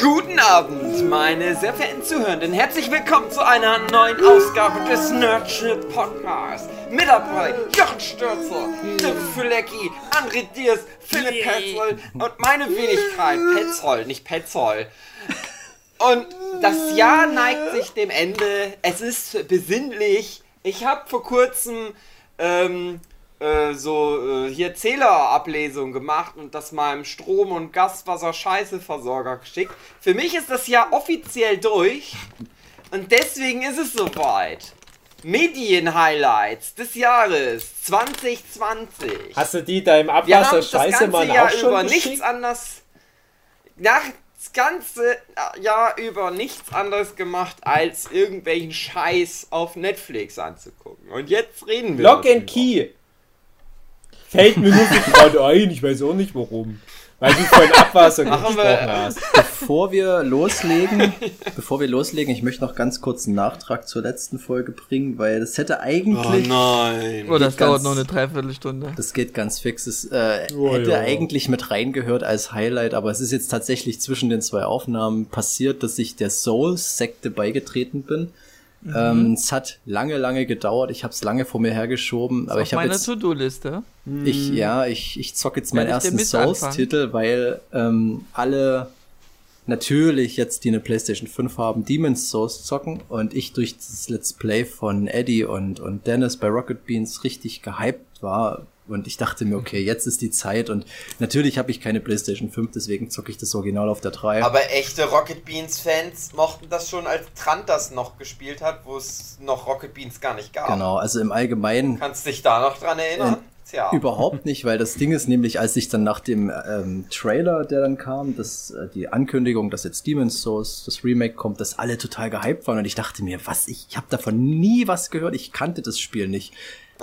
Guten Abend, meine sehr verehrten Zuhörenden. Herzlich willkommen zu einer neuen Ausgabe des Nerdship Podcasts. Mit dabei Jochen Stürzer, Tim Fülecki, André Diers, Philipp Petzold und meine Wenigkeit, Petzold, nicht Petzold. Und das Jahr neigt sich dem Ende. Es ist besinnlich. Ich habe vor kurzem ähm, äh, so äh, hier Zählerablesung gemacht und das meinem Strom- und Gaswasser-Scheiße-Versorger geschickt. Für mich ist das Jahr offiziell durch und deswegen ist es soweit. Medien-Highlights des Jahres 2020. Hast du die deinem Wir haben Abwasser das Scheiße ganze mal Jahr auch schon über geschickt? nichts anderes. Nach das ganze Jahr über nichts anderes gemacht, als irgendwelchen Scheiß auf Netflix anzugucken. Und jetzt reden wir. Lock and Key. Fällt mir nur so gerade ein, ich weiß auch nicht warum. Weil du von Abwasser Machen gesprochen wir- hast. Bevor wir loslegen, bevor wir loslegen, ich möchte noch ganz kurz einen Nachtrag zur letzten Folge bringen, weil das hätte Oh eigentlich, nein. Oh, das Geht ganz- dauert noch eine Dreiviertelstunde. das geht ganz fix, es äh, Oh, hätte ja. eigentlich mit reingehört als Highlight, aber es ist jetzt tatsächlich zwischen den zwei Aufnahmen passiert, dass ich der Souls-Sekte beigetreten bin. Mhm. Ähm, es hat lange, lange gedauert, ich habe es lange vor mir hergeschoben, aber Auf ich habe meiner jetzt To-Do-Liste. Ich, ja, ich, ich zocke jetzt meinen ersten Souls-Titel, weil ähm, alle natürlich jetzt, die eine PlayStation 5 haben, Demon's Souls zocken und ich durch das Let's Play von Eddie und, und Dennis bei Rocket Beans richtig gehypt war und ich dachte mir, okay, jetzt ist die Zeit und natürlich habe ich keine PlayStation 5, deswegen zocke ich das Original auf der 3. Aber echte Rocket Beans Fans mochten das schon, als Trant das noch gespielt hat, wo es noch Rocket Beans gar nicht gab. genau, also im Allgemeinen Kannst dich da noch dran erinnern? Tja. Überhaupt nicht, weil das Ding ist nämlich, als ich dann nach dem ähm, Trailer, der dann kam, dass äh, die Ankündigung, dass jetzt Demon's Souls, das Remake kommt, dass alle total gehypt waren und ich dachte mir, was, ich, ich habe davon nie was gehört, ich kannte das Spiel nicht.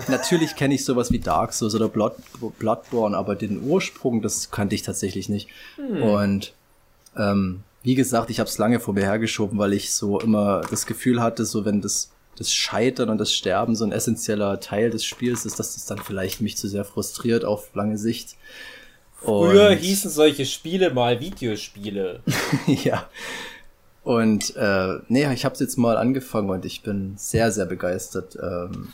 Natürlich kenne ich sowas wie Dark Souls oder Blood, Bloodborne, aber den Ursprung, das kannte ich tatsächlich nicht. Und ähm, wie gesagt, ich habe es lange vor mir hergeschoben, weil ich so immer das Gefühl hatte, so wenn das das Scheitern und das Sterben so ein essentieller Teil des Spiels ist, dass das dann vielleicht mich zu sehr frustriert auf lange Sicht. Früher Und- hießen solche Spiele mal Videospiele. ja. Und äh, nee, ich habe es jetzt mal angefangen und ich bin sehr, sehr begeistert. Ähm,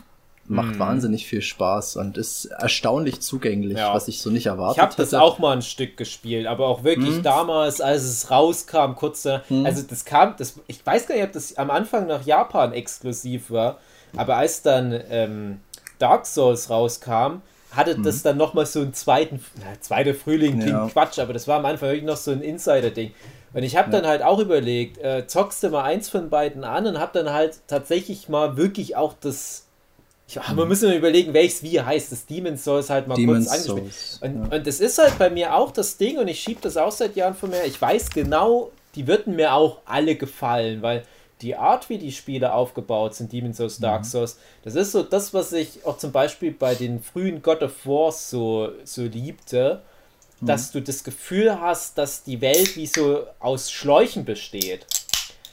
macht wahnsinnig viel Spaß und ist erstaunlich zugänglich, Ja. was ich so nicht erwartet Ich habe das auch mal ein Stück gespielt, aber auch wirklich Mhm. damals, als es rauskam, kurz da, also das kam, das, ich weiß gar nicht, ob das am Anfang nach Japan exklusiv war, aber als dann ähm, Dark Souls rauskam, hatte das dann nochmal so einen zweiten, na, zweiter Frühling klingt Ja. Quatsch, aber das war am Anfang wirklich noch so ein Insider-Ding. Und ich habe dann halt auch überlegt, äh, zockst du mal eins von beiden an und habe dann halt tatsächlich mal wirklich auch das. Ich, wir müssen mal überlegen, welches wie heißt. Das Demon's Souls halt mal Demon's kurz angespielt. Souls, Und, und das ist halt bei mir auch das Ding und ich schiebe das auch seit Jahren von mir. Ich weiß genau, die würden mir auch alle gefallen, weil die Art, wie die Spiele aufgebaut sind, Demon's Souls, Dark Souls, das ist so das, was ich auch zum Beispiel bei den frühen God of Wars so, so liebte, dass du das Gefühl hast, dass die Welt wie so aus Schläuchen besteht.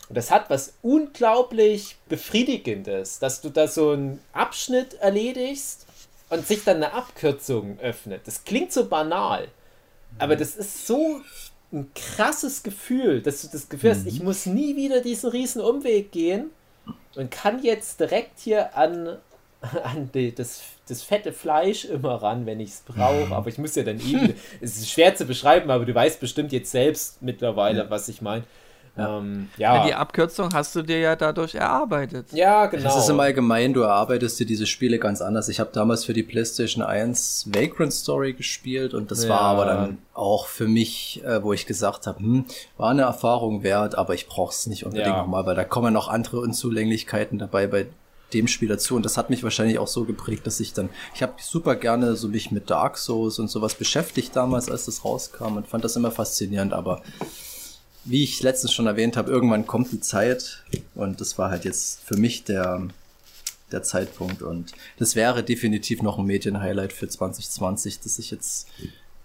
Und das hat was unglaublich Befriedigendes, dass du da so einen Abschnitt erledigst und sich dann eine Abkürzung öffnet. Das klingt so banal, aber das ist so ein krasses Gefühl, dass du das Gefühl hast, ich muss nie wieder diesen riesen Umweg gehen und kann jetzt direkt hier an, an die, das, das fette Fleisch immer ran, wenn ich es brauche. Aber ich muss ja dann eben, es ist schwer zu beschreiben, aber du weißt bestimmt jetzt selbst mittlerweile, was ich meine. Ähm, ja, Die Abkürzung hast du dir ja dadurch erarbeitet. ja, genau. Das ist im Allgemeinen, du erarbeitest dir diese Spiele ganz anders. Ich habe damals für die PlayStation 1 Vagrant Story gespielt und das war Ja. aber dann auch für mich, äh, wo ich gesagt habe, hm, war eine Erfahrung wert, aber ich brauche es nicht unbedingt Ja. nochmal, weil da kommen noch andere Unzulänglichkeiten dabei bei dem Spiel dazu und das hat mich wahrscheinlich auch so geprägt, dass ich dann, ich habe super gerne so mich mit Dark Souls und sowas beschäftigt damals, als das rauskam und fand das immer faszinierend, aber wie ich letztens schon erwähnt habe, irgendwann kommt die Zeit und das war halt jetzt für mich der, der Zeitpunkt und das wäre definitiv noch ein Medienhighlight für 2020, dass ich jetzt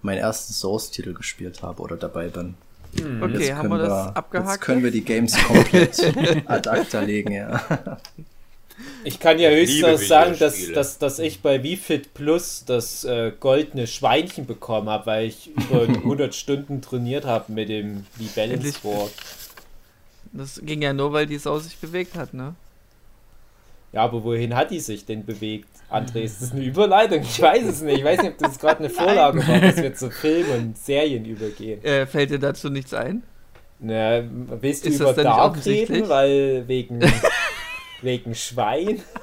meinen ersten Source-Titel gespielt habe oder dabei bin. Okay, Jetzt haben können wir das abgehakt? Jetzt können wir die Games komplett ad acta legen, ja. Ich kann ja Ich höchstens sagen, dass, dass, dass ich bei VFit Plus das äh, goldene Schweinchen bekommen habe, weil ich über 100 Stunden trainiert habe mit dem Wii Balance. Board. Das ging ja nur, weil die Sau sich bewegt hat, ne? Ja, aber wohin hat die sich denn bewegt? André, ist das eine Überleitung? Ich weiß es nicht. Ich weiß nicht, ob das gerade eine Vorlage war, dass wir zu Filmen und Serien übergehen. Äh, fällt dir dazu nichts ein? Na, willst du Ist über das denn nicht Dark reden? Weil wegen, wegen Schwein?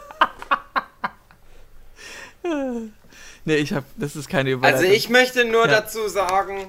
Ne, ich hab. Das ist keine Überleitung. Also ich möchte nur Ja. dazu sagen,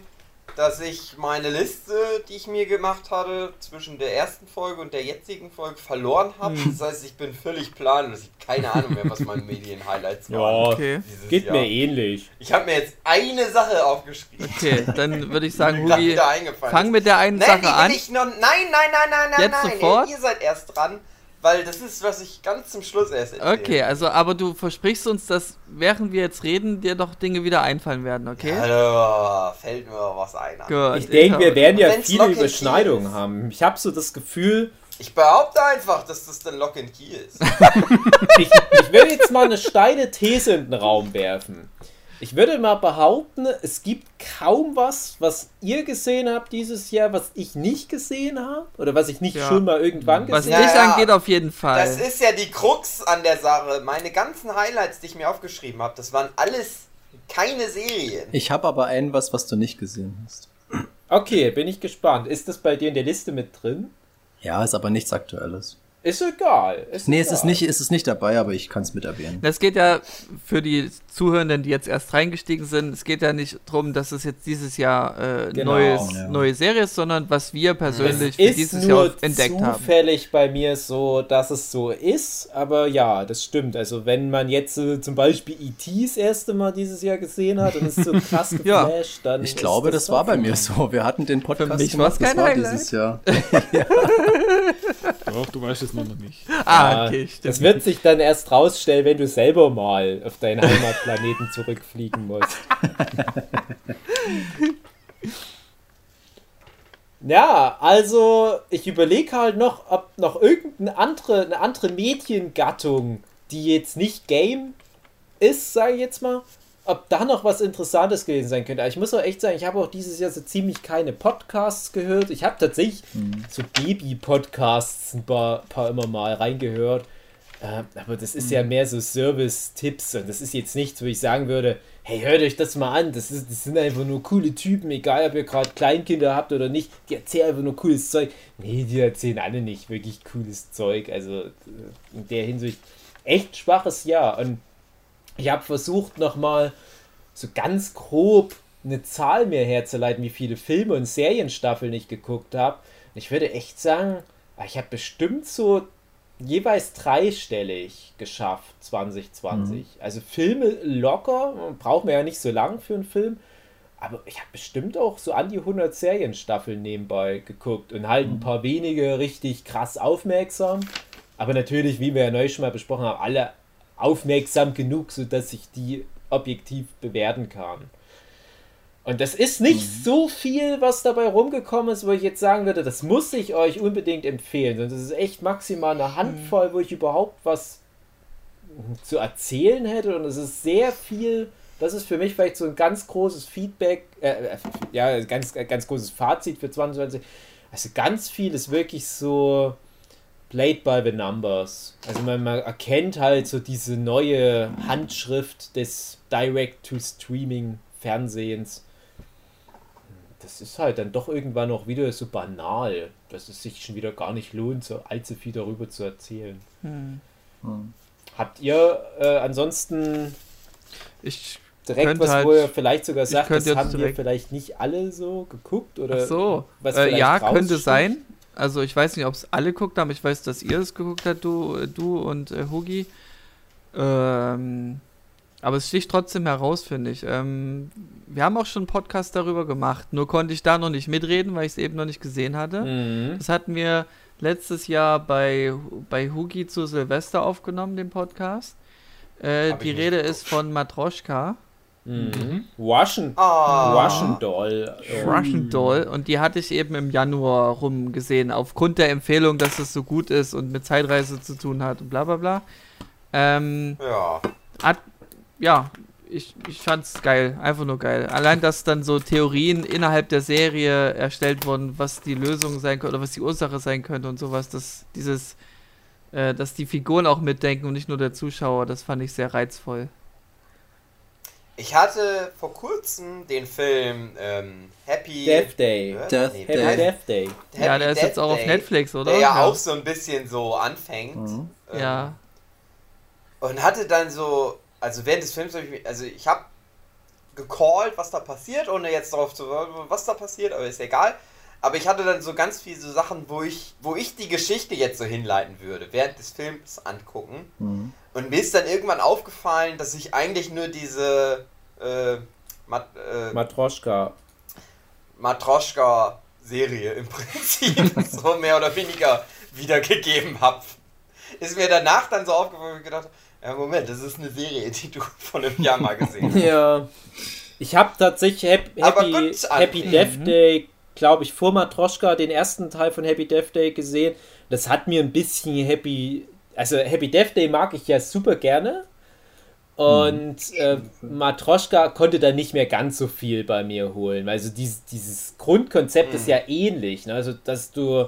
dass ich meine Liste, die ich mir gemacht hatte, zwischen der ersten Folge und der jetzigen Folge verloren habe. Hm. Das heißt, ich bin völlig planlos. Ich habe keine Ahnung mehr, was meine Medien-Highlights Ja, waren. Okay. dieses geht Jahr. mir ähnlich. Ich habe mir jetzt eine Sache aufgeschrieben. Okay, dann würde ich sagen, Hugi, wieder eingefallen fang mit der einen Nein, Sache an. noch. Nein, nein, nein, nein, nein, Jetzt nein. sofort? Ihr seid erst dran, weil das ist, was ich ganz zum Schluss erst erzähle. Okay, also aber du versprichst uns, dass während wir jetzt reden, dir doch Dinge wieder einfallen werden, okay? Hallo, fällt mir was ein. Gut. Ich denke, wir werden ja viele Überschneidungen haben. Ich habe so das Gefühl, Ich behaupte einfach, dass das dann Lock and Key ist. ich, ich will jetzt mal eine steile These in den Raum werfen. Ich würde mal behaupten, es gibt kaum was, was ihr gesehen habt dieses Jahr, was ich nicht gesehen habe. Oder was ich nicht Ja. schon mal irgendwann Was gesehen Ja, dich ja. angeht, auf jeden Fall. Das ist ja die Krux an der Sache. Meine ganzen Highlights, die ich mir aufgeschrieben habe, das waren alles keine Serien. Ich habe aber ein was, was du nicht gesehen hast. habe. Okay, bin ich gespannt. Ist das bei dir in der Liste mit drin? Ja, ist aber nichts Aktuelles. Ist egal. Ist Nee, es egal. ist nicht, es ist nicht dabei, aber ich kann es mit erwähnen. Das geht ja für die Zuhörenden, die jetzt erst reingestiegen sind, es geht ja nicht darum, dass es jetzt dieses Jahr äh, Genau, neues, ja. neue Serie ist, sondern was wir persönlich für ist dieses Jahr entdeckt haben. zufällig bei mir so, dass es so ist, aber ja, das stimmt. Also wenn man jetzt äh, zum Beispiel E.T. das erste Mal dieses Jahr gesehen hat und ist so krass Ja. geflasht, dann Ich ist glaube, das, war bei mir so. Wir hatten den Podcast mich gemacht, war's das kein war Highlight. dieses Jahr. Doch, du weißt es nur noch nicht. Ah, okay, stimmt. Das wird sich dann erst rausstellen, wenn du selber mal auf deinen Heimatplaneten zurückfliegen musst. Ja, also ich überlege halt noch, ob noch irgendeine andere, eine andere Mediengattung, die jetzt nicht Game ist, sage ich jetzt mal, ob da noch was Interessantes gewesen sein könnte. Aber ich muss auch echt sagen, ich habe auch dieses Jahr so ziemlich keine Podcasts gehört. Ich habe tatsächlich so Baby-Podcasts ein paar, paar immer mal reingehört. Ähm, aber das ist ja mehr so Service-Tipps und das ist jetzt nichts, wo ich sagen würde, hey, hört euch das mal an, das, ist, das sind einfach nur coole Typen, egal ob ihr gerade Kleinkinder habt oder nicht, die erzählen einfach nur cooles Zeug. Nee, die erzählen alle nicht wirklich cooles Zeug, also äh, in der Hinsicht echt schwaches Jahr und ich habe versucht nochmal so ganz grob eine Zahl mir herzuleiten, wie viele Filme und Serienstaffeln ich geguckt habe. Ich würde echt sagen, ah, ich habe bestimmt so jeweils dreistellig geschafft 2020. Also Filme locker, braucht man ja nicht so lang für einen Film, aber ich habe bestimmt auch so an die 100 Serienstaffeln nebenbei geguckt und halt ein paar wenige richtig krass aufmerksam. Aber natürlich, wie wir ja neu schon mal besprochen haben, alle aufmerksam genug, sodass ich die objektiv bewerten kann. Und das ist nicht so viel, was dabei rumgekommen ist, wo ich jetzt sagen würde, das muss ich euch unbedingt empfehlen. Sondern das ist echt maximal eine Handvoll, wo ich überhaupt was zu erzählen hätte. Und es ist sehr viel, das ist für mich vielleicht so ein ganz großes Feedback, äh, äh, ja, ganz, ganz großes Fazit für 2020. Also ganz viel ist wirklich so played by the numbers. Also man, man erkennt halt so diese neue Handschrift des Direct-to-Streaming-Fernsehens. Das ist halt dann doch irgendwann auch wieder so banal, dass es sich schon wieder gar nicht lohnt, so allzu viel darüber zu erzählen. Hm. Habt ihr äh, ansonsten Ich direkt was, halt- wo ihr vielleicht sogar sagt, das haben wir vielleicht nicht alle so geguckt? Oder Ach so, was äh, ja, könnte sein. Also ich weiß nicht, ob es alle geguckt haben. Ich weiß, dass ihr es geguckt habt, du, äh, du und äh, Hugi. Ähm, aber es sticht trotzdem heraus, finde ich. Ähm, wir haben auch schon einen Podcast darüber gemacht. Nur konnte ich da noch nicht mitreden, weil ich es eben noch nicht gesehen hatte. Mhm. Das hatten wir letztes Jahr bei, bei Hugi zu Silvester aufgenommen, den Podcast. Äh, die Rede ist von Matroschka. Mhm. Russian, Ah. Russian Doll. Russian Doll und die hatte ich eben im Januar rum gesehen, aufgrund der Empfehlung, dass es so gut ist und mit Zeitreise zu tun hat und bla bla bla. Ähm, Ja. hat, ja, ich, ich fand's geil, einfach nur geil. Allein, dass dann so Theorien innerhalb der Serie erstellt wurden, was die Lösung sein könnte oder was die Ursache sein könnte und sowas, dass dieses, äh, dass die Figuren auch mitdenken und nicht nur der Zuschauer, das fand ich sehr reizvoll. Ich hatte vor kurzem den Film ähm, Happy Death Day. Death Nee, Happy Day. Death Day. Happy ja, der ist Death jetzt auch auf Day, Netflix, oder? Der ja, auch so ein bisschen so anfängt. Mhm. Ähm, Ja. Und hatte dann so, also während des Films habe ich mich, also ich habe gecallt, was da passiert, ohne jetzt darauf zu was da passiert, aber ist egal. Aber ich hatte dann so ganz viele so Sachen, wo ich, wo ich die Geschichte jetzt so hinleiten würde, während des Films angucken. Mhm. Und mir ist dann irgendwann aufgefallen, dass ich eigentlich nur diese äh, Mat äh, Matroschka. Matroschka-Serie im Prinzip so mehr oder weniger wiedergegeben habe. Ist mir danach dann so aufgefallen, ich gedacht habe, ja Moment, das ist eine Serie, die du vor einem Jahr mal gesehen hast. Ja. Ich habe tatsächlich Happy, Happy, Happy. Death Day, glaube ich, vor Matroschka den ersten Teil von Happy Death Day gesehen. Das hat mir ein bisschen Happy, also Happy Death Day mag ich ja super gerne. Und äh, Matroschka konnte da nicht mehr ganz so viel bei mir holen. Also dieses, dieses Grundkonzept ist ja ähnlich. Ne? Also, dass du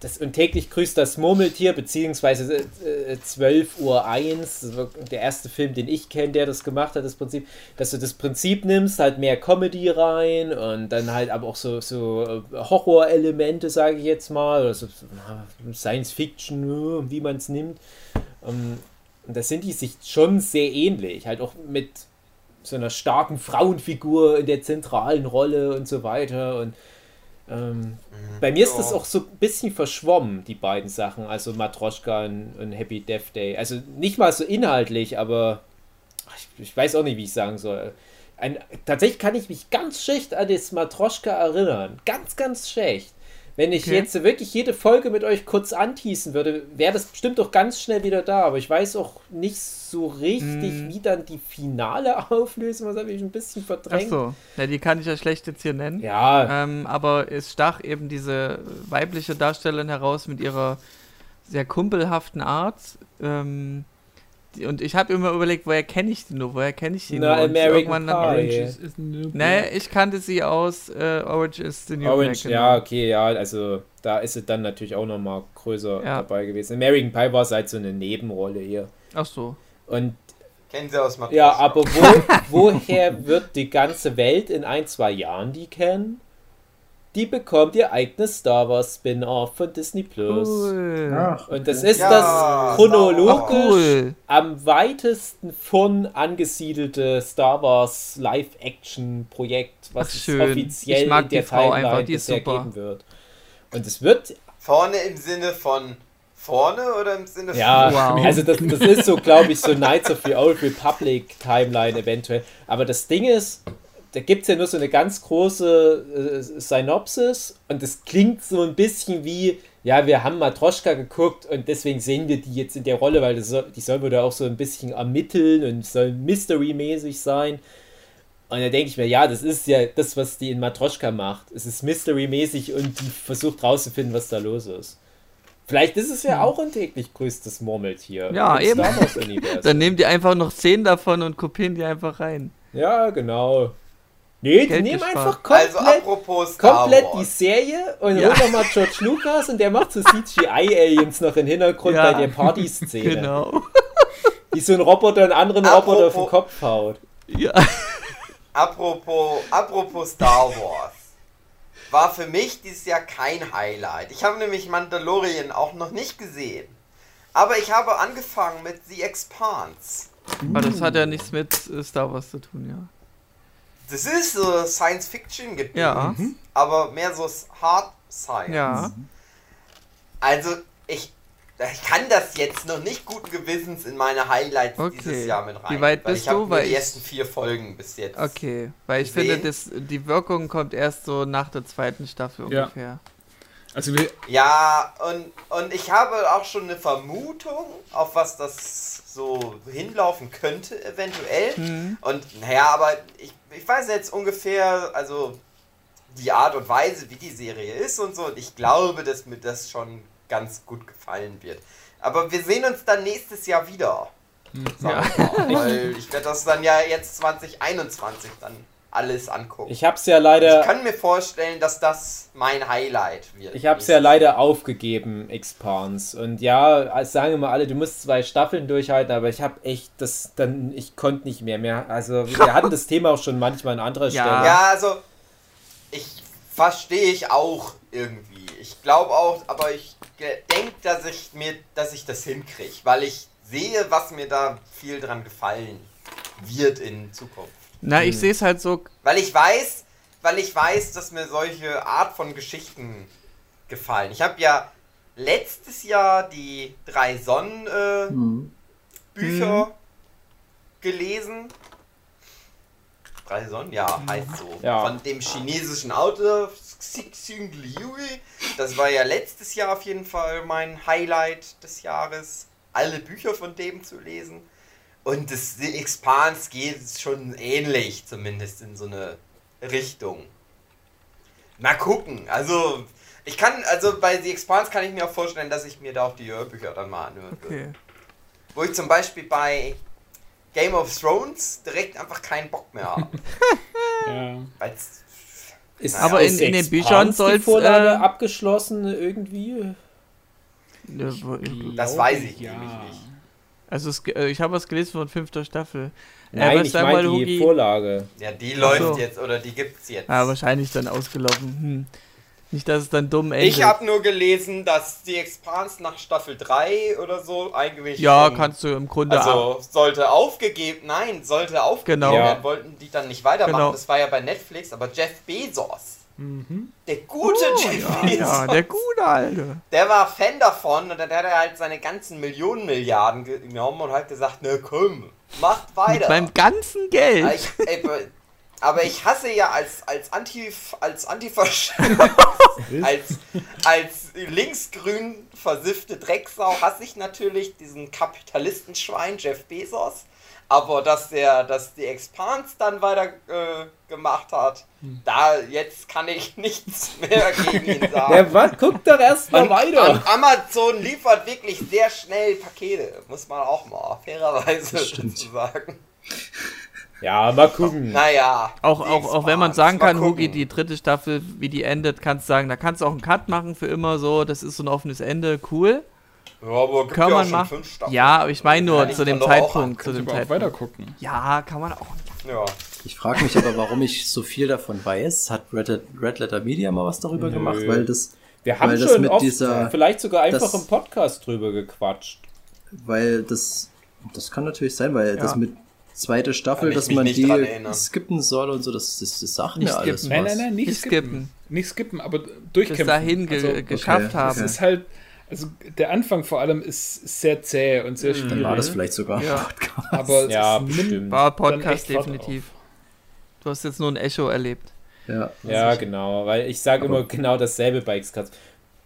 das und täglich grüßt das Murmeltier, beziehungsweise äh, 12 Uhr 1, das war der erste Film, den ich kenne, der das gemacht hat, das Prinzip, dass du das Prinzip nimmst, halt mehr Comedy rein und dann halt aber auch so, so äh, Horror-Elemente, sage ich jetzt mal, oder so, Science Fiction, äh, wie man es nimmt. Ähm, und da sind die sich schon sehr ähnlich, halt auch mit so einer starken Frauenfigur in der zentralen Rolle und so weiter und ähm, bei mir ist Ja. das auch so ein bisschen verschwommen, die beiden Sachen, also Matroschka und, und Happy Death Day. Also nicht mal so inhaltlich, aber ich, ich weiß auch nicht, wie ich sagen soll. Ein, tatsächlich kann ich mich ganz schlecht an das Matroschka erinnern. Ganz, ganz schlecht. Wenn ich Okay. jetzt wirklich jede Folge mit euch kurz anteasen würde, wäre das bestimmt auch ganz schnell wieder da. Aber ich weiß auch nicht so richtig, Hm. wie dann die finale Auflösung, was habe ich ein bisschen Ach verdrängt. so, ja, die kann ich ja schlecht jetzt hier nennen. Ja, Ähm, aber es stach eben diese weibliche Darstellerin heraus mit ihrer sehr kumpelhaften Art. Ähm, und ich habe immer überlegt, woher kenne ich die nur? Woher kenne ich die Na, nur? Und American Pie. Orange is, is new Nee, ich kannte sie aus äh, Orange is the New Orange, Black. ja, okay, ja, also da ist sie dann natürlich auch nochmal größer Ja. dabei gewesen. American Pie war es halt so eine Nebenrolle hier. Ach so. Und Kennen Sie aus Matroschka? ja, aber wo, woher wird die ganze Welt in ein, zwei Jahren die kennen? Die bekommt ihr eigenes Star Wars Spin-off von Disney Plus. Cool. Ach, Und das ist Ja, das chronologisch. Cool. am weitesten von angesiedelte Star Wars Live-Action-Projekt, was Ach, es schön. offiziell Ich mag in der die Frau einfach, Timeline die ist bisher super. geben wird. Und es wird Vorne im Sinne von vorne oder im Sinne Ja, von. Wow. also das, das ist so, glaube ich, so Knights of the Old Republic Timeline eventuell. Aber das Ding ist, da gibt es ja nur so eine ganz große äh, Synopsis und das klingt so ein bisschen wie, ja, wir haben Matroschka geguckt und deswegen sehen wir die jetzt in der Rolle, weil das die soll wohl da auch so ein bisschen ermitteln und soll Mystery-mäßig sein. Und da denke ich mir, ja, das ist ja das, was die in Matroschka macht. Es ist Mystery-mäßig und die versucht rauszufinden, was da los ist. Vielleicht ist es ja auch ein täglich größtes Murmeltier. Ja, eben. Dann nehmen die einfach noch 10 davon und kopieren die einfach rein. Ja, genau. Nee, die nehmen gespart. einfach komplett, Also apropos Star komplett die Wars. Serie und Ja. holen nochmal George Lucas und der macht so CGI-Aliens noch im Hintergrund Ja. bei der Partyszene. Genau. Die so ein Roboter einen anderen Roboter auf den Apropos- Kopf haut. Ja. Apropos, apropos Star Wars. War für mich dieses Jahr kein Highlight. Ich habe nämlich Mandalorian auch noch nicht gesehen. Aber ich habe angefangen mit The Expanse. Aber das hat ja nichts mit äh, Star Wars zu tun, ja. Das ist so Science Fiction gedöns, Ja. aber mehr so Hard Science. Ja. Also ich, ich kann das jetzt noch nicht guten Gewissens in meine Highlights Okay. dieses Jahr mit rein. Wie weit weil bist ich du? Weil die ich- ersten vier Folgen bis jetzt. Okay. Weil ich Gesehen? finde, das, die Wirkung kommt erst so nach der zweiten Staffel Ja. ungefähr. Also wir, Ja, und, und ich habe auch schon eine Vermutung, auf was das so hinlaufen könnte, eventuell. Und naja, aber ich, ich weiß jetzt ungefähr, also die Art und Weise, wie die Serie ist und so. Und ich glaube, dass mir das schon ganz gut gefallen wird. Aber wir sehen uns dann nächstes Jahr wieder. Sagen wir mal, weil ich werde das dann ja jetzt 2021 dann alles angucken. Ich hab's ja Ich leider, kann mir vorstellen, dass das mein Highlight wird. ich hab's ja leider aufgegeben, Expans. Und ja, sagen immer alle, du musst zwei Staffeln durchhalten, aber ich hab echt das dann, ich konnte nicht mehr mehr. Also wir hatten das Thema auch schon manchmal an anderer Ja. Stelle. Ja, also ich verstehe ich auch irgendwie. Ich glaube auch, aber ich denke, dass ich mir, dass ich das hinkriege, weil ich sehe, was mir da viel dran gefallen wird in Zukunft. Na, ich sehe es halt so, Weil ich weiß, weil ich weiß, dass mir solche Art von Geschichten gefallen. Ich habe ja letztes Jahr die drei Sonnen äh, Mhm. Bücher gelesen. Drei Sonnen, ja, heißt so. Ja. Von dem chinesischen Autor Xing Liu. Das war ja letztes Jahr auf jeden Fall mein Highlight des Jahres, alle Bücher von dem zu lesen. Und das The Expanse geht schon ähnlich, zumindest in so eine Richtung. Mal gucken. Also, ich kann, also bei The Expanse kann ich mir auch vorstellen, dass ich mir da auch die Hörbücher dann mal anhören würde. okay. Wo ich zum Beispiel bei Game of Thrones direkt einfach keinen Bock mehr habe. ja. Weil's, Ist, Aber in- ist in den Expans Büchern die soll's, Vorlage äh, abgeschlossen irgendwie. Wo- Das weiß ich ja. nämlich nicht. Also es, äh, ich habe was gelesen von fünfter Staffel. Nein, was ich meine die Hugi? Vorlage. Ja, die läuft so. jetzt oder die gibt's jetzt. Ah, wahrscheinlich dann ausgelaufen. Hm. Nicht, dass es dann dumm endet. ich habe nur gelesen, dass die Expanse nach Staffel 3 oder so eigentlich ja, kannst du im Grunde. Also sollte aufgegeben, nein, sollte aufgegeben Genau. werden, wollten die dann nicht weitermachen. Genau. Das war ja bei Netflix, aber Jeff Bezos, der gute Jeff Oh, ja, Bezos, ja, der gute Alte. der war Fan davon und dann hat er halt seine ganzen Millionen Milliarden genommen und hat gesagt, na komm, macht weiter. Beim ganzen Geld. Aber ich, ey, be- aber ich hasse ja als, als Anti als Antifaschist, als, als linksgrün versiffte Drecksau hasse ich natürlich diesen Kapitalistenschwein Jeff Bezos. Aber dass der, dass die Expans dann weiter äh, gemacht hat, da jetzt kann ich nichts mehr gegen ihn sagen. Ja, was? Guck doch erst mal Und, weiter. und Amazon liefert wirklich sehr schnell Pakete, muss man auch mal fairerweise sagen. Ja, mal gucken. Naja. Auch, auch, auch wenn man sagen kann. Hugi, die dritte Staffel, wie die endet, kannst du sagen, da kannst du auch einen Cut machen für immer so, das ist so ein offenes Ende, cool. Ja, aber gibt Kann ja auch man schon machen. fünf Staffeln. Ja, aber ich meine nur zu dem Zeitpunkt, zu dem Zeitpunkt. weiter gucken. Ja, kann man auch. Ja. Ich frage mich aber, warum ich so viel davon weiß. Hat Red, Red Letter Media mal was darüber gemacht? Weil das, Wir haben weil das schon mit oft, dieser- vielleicht sogar einfach das- im Podcast drüber gequatscht. weil das, das kann natürlich sein, weil das mit zweite Staffel, dass man die skippen soll und so, das, das, das sagt Nicht mir alles skippen. Nein, nein, nein, nicht, skippen. skippen. Nicht skippen, aber durchkämpfen. Bis dahin ge also, geschafft okay, haben. Es ist halt, also der Anfang vor allem ist sehr zäh und sehr schwierig. Dann war das vielleicht sogar Ja. ein Podcast. aber Ja, bestimmt. War Podcast definitiv. Du hast jetzt nur ein Echo erlebt. Ja. Ja, genau, weil ich sage immer genau dasselbe bei X-Cuts.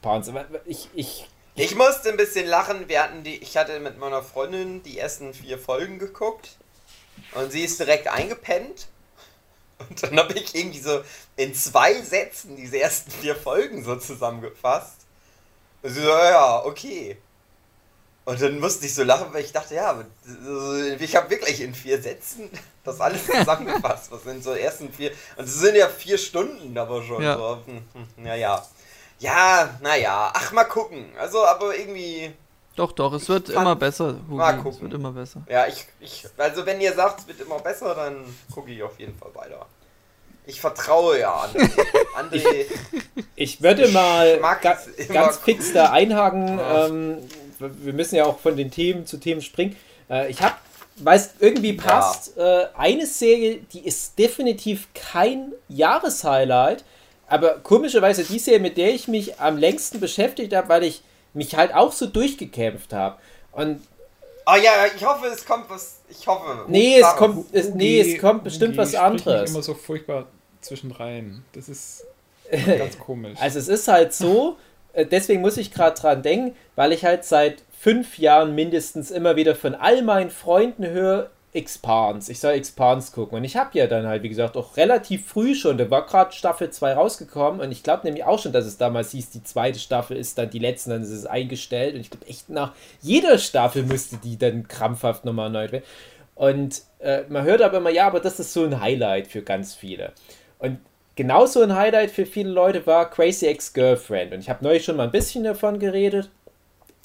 Aber ich, ich, Ich musste ein bisschen lachen. Wir hatten die, ich hatte mit meiner Freundin die ersten vier Folgen geguckt und sie ist direkt eingepennt. Und dann habe ich irgendwie so in zwei Sätzen diese ersten vier Folgen so zusammengefasst. Und sie so, ja, okay. Und dann musste ich so lachen, weil ich dachte, ja, äh, ich habe wirklich in vier Sätzen das alles zusammengefasst. Was sind so ersten vier. Und es sind ja vier Stunden aber schon. Ja. So, naja. Ja, naja. Ach, mal gucken. Also, aber irgendwie. Doch, doch, es wird immer besser. Hugi. Mal Es gucken. wird immer besser. Ja, ich, ich. Also, wenn ihr sagt, es wird immer besser, dann gucke ich auf jeden Fall weiter. Ich vertraue ja an André. ich würde mal ga, ganz fix da einhaken. Ja. Ähm, wir müssen ja auch von den Themen zu Themen springen. Äh, ich habe, weil es irgendwie passt, äh, eine Serie, die ist definitiv kein Jahreshighlight, aber komischerweise die Serie, mit der ich mich am längsten beschäftigt habe, weil ich mich halt auch so durchgekämpft habe. Und Oh ja, ich hoffe, es kommt was. Ich hoffe. nee, es kommt, es, nee, es kommt bestimmt Hugi was anderes. immer so furchtbar zwischenrein. Das ist ganz komisch. Also es ist halt so, äh, deswegen muss ich gerade dran denken, weil ich halt seit fünf Jahren mindestens immer wieder von all meinen Freunden höre, Expans. Ich soll Expans gucken. Und ich habe ja dann halt, wie gesagt, auch relativ früh schon, da war gerade Staffel 2 rausgekommen und ich glaube nämlich auch schon, dass es damals hieß, die zweite Staffel ist dann die letzte, dann ist es eingestellt und ich glaube echt nach jeder Staffel müsste die dann krampfhaft nochmal erneut werden. Und äh, man hört aber immer, ja, aber das ist so ein Highlight für ganz viele. Und genauso ein Highlight für viele Leute war Crazy Ex-Girlfriend. Und ich habe neulich schon mal ein bisschen davon geredet.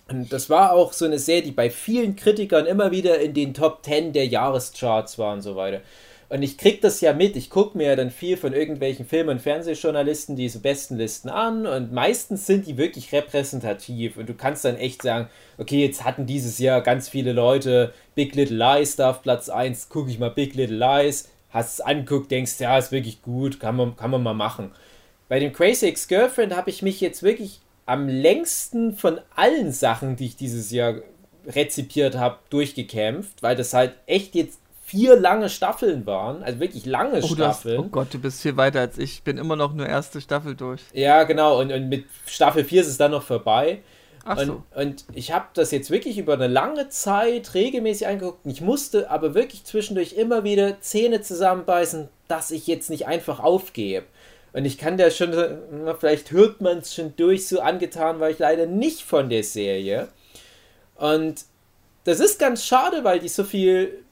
Und das war auch so eine Serie, die bei vielen Kritikern immer wieder in den Top 10 der Jahrescharts war und so weiter. Und ich krieg das ja mit. Ich gucke mir ja dann viel von irgendwelchen Film- und Fernsehjournalisten diese besten Listen an und meistens sind die wirklich repräsentativ. Und du kannst dann echt sagen, okay, jetzt hatten dieses Jahr ganz viele Leute Big Little Lies da auf Platz 1, gucke ich mal Big Little Lies, hast es anguckt, denkst, ja, ist wirklich gut, kann man, kann man mal machen. Bei dem Crazy Ex-Girlfriend habe ich mich jetzt wirklich am längsten von allen Sachen, die ich dieses Jahr rezipiert habe, durchgekämpft, weil das halt echt jetzt vier lange Staffeln waren, also wirklich lange Oh, du hast, Staffeln. oh Gott, du bist viel weiter als ich. Ich bin immer noch nur erste Staffel durch. Ja, genau, und, und mit Staffel 4 ist es dann noch vorbei. Ach und, so. und ich habe das jetzt wirklich über eine lange Zeit regelmäßig angeguckt. Ich musste aber wirklich zwischendurch immer wieder Zähne zusammenbeißen, dass ich jetzt nicht einfach aufgebe. Und ich kann da schon, vielleicht hört man es schon durch, so angetan, weil ich leider nicht von der Serie. Und das ist ganz schade, weil die so viel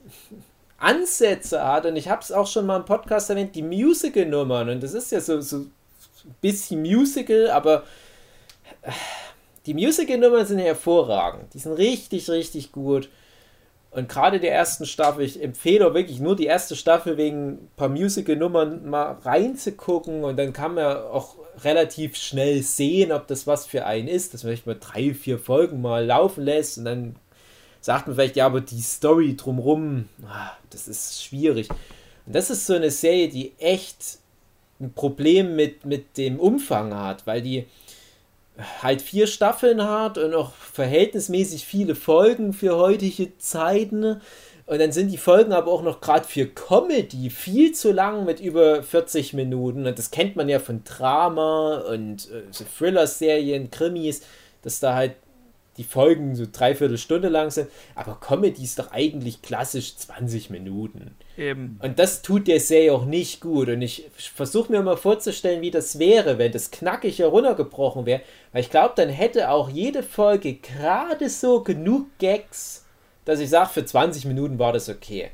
Ansätze hat. Und ich habe es auch schon mal im Podcast erwähnt, die Musical-Nummern. Und das ist ja so, so ein bisschen Musical, aber die Musical-Nummern sind hervorragend. Die sind richtig, richtig gut. Und gerade der ersten Staffel, ich empfehle auch wirklich nur die erste Staffel wegen ein paar Musical-Nummern mal reinzugucken und dann kann man auch relativ schnell sehen, ob das was für einen ist, dass man vielleicht mal drei, vier Folgen mal laufen lässt und dann sagt man vielleicht, ja, aber die Story drumrum, ah, das ist schwierig. Und das ist so eine Serie, die echt ein Problem mit, mit dem Umfang hat, weil die halt vier Staffeln hat und auch verhältnismäßig viele Folgen für heutige Zeiten. Und dann sind die Folgen aber auch noch gerade für Comedy viel zu lang mit über 40 Minuten. Und das kennt man ja von Drama und äh, so Thriller-Serien, Krimis, dass da halt die Folgen so dreiviertel Stunde lang sind. Aber Comedy ist doch eigentlich klassisch 20 Minuten. Eben. Und das tut der Serie auch nicht gut. Und ich versuche mir mal vorzustellen, wie das wäre, wenn das knackig heruntergebrochen wäre. Weil ich glaube, dann hätte auch jede Folge gerade so genug Gags, dass ich sage, für 20 Minuten war das okay.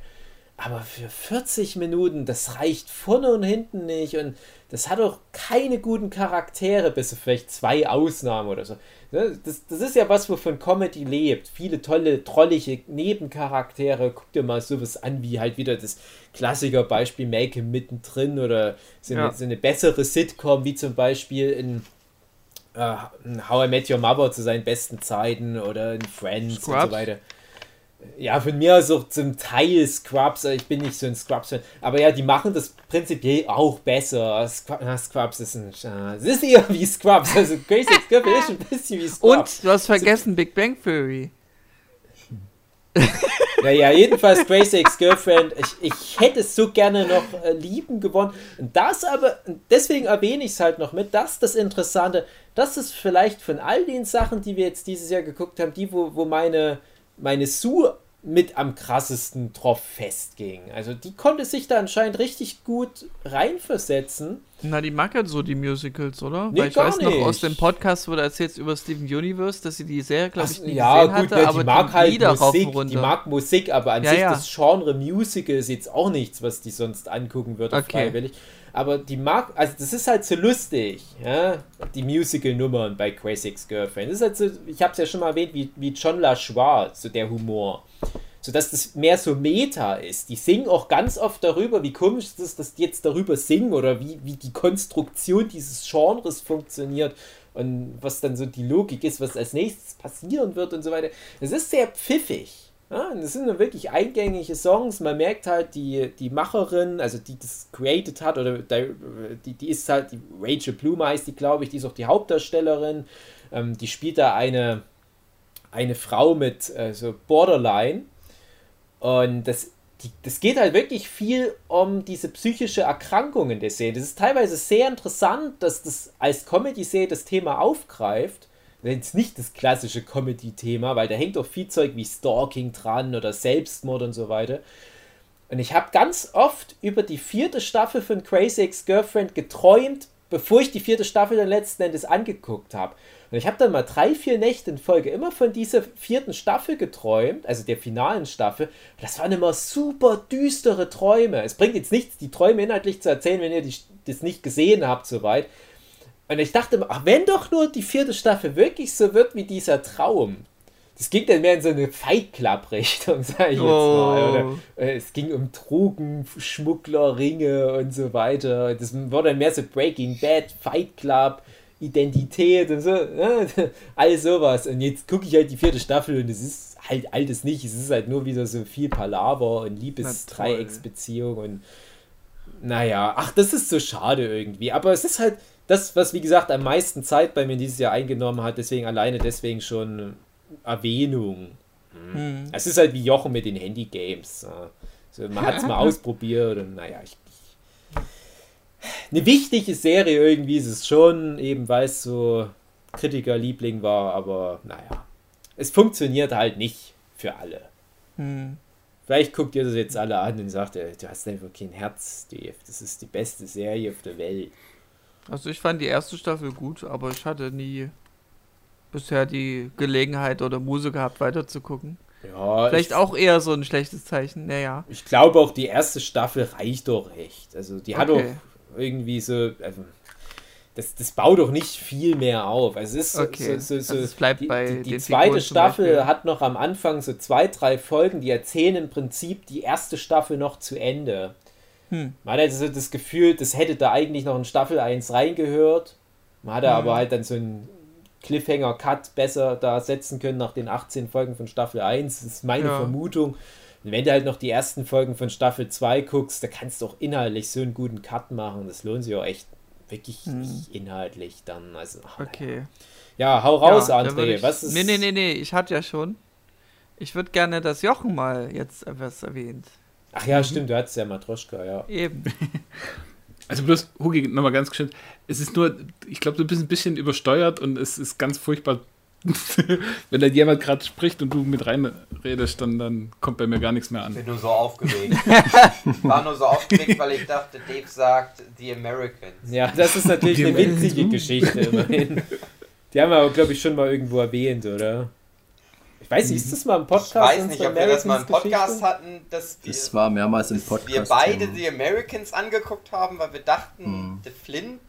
Aber für 40 Minuten, das reicht vorne und hinten nicht. Und das hat auch keine guten Charaktere, bis auf vielleicht zwei Ausnahmen oder so. Ne, Das, das ist ja was, wovon Comedy lebt. Viele tolle, trollige Nebencharaktere. Guck dir mal sowas an, wie halt wieder das Klassikerbeispiel Make Him mittendrin oder so eine, Ja. so eine bessere Sitcom, wie zum Beispiel in in How I Met Your Mother zu seinen besten Zeiten oder in Friends und Scrubs? so weiter. Ja, von mir aus auch zum Teil Scrubs, ich bin nicht so ein Scrubs-Fan, aber ja, die machen das prinzipiell auch besser. Scrub- na, Scrubs ist ein, es ist eher wie Scrubs, also Grace X Girlfriend ist ein bisschen wie Scrubs. Und du hast vergessen Big Bang Theory. Naja, jedenfalls Grace X Girlfriend, ich, ich hätte es so gerne noch äh, lieben gewonnen. Und das aber, deswegen erwähne ich es halt noch mit, das ist das Interessante, das ist vielleicht von all den Sachen, die wir jetzt dieses Jahr geguckt haben, die, wo, wo meine, meine Sue mit am krassesten drauf festging. Also die konnte sich da anscheinend richtig gut reinversetzen. Na, die mag ja so die Musicals, oder? Nee, Weil ich weiß noch nicht. aus dem Podcast, wo du erzählst über Steven Universe, dass sie die Serie, glaube ich, nie ja, gesehen gut, hatte, ja, aber die mag halt Musik, die mag Musik, aber an Ja, sich ja. das Genre Musical ist jetzt auch nichts, was die sonst angucken würde, Okay. freiwillig. Aber die mag, also das ist halt so lustig, ja, die Musical-Nummern bei Crazy Girlfriend. Das ist halt so, ich habe es ja schon mal erwähnt, wie, wie John LaJoie, so der Humor. So dass das mehr so Meta ist. Die singen auch ganz oft darüber, wie komisch es ist, dass die jetzt darüber singen oder wie, wie die Konstruktion dieses Genres funktioniert und was dann so die Logik ist, was als nächstes passieren wird und so weiter. Es ist sehr pfiffig. Ja, und es sind wirklich eingängige Songs. Man merkt halt, die, die Macherin, also die das created hat, oder die, die, die ist halt, die Rachel Bloom heißt die, glaube ich, die ist auch die Hauptdarstellerin. Ähm, die spielt da eine, eine Frau mit äh, so Borderline. Und das die, das geht halt wirklich viel um diese psychische Erkrankung in der Serie. Das ist teilweise sehr interessant, dass das als Comedy-Serie das Thema aufgreift. Jetzt nicht das klassische Comedy-Thema, weil da hängt auch viel Zeug wie Stalking dran oder Selbstmord und so weiter. Und ich habe ganz oft über die vierte Staffel von Crazy Ex-Girlfriend geträumt, bevor ich die vierte Staffel dann letzten Endes angeguckt habe. Und ich habe dann mal drei, vier Nächte in Folge immer von dieser vierten Staffel geträumt, also der finalen Staffel. Das waren immer super düstere Träume. Es bringt jetzt nichts, die Träume inhaltlich zu erzählen, wenn ihr die, das nicht gesehen habt, soweit. Und ich dachte wenn doch nur die vierte Staffel wirklich so wird wie dieser Traum. Das ging dann mehr in so eine Fight Club-Richtung, sag ich jetzt mal. Oder, äh, es ging um Drogenschmuggler, Ringe und so weiter. Das wurde dann mehr so Breaking Bad, Fight Club, Identität und so. Ne? All sowas. Und jetzt gucke ich halt die vierte Staffel und es ist halt altes nicht. Es ist halt nur wieder so viel Palaver und Liebesdreiecksbeziehung und naja, ach, das ist so schade irgendwie. Aber es ist halt das, was wie gesagt am meisten Zeit bei mir dieses Jahr eingenommen hat. Deswegen alleine deswegen schon Erwähnung. Hm. Es ist halt wie Jochen mit den Handy-Games. So, man hat es mal ausprobiert und naja, ich, ich, eine wichtige Serie irgendwie ist es schon, eben weil es so Kritikerliebling war, aber naja, es funktioniert halt nicht für alle. Hm. Vielleicht guckt ihr das jetzt alle an und sagt, du hast einfach kein Herz, Dave. Das ist die beste Serie auf der Welt. Also ich fand die erste Staffel gut, aber ich hatte nie bisher die Gelegenheit oder Muse gehabt, weiterzugucken. Ja, Vielleicht ich, auch eher so ein schlechtes Zeichen, naja. Ich glaube auch, die erste Staffel reicht doch echt. Also die hat okay. doch irgendwie so. Also, das, das baut doch nicht viel mehr auf. Also es ist so, okay. so, so, also es bleibt die, bei die, die zweite Staffel hat noch am Anfang so zwei, drei Folgen, die erzählen im Prinzip die erste Staffel noch zu Ende. Hm. Man hat also das Gefühl, das hätte da eigentlich noch in Staffel 1 reingehört. Man hatte hm. aber halt dann so ein Cliffhanger-Cut besser da setzen können nach den 18 Folgen von Staffel 1. Das ist meine ja. Vermutung. Und wenn du halt noch die ersten Folgen von Staffel 2 guckst, da kannst du auch inhaltlich so einen guten Cut machen. Das lohnt sich auch echt wirklich hm. inhaltlich dann. Also, ach, okay. Ja, hau raus, ja, André. Ich, Was ist. Nee, nee, nee, nee, ich hatte ja schon. Ich würde gerne, dass Jochen mal jetzt etwas erwähnt. Ach ja, mhm. stimmt, du hattest ja Matroschka, ja. Eben. Also bloß, Hugi, nochmal ganz geschwind. Es ist nur, ich glaube, du bist ein bisschen übersteuert und es ist ganz furchtbar, wenn da jemand gerade spricht und du mit reinredest, dann, dann kommt bei mir gar nichts mehr an. Ich bin nur so aufgeregt. war nur so aufgeregt, weil ich dachte, Dave sagt The Americans. Ja, das ist natürlich eine witzige Geschichte immerhin. Die haben wir aber, glaube ich, schon mal irgendwo erwähnt, oder? Ich weiß nicht, ist das mal im Podcast? Ich weiß nicht, ob wir das mal im Podcast hatten, dass wir, das war mehrmals im Podcast. wir beide The Americans angeguckt haben, weil wir dachten, hm. The Flint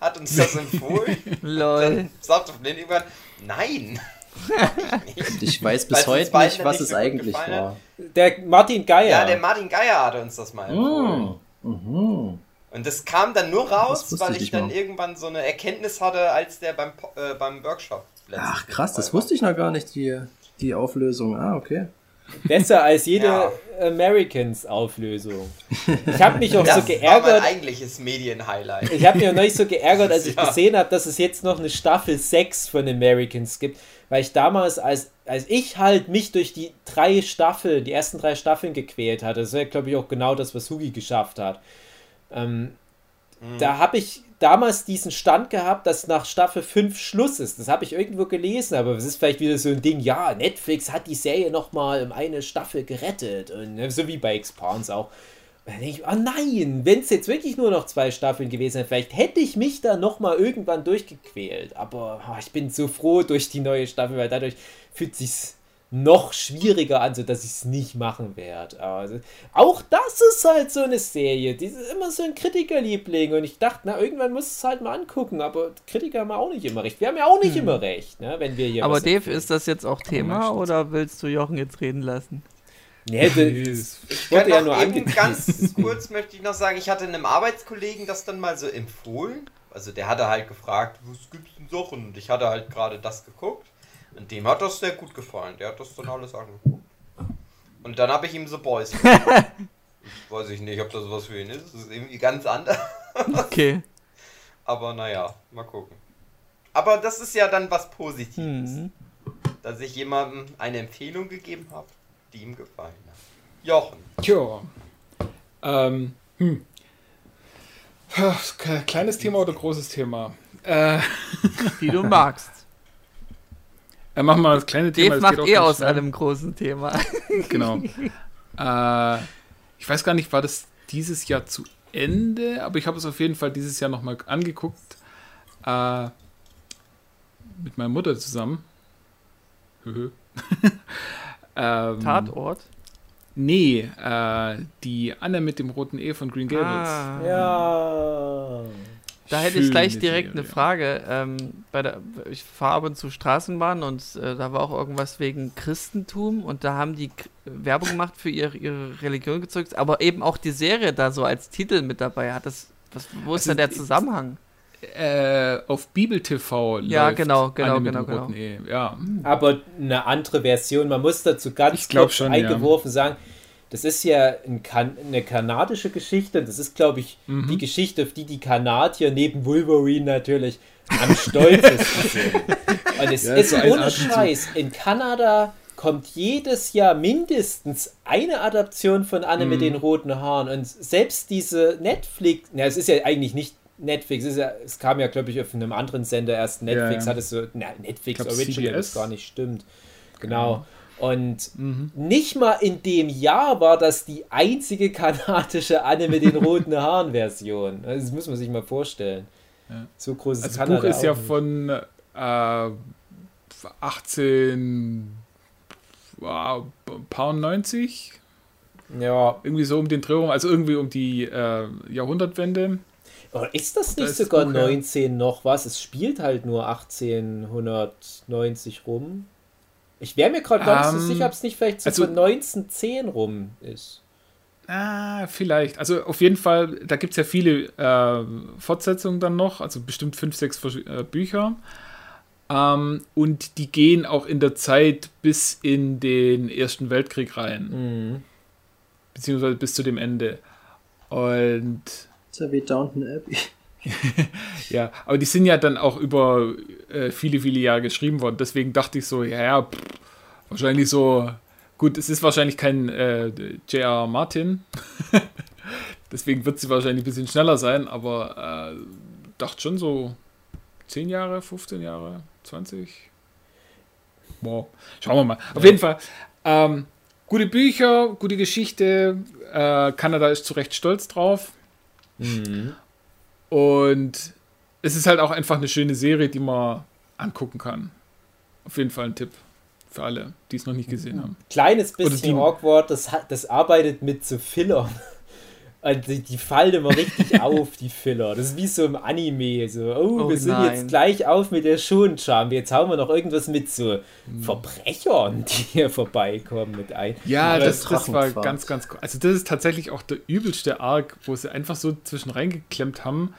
hat uns das empfohlen. Lol. Dann sagte Flint irgendwann, nein. ich weiß bis heute nicht, was es eigentlich war. Der Martin Geier. Ja, der Martin Geier hatte uns das mal empfohlen. Mm. Mhm. Und das kam dann nur raus, weil ich, ich dann irgendwann so eine Erkenntnis hatte, als der beim, äh, beim Workshop. Ach krass, das wusste ich noch gar nicht, die, die Auflösung. Ah, okay. Besser als jede ja. Americans-Auflösung. Ich habe mich auch das so geärgert. Das war mein eigentliches Medien-Highlight. Ich habe mich auch neulich so geärgert, als ich ja. gesehen habe, dass es jetzt noch eine Staffel 6 von Americans gibt. Weil ich damals, als, als ich halt mich durch die drei Staffeln, die ersten drei Staffeln gequält hatte, das wäre, glaube ich, auch genau das, was Hugi geschafft hat. Ähm, mhm. Da habe ich damals diesen Stand gehabt, dass nach Staffel 5 Schluss ist. Das habe ich irgendwo gelesen, aber es ist vielleicht wieder so ein Ding, ja, Netflix hat die Serie nochmal um eine Staffel gerettet. Und ne, so wie bei Expans auch. Dann denke ich, oh nein, wenn es jetzt wirklich nur noch zwei Staffeln gewesen wäre, vielleicht hätte ich mich da nochmal irgendwann durchgequält. Aber oh, ich bin so froh durch die neue Staffel, weil dadurch fühlt sich's noch schwieriger an, sodass ich es nicht machen werde. Also, auch das ist halt so eine Serie. Die ist immer so ein Kritikerliebling. Und ich dachte, na, irgendwann muss es halt mal angucken. Aber Kritiker haben auch nicht immer recht. Wir haben ja auch nicht hm. immer recht, ne, wenn wir hier. Aber Dave, empfehlen. ist das jetzt auch Thema oder willst du Jochen jetzt reden lassen? Nee, das, ich wollte ja nur eben ganz kurz möchte ich noch sagen, ich hatte einem Arbeitskollegen das dann mal so empfohlen. Also der hatte halt gefragt, was gibt's denn Sachen? Und ich hatte halt gerade das geguckt. Und dem hat das sehr gut gefallen. Der hat das dann alles angeguckt. Und dann habe ich ihm The Boys. ich weiß ich nicht, ob das was für ihn ist. Das ist irgendwie ganz anders. Okay. Aber naja, mal gucken. Aber das ist ja dann was Positives. Mhm. Dass ich jemandem eine Empfehlung gegeben habe, die ihm gefallen hat. Jochen. Tja. Ähm, hm. Kleines Thema oder großes Thema? Äh, Wie du magst. Äh, machen wir das kleine Thema. Dave das macht eh aus schnell. einem großen Thema. Genau. äh, ich weiß gar nicht, war das dieses Jahr zu Ende, aber ich habe es auf jeden Fall dieses Jahr nochmal angeguckt. Äh, mit meiner Mutter zusammen. Ähm, Tatort? Nee, äh, die Anne mit dem roten E von Green Gables. Ah. Ja. Da hätte ich gleich direkt eine. Frage. Ähm, bei der, ich fahre ab und zu Straßenbahn und äh, da war auch irgendwas wegen Christentum und da haben die K Werbung gemacht für ihre, ihre Religion gezeugt, aber eben auch die Serie da so als Titel mit dabei. Hat das, was, wo ist Also da der Zusammenhang? Äh, auf Bibel TV Ja, läuft genau, genau, mit genau, dem roten E. Ja. Aber eine andere Version. Man muss dazu ganz kurz schon, eingeworfen sagen, das ist ja ein kan eine kanadische Geschichte. und Das ist, glaube ich, Mhm. die Geschichte, auf die die Kanadier neben Wolverine natürlich am stolzesten sind. Und es Ja, ist so ohne Atemzug. Scheiß. In Kanada kommt jedes Jahr mindestens eine Adaption von Anne Mhm. mit den roten Haaren. Und selbst diese Netflix, na, es ist ja eigentlich nicht Netflix, es, ist ja, es kam ja, glaube ich, auf einem anderen Sender erst. Netflix ja. hat es so, na, Netflix glaub, Original, das CBS. gar nicht stimmt. Genau. Und Mhm. nicht mal in dem Jahr war das die einzige kanadische Anne mit den roten Haaren Version. Also Das muss man sich mal vorstellen. Ja. So groß ist Also das Kanada Buch ist ja nicht. von äh, 18 wow, paar 90, Ja. irgendwie so um den Dreh rum, also irgendwie um die äh, Jahrhundertwende. Aber ist das Da nicht das sogar Buch, ja. 19 noch was? Es spielt halt nur 1890 rum. Ich wäre mir gerade gar nicht so Ähm, sicher, ob es nicht vielleicht so also- von 1910 rum ist. Ah, vielleicht. Also auf jeden Fall, da gibt es ja viele äh, Fortsetzungen dann noch, also bestimmt fünf, sechs äh, Bücher. Ähm, und die gehen auch in der Zeit bis in den Ersten Weltkrieg rein, Mhm. beziehungsweise bis zu dem Ende. Und Ist ja wie Downton Abbey. ja, aber die sind ja dann auch über äh, viele, viele Jahre geschrieben worden. Deswegen dachte ich so, ja, ja, pff, wahrscheinlich so. Gut, es ist wahrscheinlich kein äh, J.R. Martin. Deswegen wird sie wahrscheinlich ein bisschen schneller sein, aber äh, dachte schon so 10 Jahre, 15 Jahre, 20. Wow. Schauen wir mal. Auf jeden Fall. Ähm, gute Bücher, gute Geschichte. Äh, Kanada ist zu Recht stolz drauf. Mhm. Und es ist halt auch einfach eine schöne Serie, die man angucken kann. Auf jeden Fall ein Tipp für alle, die es noch nicht gesehen haben. Kleines bisschen die- awkward, das, das arbeitet mit so Fillern. Und die, die fallen immer richtig auf, die Filler. Das ist wie so im Anime. So, oh, Oh wir sind nein. jetzt gleich auf mit der Schonscham. Jetzt hauen wir noch irgendwas mit so Hm. Verbrechern, die hier vorbeikommen, mit ein. Ja, das, das war ganz, ganz cool. Also das ist tatsächlich auch der übelste Arc, wo sie einfach so zwischen reingeklemmt haben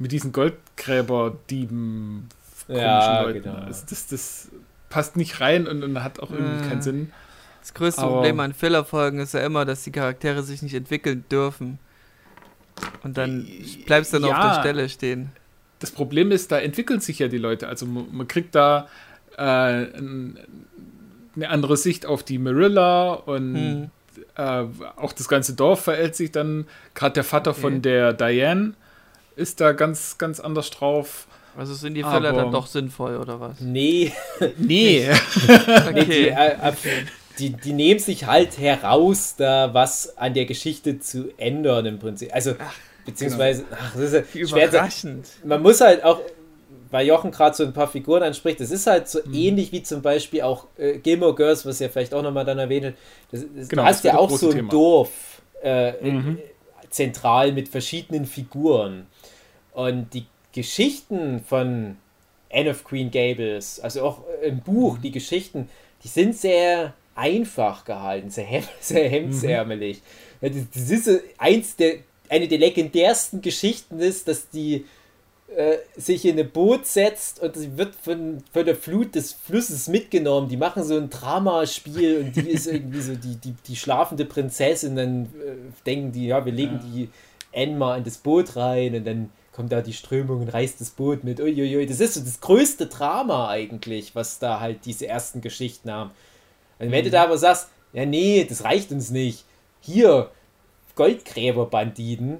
mit diesen Goldgräber-Dieben komischen Ja, Leuten. genau. Also das, das passt nicht rein und, und hat auch irgendwie Äh. keinen Sinn. Das größte Aber- Problem an Filler-Folgen ist ja immer, dass die Charaktere sich nicht entwickeln dürfen. Und dann bleibst du dann auf Ja. der Stelle stehen. Das Problem ist, da entwickeln sich ja die Leute. Also man, kriegt da äh, ein, eine andere Sicht auf die Marilla und Hm. äh, auch das ganze Dorf verhält sich dann. Gerade der Vater Okay. von der Diane ist da ganz, ganz anders drauf. Also sind die Filler dann doch sinnvoll, oder was? Nee, Nee, nee die, Okay. äh, äh, die, die nehmen sich halt heraus, da was an der Geschichte zu ändern im Prinzip. Also, beziehungsweise, ach, das ist ja schwer zu, Überraschend. man muss halt auch, weil Jochen gerade so ein paar Figuren anspricht, das ist halt so Mhm. ähnlich wie zum Beispiel auch äh, Gilmore Girls, was ja vielleicht auch nochmal dann erwähnt hat. Das, das, Genau, du hast das ja auch so ein Thema. Dorf äh, Mhm. äh, zentral mit verschiedenen Figuren. Und die Geschichten von Anne of Queen Gables, also auch äh, im Mhm. Buch, die Geschichten, die sind sehr einfach gehalten, sehr, hem sehr hemdsärmelig. Ja, Das, ist eins der, eine der legendärsten Geschichten ist, dass die äh, sich in ein Boot setzt und sie wird von, von der Flut des Flusses mitgenommen. Die machen so ein Dramaspiel und die ist irgendwie so die, die, die schlafende Prinzessin. Dann äh, denken die, ja, wir legen die Anne mal in das Boot rein und dann kommt da die Strömung und reißt das Boot mit. Uiuiui. Das ist so das größte Drama eigentlich, was da halt diese ersten Geschichten haben. Und wenn du da aber sagst, ja, nee, das reicht uns nicht, hier Goldgräberbanditen,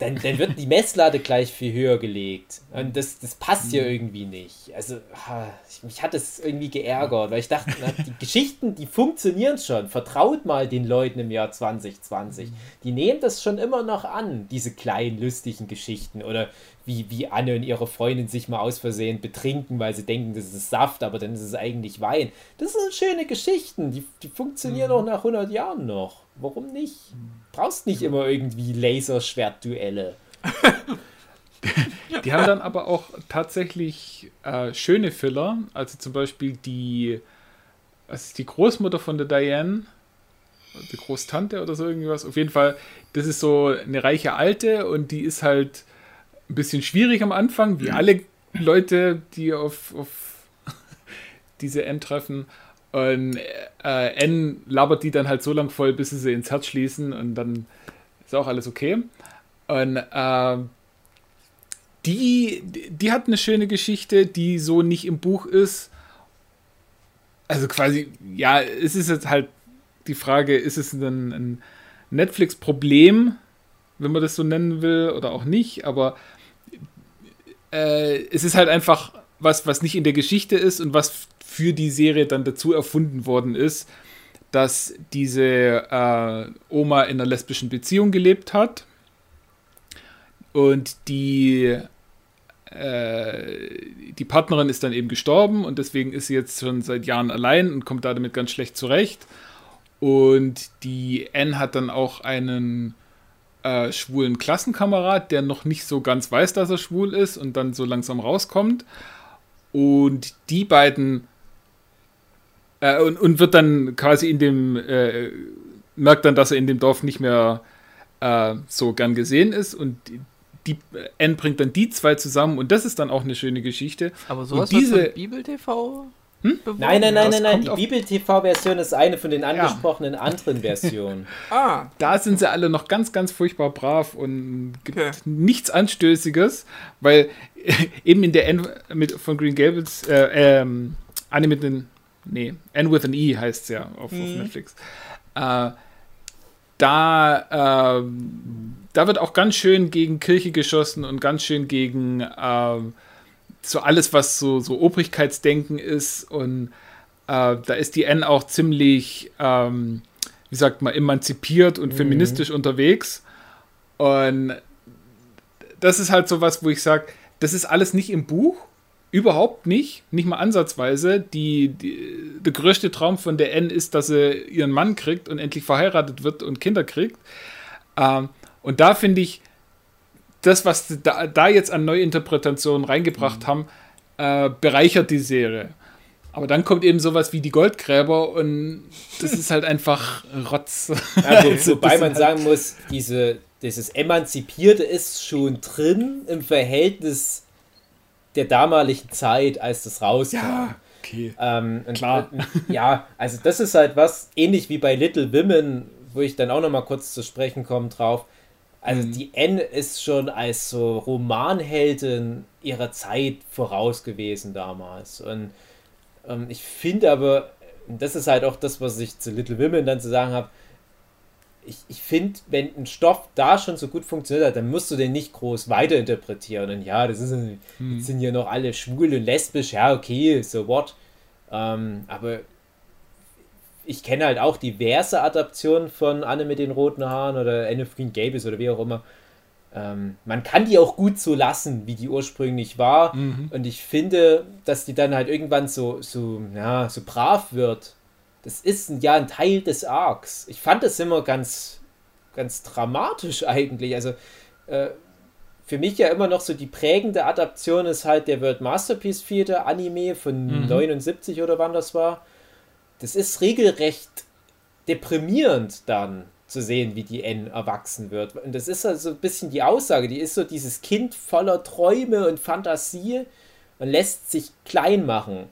dann, dann wird die Messlatte gleich viel höher gelegt. Und das, das passt ja irgendwie nicht. Also, ich, mich hat es irgendwie geärgert, weil ich dachte, na, die Geschichten, die funktionieren schon. Vertraut mal den Leuten im Jahr 2020. Die nehmen das schon immer noch an, diese kleinen, lustigen Geschichten. Oder wie, wie Anne und ihre Freundin sich mal aus Versehen betrinken, weil sie denken, das ist Saft, aber dann ist es eigentlich Wein. Das sind schöne Geschichten, die, die funktionieren auch nach 100 Jahren noch. Warum nicht? Brauchst nicht immer irgendwie Laserschwertduelle. Die haben dann aber auch tatsächlich äh, schöne Filler, also zum Beispiel die, ist die Großmutter von der Diane, die Großtante oder so irgendwas. Auf jeden Fall, das ist so eine reiche Alte und die ist halt ein bisschen schwierig am Anfang, wie alle Leute, die auf, auf diese N treffen. Und äh, N labert die dann halt so lang voll, bis sie sie ins Herz schließen und dann ist auch alles okay. Und äh, die, die hat eine schöne Geschichte, die so nicht im Buch ist. Also quasi, ja, es ist jetzt halt die Frage, ist es ein, ein Netflix-Problem, wenn man das so nennen will, oder auch nicht, aber äh, es ist halt einfach was, was nicht in der Geschichte ist und was für die Serie dann dazu erfunden worden ist, dass diese äh, Oma in einer lesbischen Beziehung gelebt hat und die äh, die Partnerin ist dann eben gestorben und deswegen ist sie jetzt schon seit Jahren allein und kommt damit ganz schlecht zurecht. Und die Anne hat dann auch einen äh, schwulen Klassenkamerad, der noch nicht so ganz weiß, dass er schwul ist und dann so langsam rauskommt. Und die beiden äh, und, und wird dann quasi in dem, äh, merkt dann, dass er in dem Dorf nicht mehr äh, so gern gesehen ist und die N bringt dann die zwei zusammen und das ist dann auch eine schöne Geschichte. Aber sowas und diese Bibel TV? Hm? Nein, nein, nein, nein, nein. Die Bibel-TV-Version ist eine von den angesprochenen ja. anderen Versionen. ah. Da sind sie alle noch ganz, ganz furchtbar brav und gibt okay. nichts Anstößiges, weil eben in der N mit, von Green Gables, äh, ähm, eine mit den, nee, N with an E heißt es ja auf, hm. auf mhm. Netflix. Äh, da, äh, da wird auch ganz schön gegen Kirche geschossen und ganz schön gegen äh, so alles, was so, so Obrigkeitsdenken ist. Und äh, da ist die N auch ziemlich, ähm, wie sagt man, emanzipiert und mhm. feministisch unterwegs. Und das ist halt so was, wo ich sage, das ist alles nicht im Buch. Überhaupt nicht, nicht mal ansatzweise. Die, die, der größte Traum von der N ist, dass sie ihren Mann kriegt und endlich verheiratet wird und Kinder kriegt. Ähm, und da finde ich, das, was da, da jetzt an Neuinterpretationen reingebracht mhm. haben, äh, bereichert die Serie. Aber dann kommt eben sowas wie die Goldgräber und das ist halt einfach Rotz. Also, wobei man halt sagen muss, diese, dieses Emanzipierte ist schon drin im Verhältnis der damaligen Zeit, als das rauskam. Ja, okay. Ähm, Klar. Und, ja, also das ist halt was, ähnlich wie bei Little Women, wo ich dann auch noch mal kurz zu sprechen komme drauf. Also mhm. die N ist schon als so Romanheldin ihrer Zeit voraus gewesen damals. Und ähm, ich finde aber, das ist halt auch das, was ich zu Little Women dann zu sagen habe, ich, ich finde, wenn ein Stoff da schon so gut funktioniert hat, dann musst du den nicht groß weiterinterpretieren. Und ja, das ist, hm. sind hier noch alle schwul und lesbisch, ja, okay, so what. Ähm, aber ich kenne halt auch diverse Adaptionen von Anne mit den roten Haaren oder Anne of Green Gables oder wie auch immer. Ähm, man kann die auch gut so lassen, wie die ursprünglich war. Mhm. Und ich finde, dass die dann halt irgendwann so, so, ja, so brav wird. Das ist ja ein Teil des Arcs. Ich fand das immer ganz, ganz dramatisch eigentlich. Also äh, für mich ja immer noch so die prägende Adaption ist halt der World Masterpiece 4. Anime von mhm. 79 oder wann das war das ist regelrecht deprimierend dann zu sehen, wie die N erwachsen wird. Und das ist also ein bisschen die Aussage, die ist so dieses Kind voller Träume und Fantasie und lässt sich klein machen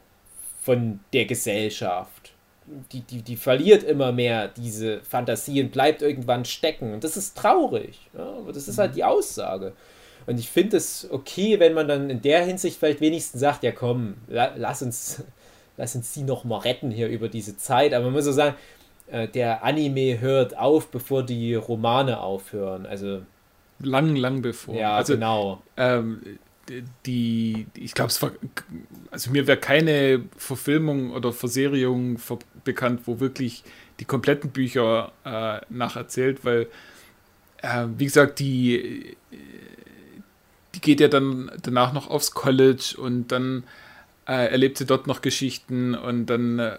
von der Gesellschaft. Die, die, die verliert immer mehr diese Fantasie und bleibt irgendwann stecken. Und das ist traurig. Ja? Aber das ist halt die Aussage. Und ich finde es okay, wenn man dann in der Hinsicht vielleicht wenigstens sagt, ja komm, la, lass uns lass uns sie noch mal retten hier über diese Zeit. Aber man muss so sagen, äh, der Anime hört auf, bevor die Romane aufhören. Also lang, lang bevor. Ja, also, genau. Ähm, die, ich glaube, es war, also mir wäre keine Verfilmung oder Verserierung bekannt, wo wirklich die kompletten Bücher äh, nacherzählt, weil, äh, wie gesagt, die, die geht ja dann danach noch aufs College und dann äh, erlebt sie dort noch Geschichten und dann äh,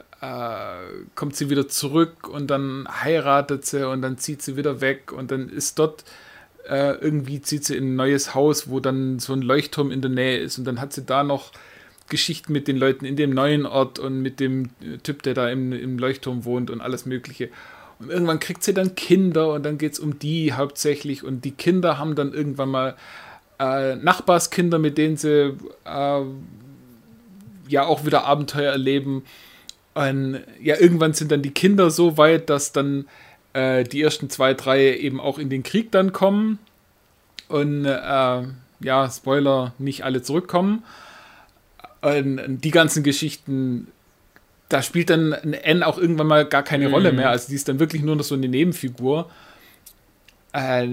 kommt sie wieder zurück und dann heiratet sie und dann zieht sie wieder weg und dann ist dort äh, irgendwie zieht sie in ein neues Haus, wo dann so ein Leuchtturm in der Nähe ist und dann hat sie da noch Geschichten mit den Leuten in dem neuen Ort und mit dem Typ, der da im, im Leuchtturm wohnt und alles Mögliche. Und irgendwann kriegt sie dann Kinder und dann geht es um die hauptsächlich und die Kinder haben dann irgendwann mal äh, Nachbarskinder, mit denen sie äh, ja auch wieder Abenteuer erleben. Und ja, irgendwann sind dann die Kinder so weit, dass dann äh, die ersten zwei, drei eben auch in den Krieg dann kommen. Und äh, ja, Spoiler, nicht alle zurückkommen. Und die ganzen Geschichten, da spielt dann ein N auch irgendwann mal gar keine mhm. Rolle mehr. Also die ist dann wirklich nur noch so eine Nebenfigur. Äh,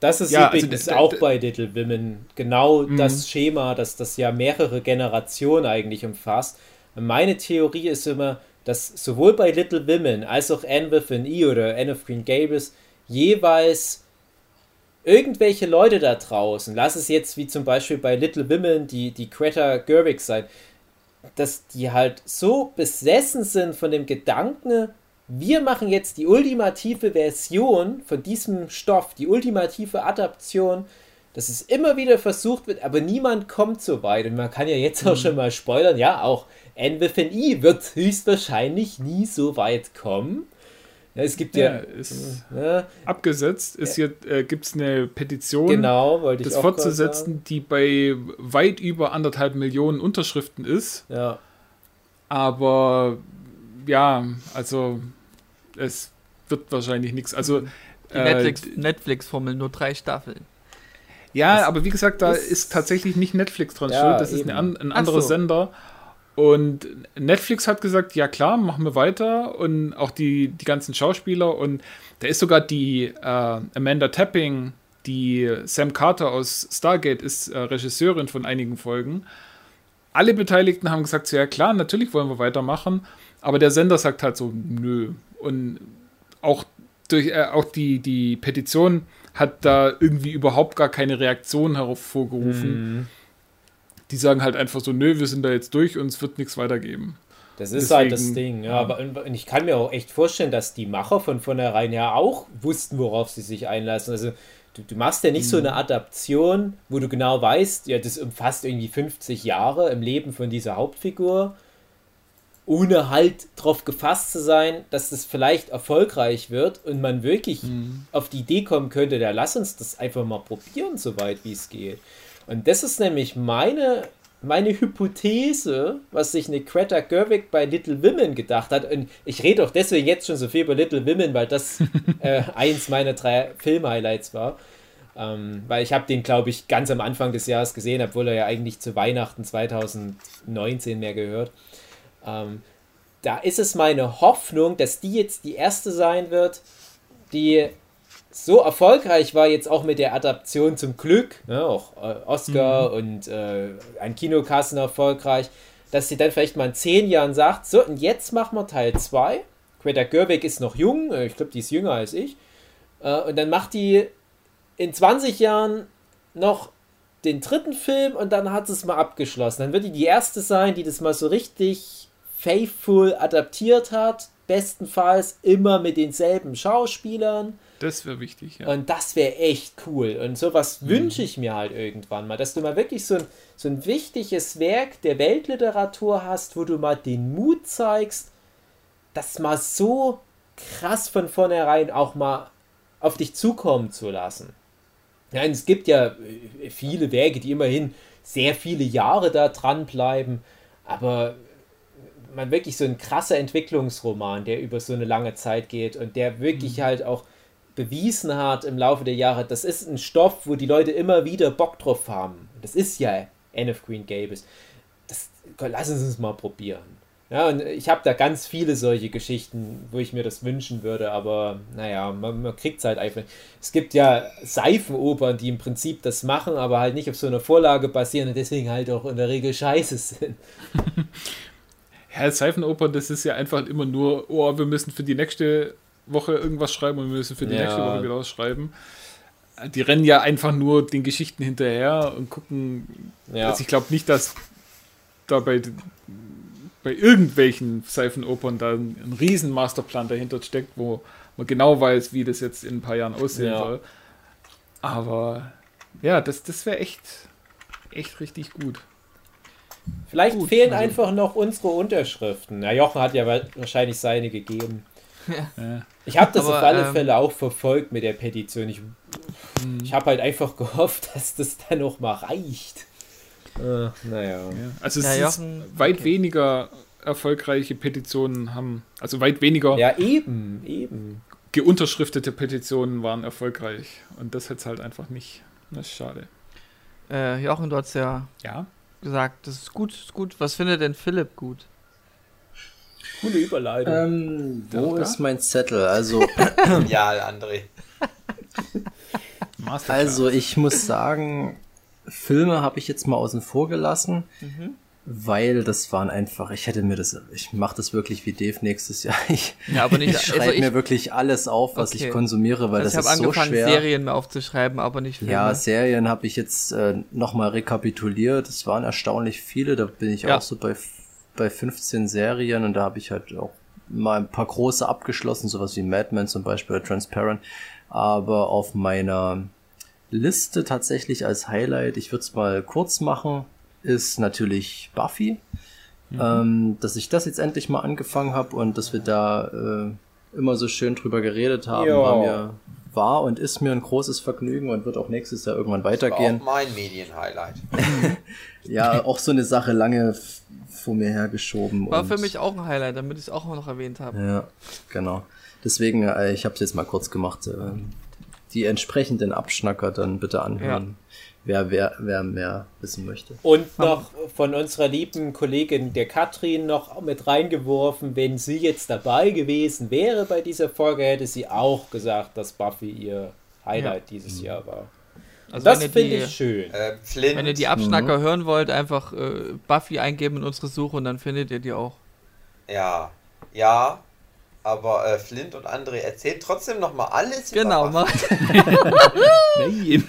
das ist ja, übrigens also, auch bei Little Women genau mhm. das Schema, dass das ja mehrere Generationen eigentlich umfasst. Meine Theorie ist immer, dass sowohl bei Little Women als auch Anne Within E oder Anne of Green Gables jeweils irgendwelche Leute da draußen, lass es jetzt wie zum Beispiel bei Little Women die, die Greta Gerwig sein, dass die halt so besessen sind von dem Gedanken, wir machen jetzt die ultimative Version von diesem Stoff, die ultimative Adaption, dass es immer wieder versucht wird, aber niemand kommt so weit. Und man kann ja jetzt auch mhm. schon mal spoilern, ja, auch NWFNI wird höchstwahrscheinlich nie so weit kommen. Ja, es gibt ja, ja ist ja, abgesetzt. Ist jetzt äh, gibt es eine Petition, genau, wollte das fortzusetzen, die bei weit über anderthalb Millionen Unterschriften ist. Ja. Aber ja, also es wird wahrscheinlich nichts. Also die äh, Netflix-Formel nur drei Staffeln. Ja, das aber wie gesagt, da ist, ist tatsächlich nicht Netflix dran ja, schuld, das eben. ist ein, ein anderer so. Sender. Und Netflix hat gesagt, ja klar, machen wir weiter. Und auch die, die ganzen Schauspieler. Und da ist sogar die äh, Amanda Tapping, die Sam Carter aus Stargate ist äh, Regisseurin von einigen Folgen. Alle Beteiligten haben gesagt, so, ja klar, natürlich wollen wir weitermachen. Aber der Sender sagt halt so, nö. Und auch durch äh, auch die, die Petition hat da irgendwie überhaupt gar keine Reaktion hervorgerufen. Mhm die sagen halt einfach so, nö, wir sind da jetzt durch und es wird nichts weitergeben. Das ist Deswegen, halt das Ding, ja. Aber und ich kann mir auch echt vorstellen, dass die Macher von vornherein ja auch wussten, worauf sie sich einlassen. Also du, du machst ja nicht mhm. so eine Adaption, wo du genau weißt, ja, das umfasst irgendwie 50 Jahre im Leben von dieser Hauptfigur, ohne halt darauf gefasst zu sein, dass das vielleicht erfolgreich wird und man wirklich mhm. auf die Idee kommen könnte, ja, lass uns das einfach mal probieren, so weit wie es geht. Und das ist nämlich meine, meine Hypothese, was sich eine Greta Gerwig bei Little Women gedacht hat. Und ich rede auch deswegen jetzt schon so viel über Little Women, weil das äh, eins meiner drei Film-Highlights war. Ähm, weil ich habe den, glaube ich, ganz am Anfang des Jahres gesehen, obwohl er ja eigentlich zu Weihnachten 2019 mehr gehört. Ähm, da ist es meine Hoffnung, dass die jetzt die erste sein wird, die so erfolgreich war jetzt auch mit der Adaption zum Glück, ne, auch äh, Oscar mhm. und äh, ein Kinokassen erfolgreich, dass sie dann vielleicht mal in zehn Jahren sagt, so und jetzt machen wir Teil 2. Greta Gerwig ist noch jung, äh, ich glaube, die ist jünger als ich. Äh, und dann macht die in 20 Jahren noch den dritten Film und dann hat es mal abgeschlossen. Dann wird die die erste sein, die das mal so richtig faithful adaptiert hat. Bestenfalls immer mit denselben Schauspielern das wäre wichtig, ja. Und das wäre echt cool. Und sowas mhm. wünsche ich mir halt irgendwann mal, dass du mal wirklich so ein, so ein wichtiges Werk der Weltliteratur hast, wo du mal den Mut zeigst, das mal so krass von vornherein auch mal auf dich zukommen zu lassen. Ja, es gibt ja äh, viele Werke, die immerhin sehr viele Jahre da dranbleiben, aber man wirklich so ein krasser Entwicklungsroman, der über so eine lange Zeit geht und der wirklich mhm. halt auch bewiesen hat im Laufe der Jahre, das ist ein Stoff, wo die Leute immer wieder Bock drauf haben. Das ist ja Anne of Green Gables. Das, lass uns es mal probieren. Ja, und ich habe da ganz viele solche Geschichten, wo ich mir das wünschen würde, aber naja, man, man kriegt es halt einfach. Es gibt ja Seifenopern, die im Prinzip das machen, aber halt nicht auf so einer Vorlage basieren und deswegen halt auch in der Regel scheiße sind. Ja, Seifenopern, das ist ja einfach immer nur, oh, wir müssen für die nächste Woche irgendwas schreiben und wir müssen für die Ja. nächste Woche wieder was schreiben. Die rennen ja einfach nur den Geschichten hinterher und gucken. Ja. Also ich glaube nicht, dass da bei, bei irgendwelchen Seifenopern da ein, ein riesen Masterplan dahinter steckt, wo man genau weiß, wie das jetzt in ein paar Jahren aussehen Ja. soll. Aber ja, das, das wäre echt, echt richtig gut. Vielleicht Gut, fehlen also- einfach noch unsere Unterschriften. Na, Jochen hat ja wa- wahrscheinlich seine gegeben. Ja. Ich habe das Aber, auf alle ähm, Fälle auch verfolgt mit der Petition. Ich, ich habe halt einfach gehofft, dass das dann noch mal reicht. Äh, naja. Ja, also es Ja, ist Jochen, weit okay. weniger erfolgreiche Petitionen haben, also weit weniger Ja, eben, eben. geunterschriftete Petitionen waren erfolgreich. Und das jetzt halt einfach nicht. Das ist schade. Äh, Jochen, du hast ja Ja. Gesagt, das ist gut, ist gut. Was findet denn Philipp gut? Coole Überleitung. Ähm, wo Da? ist mein Zettel? Also, Genial, André. Also ich muss sagen, Filme habe ich jetzt mal außen vor gelassen, Mhm. Weil das waren einfach, ich hätte mir das, ich mache das wirklich wie Dave nächstes Jahr. Ich, Ja, aber nicht. ich schreibe also ich, mir wirklich alles auf, was Okay. ich konsumiere, weil also ich das habe ist so angefangen, schwer. Serien mehr aufzuschreiben, aber nicht Filme. Ja, Serien habe ich jetzt äh, nochmal rekapituliert. Es waren erstaunlich viele. Da bin ich Ja. auch so bei, bei 15 Serien und da habe ich halt auch mal ein paar große abgeschlossen, sowas wie Mad Men zum Beispiel oder Transparent. Aber auf meiner Liste tatsächlich als Highlight, ich würde es mal kurz machen, ist natürlich Buffy. Ähm, dass ich das jetzt endlich mal angefangen habe und dass wir da äh, immer so schön drüber geredet haben, war mir war und ist mir ein großes Vergnügen und wird auch nächstes Jahr irgendwann War auch weitergehen. mein Medienhighlight. Ja, auch so eine Sache lange vor mir hergeschoben. War und- für mich auch ein Highlight, damit ich es auch noch erwähnt habe. Ja, genau. Deswegen, äh, ich habe es jetzt mal kurz gemacht. Äh, die entsprechenden Abschnacker dann bitte anhören, wer, wer, wer mehr wissen möchte. Und noch von unserer lieben Kollegin der Katrin noch mit reingeworfen, wenn sie jetzt dabei gewesen wäre bei dieser Folge, hätte sie auch gesagt, dass Buffy ihr Highlight dieses Jahr war. Also Das finde ich schön. Äh, Flint. Wenn ihr die Abschnacker hören wollt, einfach äh, Buffy eingeben in unsere Suche und dann findet ihr die auch. Ja, ja, aber äh, Flint und André erzählt trotzdem noch mal alles. über Genau, Buffy. mach. Nein.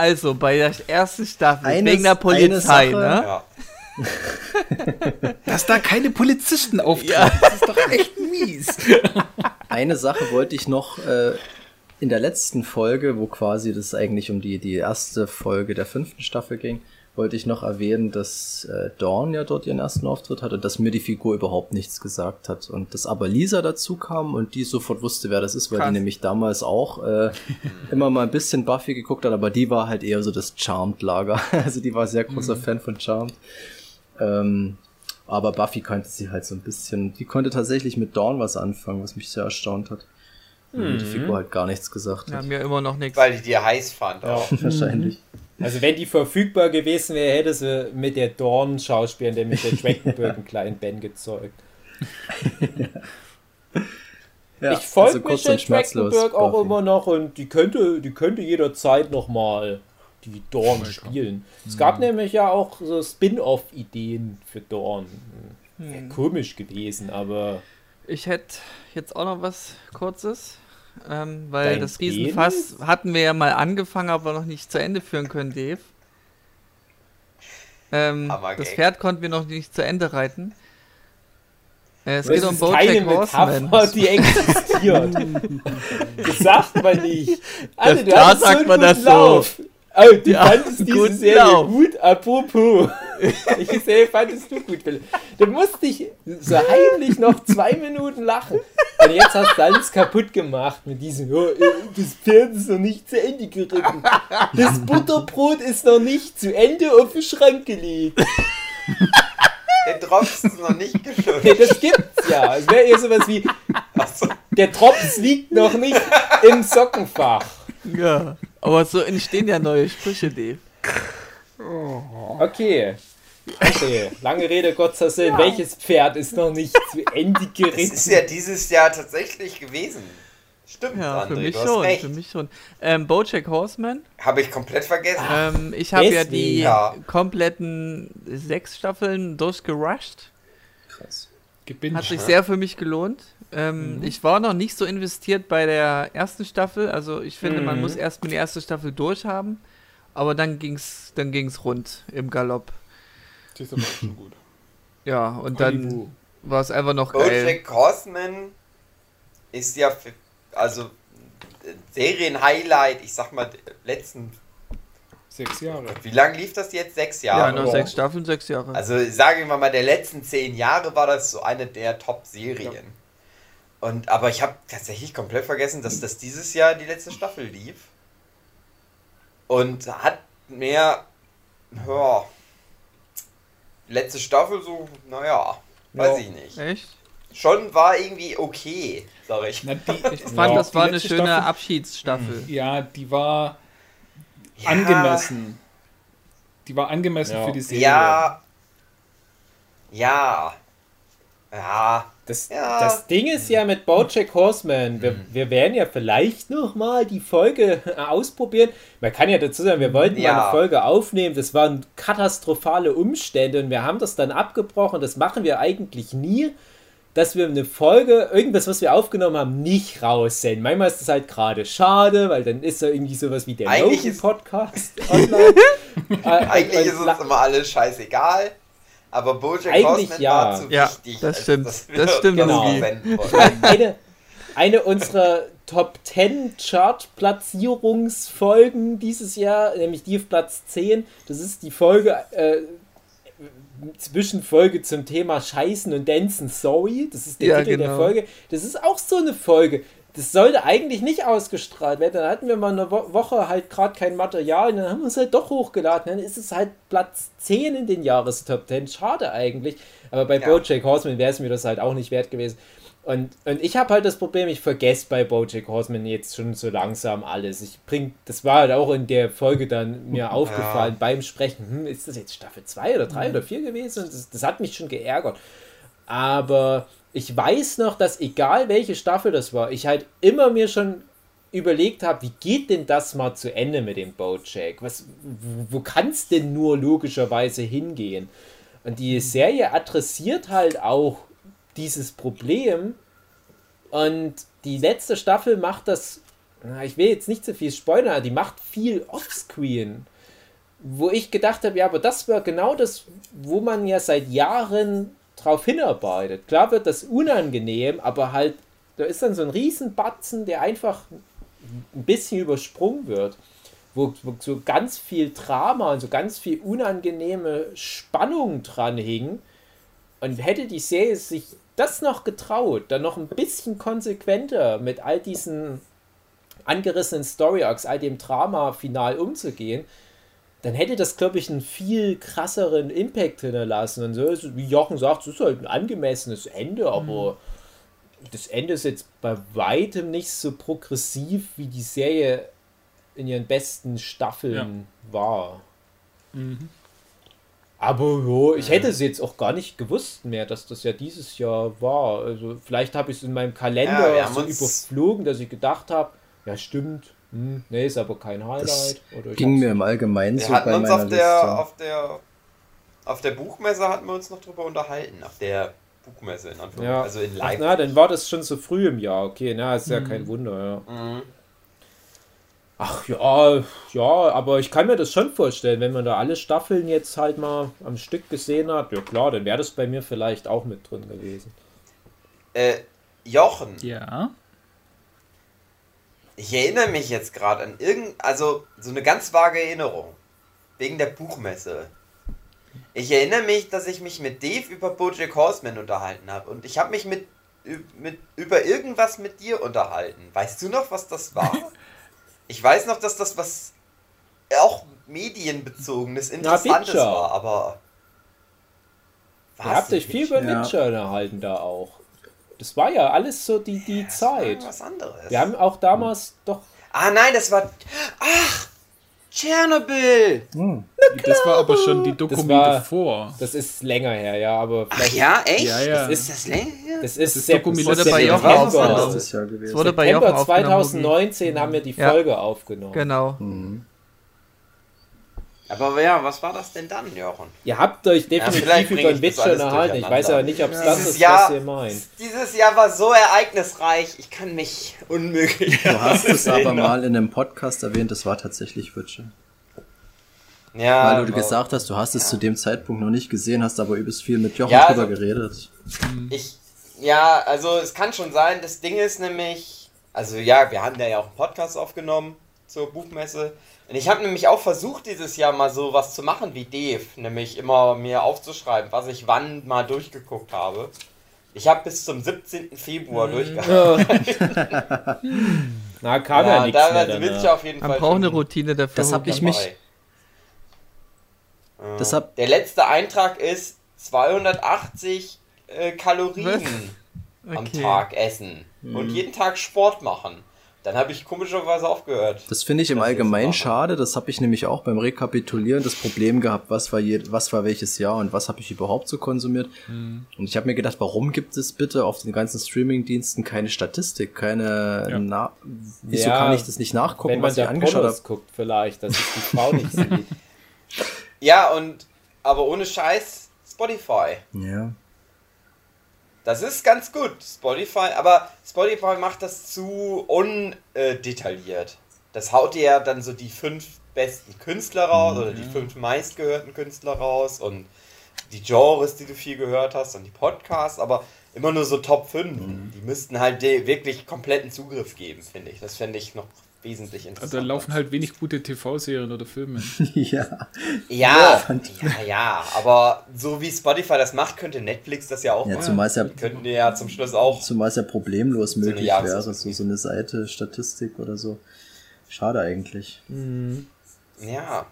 Also, bei der ersten Staffel, Eines- wegen der Polizei, ne? Ja. Dass da keine Polizisten auftauchen. Ja. Das ist doch echt mies. Eine Sache wollte ich noch äh, in der letzten Folge, wo quasi das eigentlich um die, die erste Folge der fünften Staffel ging, wollte ich noch erwähnen, dass äh, Dawn ja dort ihren ersten Auftritt hatte und dass mir die Figur überhaupt nichts gesagt hat. Und dass aber Lisa dazu kam und die sofort wusste, wer das ist, weil Krass. die nämlich damals auch äh, immer mal ein bisschen Buffy geguckt hat, aber die war halt eher so das Charmed-Lager. Also die war sehr großer Fan von Charmed. Ähm, aber Buffy kannte sie halt so ein bisschen. Die konnte tatsächlich mit Dawn was anfangen, was mich sehr erstaunt hat. Weil Die Figur halt gar nichts gesagt Ja, hat. mir immer noch nichts. Weil ich die heiß fand auch. Wahrscheinlich. Also wenn die verfügbar gewesen wäre, hätte sie mit der der mit der Trachtenberg einen kleinen Ben gezeugt. Ja, ich folge also Michelle Trachtenberg auch Buffy. immer noch und die könnte, die könnte jederzeit nochmal die Dawn spielen. Es gab nämlich ja auch so Spin-off-Ideen für Dawn. Wäre komisch gewesen, aber Ich hätte jetzt auch noch was Kurzes. Ähm, weil Dein das Riesenfass hatten wir ja mal angefangen, aber noch nicht zu Ende führen können, Dave. Ähm, das. Pferd konnten wir noch nicht zu Ende reiten. Äh, es das geht um Bojack Metapher, Horseman. die existiert. das sagt man nicht. Alter, du klar hattest sagt man das so. Oh, du Ja, fandest diese Serie Lauf. gut, apropos. Ich Serie fandest du gut, Philipp. Du musst dich so heimlich noch zwei Minuten lachen. Und jetzt hast du alles kaputt gemacht mit diesem, oh, äh, das Pferd ist noch nicht zu Ende geritten. Das Butterbrot ist noch nicht zu Ende auf den Schrank gelegt. Den Drops ist noch nicht Nee, gefüllt. das gibt's ja. Es wäre eher sowas wie, der Drops liegt noch nicht im Sockenfach. Ja, aber so entstehen ja neue Sprüche, Dave. Okay. Okay, lange Rede, kurzer Sinn. Welches Pferd ist noch nicht zu Ende Das geritten? ist ja dieses Jahr tatsächlich gewesen. Stimmt, Ja, André, für mich du hast schon, recht. für mich schon. Ähm, Bojack Horseman. Habe ich komplett vergessen. Ähm, ich habe ja die Ja. kompletten sechs Staffeln durchgerusht. Krass. Gebinged. Hat sich sehr für mich gelohnt. Ähm, Ich war noch nicht so investiert bei der ersten Staffel. Also ich finde, man Mhm. muss erst mal die erste Staffel durchhaben. Aber dann ging's, dann ging's rund im Galopp. Das ist aber auch schon gut. Ja, und dann war es einfach noch geil. Bojack Horseman ist ja, für, also äh, Serienhighlight, ich sag mal, der letzten, Sechs Jahre. wie lange lief das jetzt? Sechs Ja, Jahre? noch Ja. sechs Staffeln, sechs Jahre. Also sagen wir mal, der letzten zehn Jahre war das so eine der Top-Serien. Und aber ich habe tatsächlich komplett vergessen, dass das dieses Jahr die letzte Staffel lief. Und hat mir, ja, letzte Staffel so, naja, weiß Ja. ich nicht. Echt? Schon war irgendwie okay, sag ich. Na, die, Ich fand, Ja. das war eine schöne Staffel- Abschiedsstaffel. ja, die war Ja, angemessen. Die war angemessen Ja. für die Serie. Ja. Ja. Ja. Das, Ja. das Ding ist ja mit Bojack Horseman, wir, wir werden ja vielleicht noch mal die Folge ausprobieren. Man kann ja dazu sagen, wir wollten mal Ja. eine Folge aufnehmen, das waren katastrophale Umstände und wir haben das dann abgebrochen. Das machen wir eigentlich nie, dass wir eine Folge, irgendwas, was wir aufgenommen haben, nicht raussenden. Manchmal ist das halt gerade schade, weil dann ist da irgendwie sowas wie der Eigentlich Logan ist- Podcast online. Äh, Eigentlich ist uns immer alles scheißegal. Aber Bojack Eigentlich Horseman ja. war zu Ja, wichtig. das stimmt. wir Das stimmt, Genau. eine, eine unserer Top 10 Chart-Platzierungsfolgen dieses Jahr, nämlich die auf Platz 10. Das ist die Folge, äh, Zwischenfolge zum Thema Scheißen und Dancen, sorry. Das ist der Ja, Titel der genau. Folge. Das ist auch so eine Folge. Das sollte eigentlich nicht ausgestrahlt werden. Dann hatten wir mal eine Wo Woche halt gerade kein Material und dann haben wir es halt doch hochgeladen. Dann ist es halt Platz 10 in den Jahrestop 10. Schade eigentlich. Aber bei Ja. Bojack Horseman wäre es mir das halt auch nicht wert gewesen. Und, und ich habe halt das Problem, ich vergesse bei Bojack Horseman jetzt schon so langsam alles. Ich bring, das war halt auch in der Folge dann mir aufgefallen beim Sprechen. Hm, ist das jetzt Staffel 2 oder 3 oder 4 gewesen? Das, das hat mich schon geärgert. Aber ich weiß noch, dass egal welche Staffel das war, ich halt immer mir schon überlegt habe, wie geht denn das mal zu Ende mit dem Bojack? Was, wo, kann es denn nur logischerweise hingehen? Und die Serie adressiert halt auch dieses Problem. Und die letzte Staffel macht das, ich will jetzt nicht so viel spoilern, die macht viel offscreen. Wo ich gedacht habe, ja, aber das wäre genau das, wo man ja seit Jahren drauf hinarbeitet. Klar wird das unangenehm, aber halt, da ist dann so ein Riesenbatzen, der einfach ein bisschen übersprungen wird. Wo, wo so ganz viel Drama und so ganz viel unangenehme Spannung dran hing. Und hätte die Serie sich das noch getraut, dann noch ein bisschen konsequenter mit all diesen angerissenen Story Arcs, all dem Drama-Final umzugehen, dann hätte das, glaube ich, einen viel krasseren Impact hinterlassen. Und so ist, wie Jochen sagt, es ist halt ein angemessenes Ende, aber das Ende ist jetzt bei weitem nicht so progressiv, wie die Serie in ihren besten Staffeln war. Aber jo, ich hätte es jetzt auch gar nicht gewusst mehr, dass das ja dieses Jahr war. Also vielleicht habe ich es in meinem Ja, Kalender haben so überflogen, dass ich gedacht habe, ja stimmt, hm, nee, ist aber kein Highlight. Oder ich Ging mir im Allgemeinen Wir so hatten bei uns meiner auf der, Liste. auf der auf der Buchmesse hatten wir uns noch drüber unterhalten. Auf der Buchmesse in Anführungszeichen. Ja. Also in Ach, Leipzig. na, dann war das schon so früh im Jahr. Okay, na, ist ja kein Wunder, ja. Mhm. Ach ja, ja, aber ich kann mir das schon vorstellen, wenn man da alle Staffeln jetzt halt mal am Stück gesehen hat. Ja klar, dann wäre das bei mir vielleicht auch mit drin gewesen. Äh, Jochen, Ja. Ich erinnere mich jetzt gerade an irgend, also so eine ganz vage Erinnerung. Wegen der Buchmesse. Ich erinnere mich, dass ich mich mit Dave über Bojack Horseman unterhalten habe. Und ich habe mich mit, mit über irgendwas mit dir unterhalten. Weißt du noch, was das war? ich weiß noch, dass das was auch medienbezogenes, interessantes Witcher. war, aber. Ihr habt euch viel über Ja. Witcher unterhalten da auch. Das war ja alles so die, die Zeit. Was anderes. Wir haben auch damals doch. Ah nein, das war. Ach! Tschernobyl! Das war aber schon die Doku Das war- davor. Das ist länger her, ja, aber Ach ja, echt? Ja, ja. Das ist das länger her? Das ist, ist das ist Wurde bei Jochen aufgenommen. gewesen. Es wurde bei Jochen September aufgenommen. 2019 haben wir die Ja. Folge aufgenommen. Genau. Aber ja, was war das denn dann, Jochen? Ihr habt euch definitiv bring über den alles erhalten. Ich weiß aber nicht, ob es das Dieses ist, Jahr- was ihr meint. Dieses Jahr war so ereignisreich, ich kann mich unmöglich. Du hast es aber mal in einem Podcast erwähnt, das war tatsächlich Witcher. Ja, Weil du aber gesagt hast, du hast es zu dem Zeitpunkt noch nicht gesehen, hast aber übelst viel mit Jochen Ja, drüber also- geredet. Ich, ja, also es kann schon sein, das Ding ist nämlich, also ja, wir haben da ja auch einen Podcast aufgenommen zur Buchmesse. Und ich habe nämlich auch versucht, dieses Jahr mal so was zu machen wie Dave, nämlich immer mir aufzuschreiben, was ich wann mal durchgeguckt habe. Ich habe bis zum 17. Februar durchgehalten. Na, kam ja, Ja, nichts da mehr will ich auf jeden Man Fall. braucht eine Routine dafür. Das hab Hugi. ich mich- dabei. Ja. Deshalb- Der letzte Eintrag ist 280 äh, Kalorien am Okay. Tag essen und Mhm. jeden Tag Sport machen. Dann habe ich komischerweise aufgehört. Das finde ich im Allgemeinen schade. Das habe ich nämlich auch beim Rekapitulieren das Problem gehabt, was war, je, was war welches Jahr und was habe ich überhaupt so konsumiert. Und ich habe mir gedacht, warum gibt es bitte auf den ganzen Streaming-Diensten keine Statistik, keine... Ja. Na Wieso Ja, kann ich das nicht nachgucken, Wenn man was ich da angeschaut habe? Guckt, vielleicht, dass es die Frau nicht sieht. Ja, und aber ohne Scheiß Spotify. Ja. Das ist ganz gut, Spotify, aber Spotify macht das zu undetailliert. Das haut dir ja dann so die fünf besten Künstler raus oder die fünf meistgehörten Künstler raus und die Genres, die du viel gehört hast und die Podcasts, aber immer nur so Top 5. Die müssten halt wirklich kompletten Zugriff geben, finde ich. Das fände ich noch wesentlich Also interessanter. da laufen halt wenig gute TV-Serien oder Filme. ja. Ja, ja, ja, aber so wie Spotify das macht, könnte Netflix das ja auch Ja, machen. zumal es ja, könnten ja zum Schluss auch. zumal es ja problemlos eine möglich wäre, so, so eine Seite, Statistik oder so. Schade eigentlich. Ja,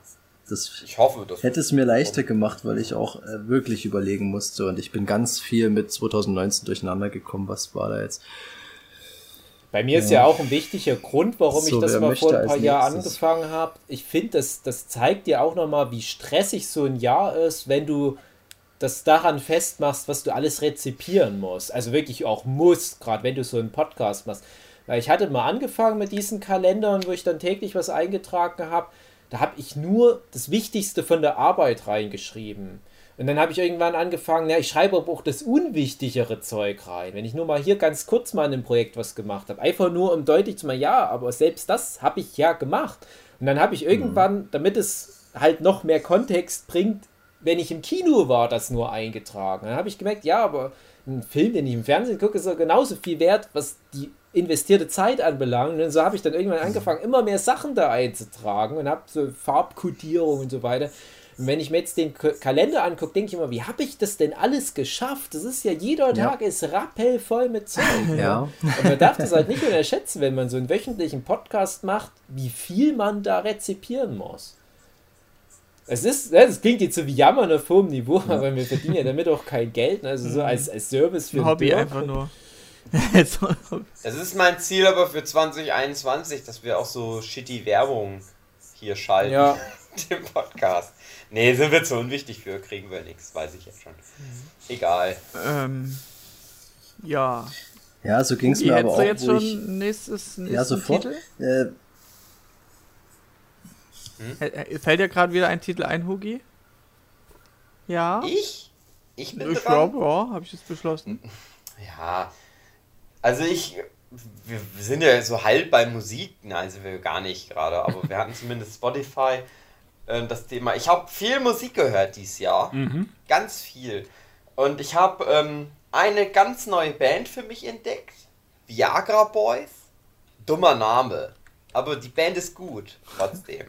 Das ich hoffe, das. hätte es mir leichter gemacht, weil ich auch äh, wirklich überlegen musste und ich bin ganz viel mit 2019 durcheinander gekommen. Was war da jetzt? Bei mir ist ja auch ein wichtiger Grund, warum So, ich das mal vor ein paar Jahren angefangen habe. Ich finde, das, das zeigt dir auch nochmal, wie stressig so ein Jahr ist, wenn du das daran festmachst, was du alles rezipieren musst. Also wirklich auch musst, gerade wenn du so einen Podcast machst. Weil ich hatte mal angefangen mit diesen Kalendern, wo ich dann täglich was eingetragen habe. Da habe ich nur das Wichtigste von der Arbeit reingeschrieben. Und dann habe ich irgendwann angefangen, ja, ich schreibe aber auch das unwichtigere Zeug rein. Wenn ich nur mal hier ganz kurz mal in einem Projekt was gemacht habe. Einfach nur, um deutlich zu machen, ja, aber selbst das habe ich ja gemacht. Und dann habe ich irgendwann, damit es halt noch mehr Kontext bringt, wenn ich im Kino war, das nur eingetragen. Dann habe ich gemerkt, ja, aber ein Film, den ich im Fernsehen gucke, ist ja genauso viel wert, was die investierte Zeit anbelangt. Und so habe ich dann irgendwann angefangen, immer mehr Sachen da einzutragen und habe so Farbkodierung und so weiter. Und wenn ich mir jetzt den K Kalender angucke, denke ich immer, wie habe ich das denn alles geschafft? Das ist ja jeder Ja. Tag ist rappelvoll mit Zeug. ne? Ja. Und man darf das halt nicht unterschätzen, wenn man so einen wöchentlichen Podcast macht, wie viel man da rezipieren muss. Es ist, ne, das klingt jetzt so wie Jammern auf hohem Niveau, aber wir verdienen ja damit auch kein Geld. ne? Also so als, als Service für Ein den Hobby einfach nur. Das ist mein Ziel aber für 2021, dass wir auch so shitty Werbung hier schalten. Ja. Dem Podcast. Nee, sind wir zu unwichtig für, kriegen wir nichts, weiß ich jetzt schon. Egal. ähm, ja. Ja, so ging es mir aber auch. jetzt wo schon ich, nächstes, nächsten ja, sofort. Titel? Äh, Äh, Fällt dir gerade wieder ein Titel ein, Hugi? Ja? Ich? Ich bin Ich glaube, ja, habe ich jetzt beschlossen. Ja, also ich, wir, wir sind ja so halb bei Musik, nein, sind wir gar nicht gerade, aber wir hatten zumindest Spotify äh, das Thema. Ich habe viel Musik gehört dieses Jahr, ganz viel. Und ich habe ähm, eine ganz neue Band für mich entdeckt, Viagra Boys. Dummer Name, aber die Band ist gut, trotzdem.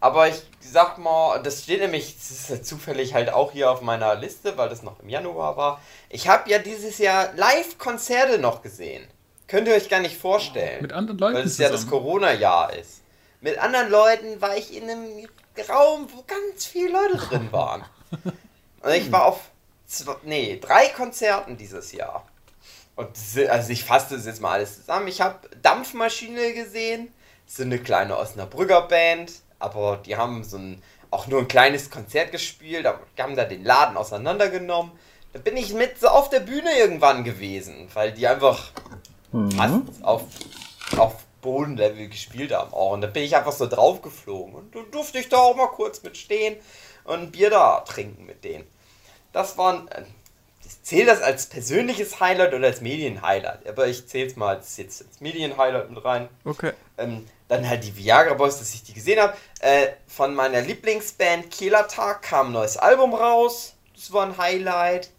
Aber ich sag mal, das steht nämlich, das ja zufällig halt auch hier auf meiner Liste, weil das noch im Januar war. Ich habe ja dieses Jahr Live-Konzerte noch gesehen. Könnt ihr euch gar nicht vorstellen. Mit anderen Leuten Weil es ja das. Corona-Jahr ist. Mit anderen Leuten war ich in einem Raum, wo ganz viele Leute drin waren. Und ich war auf zwei, nee, drei Konzerten dieses Jahr. Und also ich fasse das jetzt mal alles zusammen. Ich habe Dampfmaschine gesehen, das ist eine kleine Osnabrücker Band. aber die haben so ein, auch nur ein kleines Konzert gespielt, aber die haben da den Laden auseinandergenommen. Da bin ich mit so auf der Bühne irgendwann gewesen, weil die einfach fast auf, auf Bodenlevel gespielt haben auch. Und da bin ich einfach so draufgeflogen. Und da durfte ich da auch mal kurz mit stehen und ein Bier da trinken mit denen. Das waren. äh, Ich zähle das als persönliches Highlight oder als Medienhighlight. Aber ich zähle es mal als, jetzt als Medienhighlight mit rein. Okay. Ähm, dann halt die Viagra Boys, dass ich die gesehen habe. Äh, von meiner Lieblingsband Kehler Tag kam ein neues Album raus. Das war ein Highlight.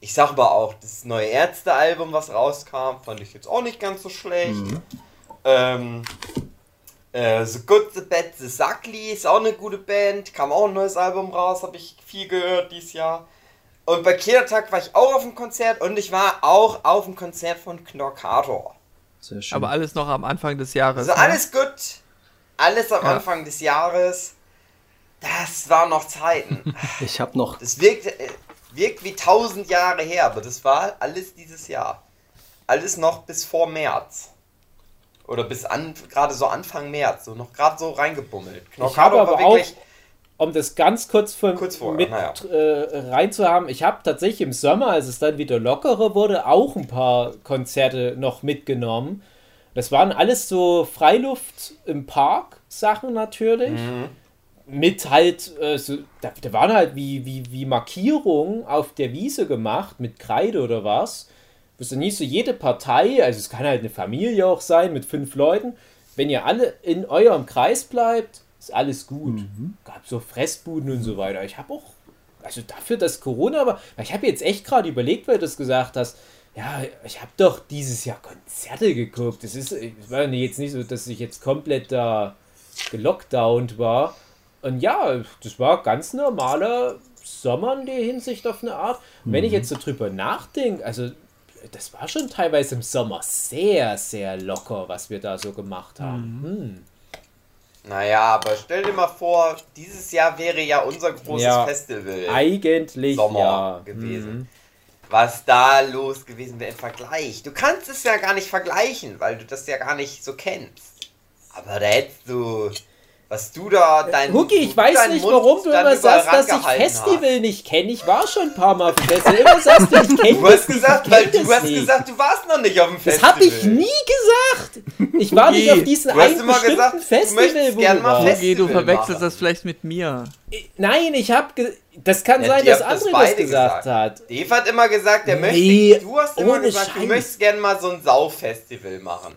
Ich sag aber auch, das neue Ärzte-Album, was rauskam, fand ich jetzt auch nicht ganz so schlecht. Ähm, äh, The Good, The Bad, The Suckly ist auch eine gute Band. Kam auch ein neues Album raus, habe ich viel gehört dieses Jahr. Und bei Kehler Tag war ich auch auf dem Konzert und ich war auch auf dem Konzert von Knorkator. Sehr schön. Aber alles noch am Anfang des Jahres. Also ne? alles gut. Alles am Ja. Anfang des Jahres. Das waren noch Zeiten. ich habe noch Das wirkt, äh, wirkt wie tausend Jahre her, aber das war alles dieses Jahr. Alles noch bis vor März. Oder bis an, gerade so Anfang März, so noch gerade so reingebummelt. habe Knockout aber war wirklich. um das ganz kurz, von, Kurz vorher, mit naja. äh, reinzuhaben, ich habe tatsächlich im Sommer, als es dann wieder lockerer wurde, auch ein paar Konzerte noch mitgenommen. Das waren alles so Freiluft im Park Sachen natürlich. Mhm. Mit halt, äh, so, da, da waren halt wie, wie, wie Markierungen auf der Wiese gemacht, mit Kreide oder was. Es dann nicht so jede Partei, also es kann halt eine Familie auch sein mit fünf Leuten, wenn ihr alle in eurem Kreis bleibt, ist alles gut. Gab so Fressbuden und so weiter. Ich habe auch, also dafür, dass Corona war, ich habe jetzt echt gerade überlegt, weil du das gesagt hast, ja, ich habe doch dieses Jahr Konzerte geguckt. Das ist, es war jetzt nicht so, dass ich jetzt komplett da gelockdownt war. Und ja, das war ganz normaler Sommer in der Hinsicht auf eine Art. Und wenn ich jetzt so drüber nachdenke, also das war schon teilweise im Sommer sehr, sehr locker, was wir da so gemacht haben. Hm. Naja, aber stell dir mal vor, dieses Jahr wäre ja unser großes Ja. Festival. Eigentlich Sommer ja. gewesen. Mhm. was da los gewesen wäre im Vergleich. Du kannst es ja gar nicht vergleichen, weil du das ja gar nicht so kennst. Aber da hättest du, was du da, dein. Huki, ich du weiß nicht, Mund warum du immer sagst, dass ich Festival nicht kenne. Ich war schon ein paar Mal auf dem Festival. Immer sagst du, ich kenne Du hast gesagt, weil du hast nicht. gesagt, du warst noch nicht auf dem Das Festival. habe ich nie gesagt. Ich war nicht Hugi, auf diesem du hast einen immer bestimmten gesagt, du Festival, möchtest wo gern du mal warst. Hugi, du verwechselst machen. das vielleicht mit mir. Nein, ich habe. Das kann Ja, sein, dass das André das beide gesagt, gesagt. hat. Dave hat immer gesagt, der Nee, möchte. Du hast immer gesagt, du Scheiß. möchtest gern mal so ein Saufestival machen.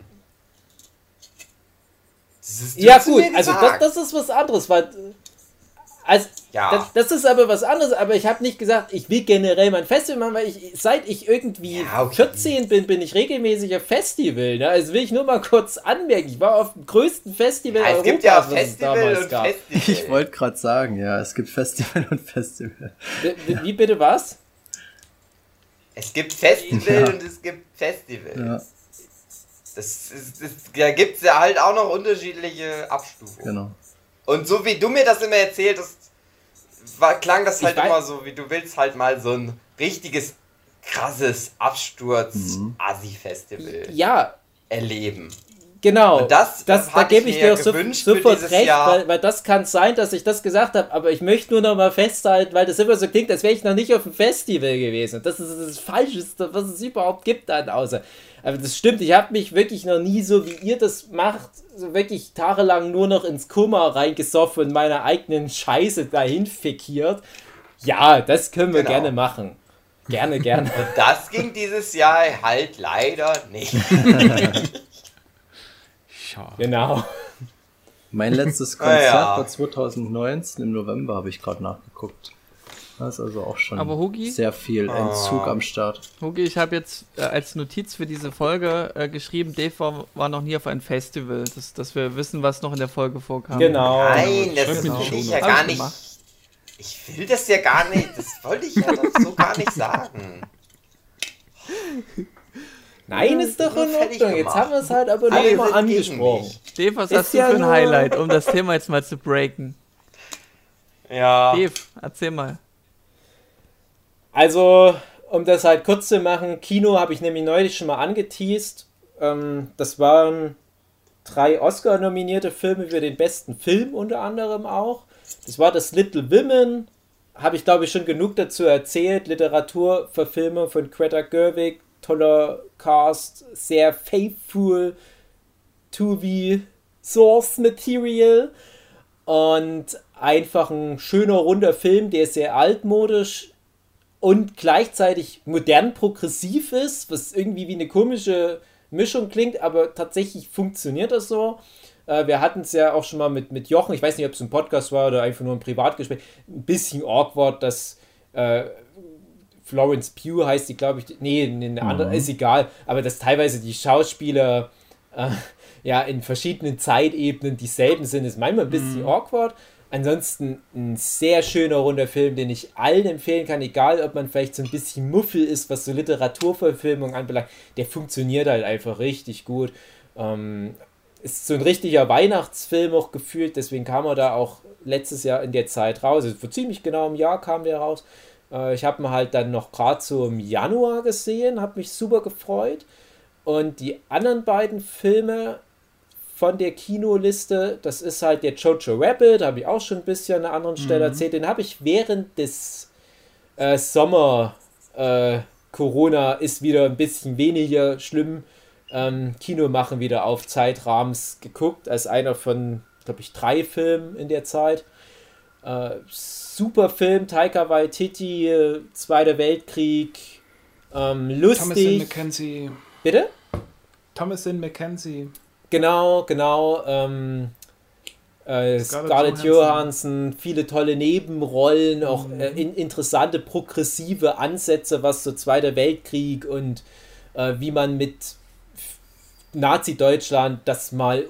Das Ja, gut, also das, das ist was anderes, weil. Also, Ja. das, das ist aber was anderes, aber ich habe nicht gesagt, ich will generell mein Festival machen, weil ich, seit ich irgendwie Ja, okay. 14 bin, bin ich regelmäßig auf Festival. Ne? Also will ich nur mal kurz anmerken, ich war auf dem größten Festival Ja, es gibt ja Europas, was es Festival damals und gab. Festival. Ich wollte gerade sagen, ja, es gibt Festival und Festival. Wie, wie bitte was? Es gibt Festival Ja. und es gibt Festivals. Das ist, das, da gibt es ja halt auch noch unterschiedliche Abstufungen. genau. Und so wie du mir das immer erzählt hast, war, klang das halt Ich immer so, wie du willst halt mal so ein richtiges, krasses Mhm. Absturz-Asi-Festival Ja, erleben. genau. Und das das, da ich gebe ich mir dir auch so, gewünscht für sofort dieses recht, Jahr. weil, weil das kann sein, dass ich das gesagt habe, aber ich möchte nur noch mal festhalten, weil das immer so klingt, als wäre ich noch nicht auf dem Festival gewesen. Das ist das Falscheste, was es überhaupt gibt dann außer. Aber das stimmt, ich habe mich wirklich noch nie so, wie ihr das macht, so wirklich tagelang nur noch ins Kummer reingesoffen und meiner eigenen Scheiße dahin fikiert. Ja, das können wir Genau. gerne machen. Gerne, gerne. Und das ging dieses Jahr halt leider nicht. Schade. genau. Mein letztes Ah, Konzert ja. war 2019 im November, habe ich gerade nachgeguckt. Das ist also auch schon Aber Hugi? sehr viel. Entzug am Start. Hugi, ich habe jetzt äh, als Notiz für diese Folge äh, geschrieben, Dave war, war noch nie auf einem Festival, dass, dass wir wissen, was noch in der Folge vorkam. Genau. Nein, das mir die will ich ja gar nicht. gemacht. Ich will das ja gar nicht. Das wollte ich ja doch so gar nicht sagen. Nein, ist doch Nur in Ordnung. Jetzt haben wir es halt aber Alle noch mal angesprochen. Dave, was Ist hast du ja für ein nur- Highlight, um das Thema jetzt mal zu breaken? Ja. Dave, erzähl mal. Also, um das halt kurz zu machen, Kino habe ich nämlich neulich schon mal angeteased. Ähm, das waren drei Oscar-nominierte Filme für den besten Film unter anderem auch. Das war das Little Women, habe ich glaube ich schon genug dazu erzählt. Literaturverfilmung von Greta Gerwig, toller Cast, sehr faithful to the source material und einfach ein schöner runder Film, der sehr altmodisch und gleichzeitig modern progressiv ist, was irgendwie wie eine komische Mischung klingt, aber tatsächlich funktioniert das so. Äh, wir hatten es ja auch schon mal mit, mit Jochen, ich weiß nicht, ob es ein Podcast war oder einfach nur ein Privatgespräch, ein bisschen awkward, dass äh, Florence Pugh heißt die, glaube ich, nee, eine mhm. andere, ist egal, aber dass teilweise die Schauspieler äh, ja in verschiedenen Zeitebenen dieselben sind, ist manchmal ein bisschen mhm. awkward. Ansonsten ein sehr schöner runder Film, den ich allen empfehlen kann, egal ob man vielleicht so ein bisschen Muffel ist, was so Literaturverfilmung anbelangt. Der funktioniert halt einfach richtig gut. Ähm, ist so ein richtiger Weihnachtsfilm auch gefühlt, deswegen kam er da auch letztes Jahr in der Zeit raus. Also vor ziemlich genau einem Jahr kam der raus. Äh, ich habe ihn halt dann noch gerade so im Januar gesehen, habe mich super gefreut. Und die anderen beiden Filme von der Kinoliste. Das ist halt der Jojo Rabbit, habe ich auch schon ein bisschen an einer anderen Stelle mhm. erzählt. Den habe ich während des äh, Sommer äh, Corona ist wieder ein bisschen weniger schlimm. Ähm, Kino machen wieder auf Zeitrahmens geguckt, als einer von, glaube ich, drei Filmen in der Zeit. Äh, super Film, Taika Waititi, äh, Zweiter Weltkrieg, ähm, lustig. Thomasin McKenzie. Bitte? Thomasin McKenzie. Genau, genau. Ähm, äh, Scarlett Johansson, viele tolle Nebenrollen, auch mhm. äh, in, interessante progressive Ansätze, was so Zweiter Weltkrieg und äh, wie man mit Nazi-Deutschland das mal,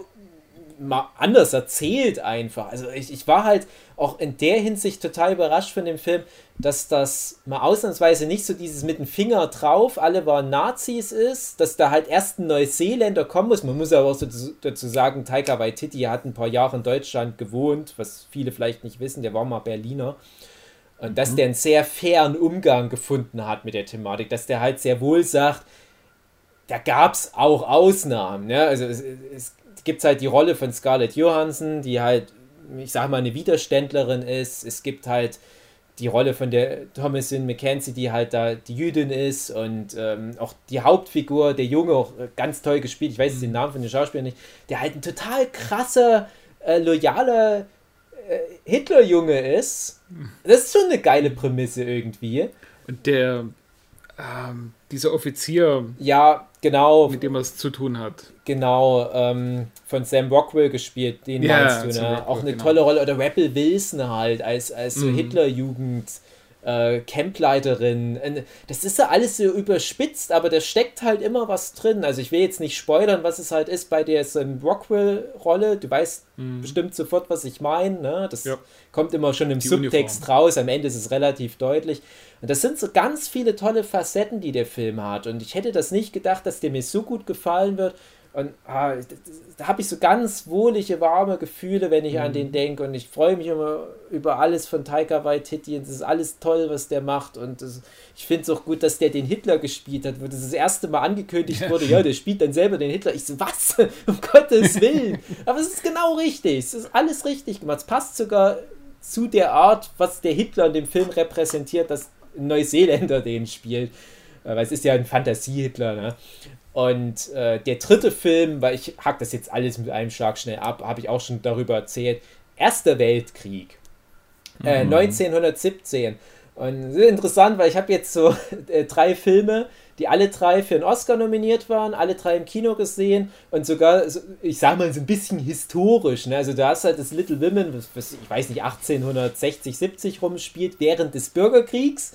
mal anders erzählt einfach. Also ich, ich war halt auch in der Hinsicht total überrascht von dem Film, dass das mal ausnahmsweise nicht so dieses mit dem Finger drauf, alle waren Nazis ist, dass da halt erst ein Neuseeländer kommen muss. Man muss aber auch so dazu sagen, Taika Waititi hat ein paar Jahre in Deutschland gewohnt, was viele vielleicht nicht wissen, der war mal Berliner. Und dass mhm. der einen sehr fairen Umgang gefunden hat mit der Thematik, dass der halt sehr wohl sagt, da gab es auch Ausnahmen. Ne? Also es, es gibt halt die Rolle von Scarlett Johansson, die halt ich sage mal, eine Widerständlerin ist. Es gibt halt die Rolle von der Thomasin McKenzie, die halt da die Jüdin ist und ähm, auch die Hauptfigur, der Junge, auch äh, ganz toll gespielt, ich weiß jetzt den Namen von den Schauspielern nicht, der halt ein total krasser, äh, loyaler äh, Hitlerjunge ist. Das ist schon eine geile Prämisse irgendwie. Und der, ähm, dieser Offizier. Ja, genau. Mit dem er es zu tun hat. Genau, ähm, von Sam Rockwell gespielt, den ja, meinst du, ne? Rockwell, Auch eine genau. tolle Rolle. Oder Rappel Wilson halt, als, als so mhm. Hitlerjugend. Äh, Campleiterin. Das ist ja alles so überspitzt, aber da steckt halt immer was drin. Also ich will jetzt nicht spoilern, was es halt ist bei der Sam Rockwell-Rolle. Du weißt mhm. bestimmt sofort, was ich meine. Ne? Das ja. kommt immer schon im Die Subtext Uniform. raus. Am Ende ist es relativ deutlich. Und das sind so ganz viele tolle Facetten, die der Film hat. Und ich hätte das nicht gedacht, dass der mir so gut gefallen wird. Und ah, da habe ich so ganz wohlige, warme Gefühle, wenn ich mhm. an den denke. Und ich freue mich immer über alles von Taika Waititi. Und es ist alles toll, was der macht. Und das, ich finde es auch gut, dass der den Hitler gespielt hat, wo das das erste Mal angekündigt ja. wurde. Ja, der spielt dann selber den Hitler. Ich so, was? um Gottes Willen. Aber es ist genau richtig. Es ist alles richtig gemacht. Es passt sogar zu der Art, was der Hitler in dem Film repräsentiert, dass ein Neuseeländer den spielt. Äh, weil es ist ja ein Fantasie-Hitler, ne? Und äh, der dritte Film, weil ich hack das jetzt alles mit einem Schlag schnell ab, habe ich auch schon darüber erzählt. Erster Weltkrieg. Äh, mhm. 1917. Und interessant, weil ich habe jetzt so äh, drei Filme, die alle drei für einen Oscar nominiert waren, alle drei im Kino gesehen und sogar, so, ich sag mal, so ein bisschen historisch. Ne? Also da hast halt das Little Women, was, was, ich weiß nicht, 1860, 70 rumspielt, während des Bürgerkriegs.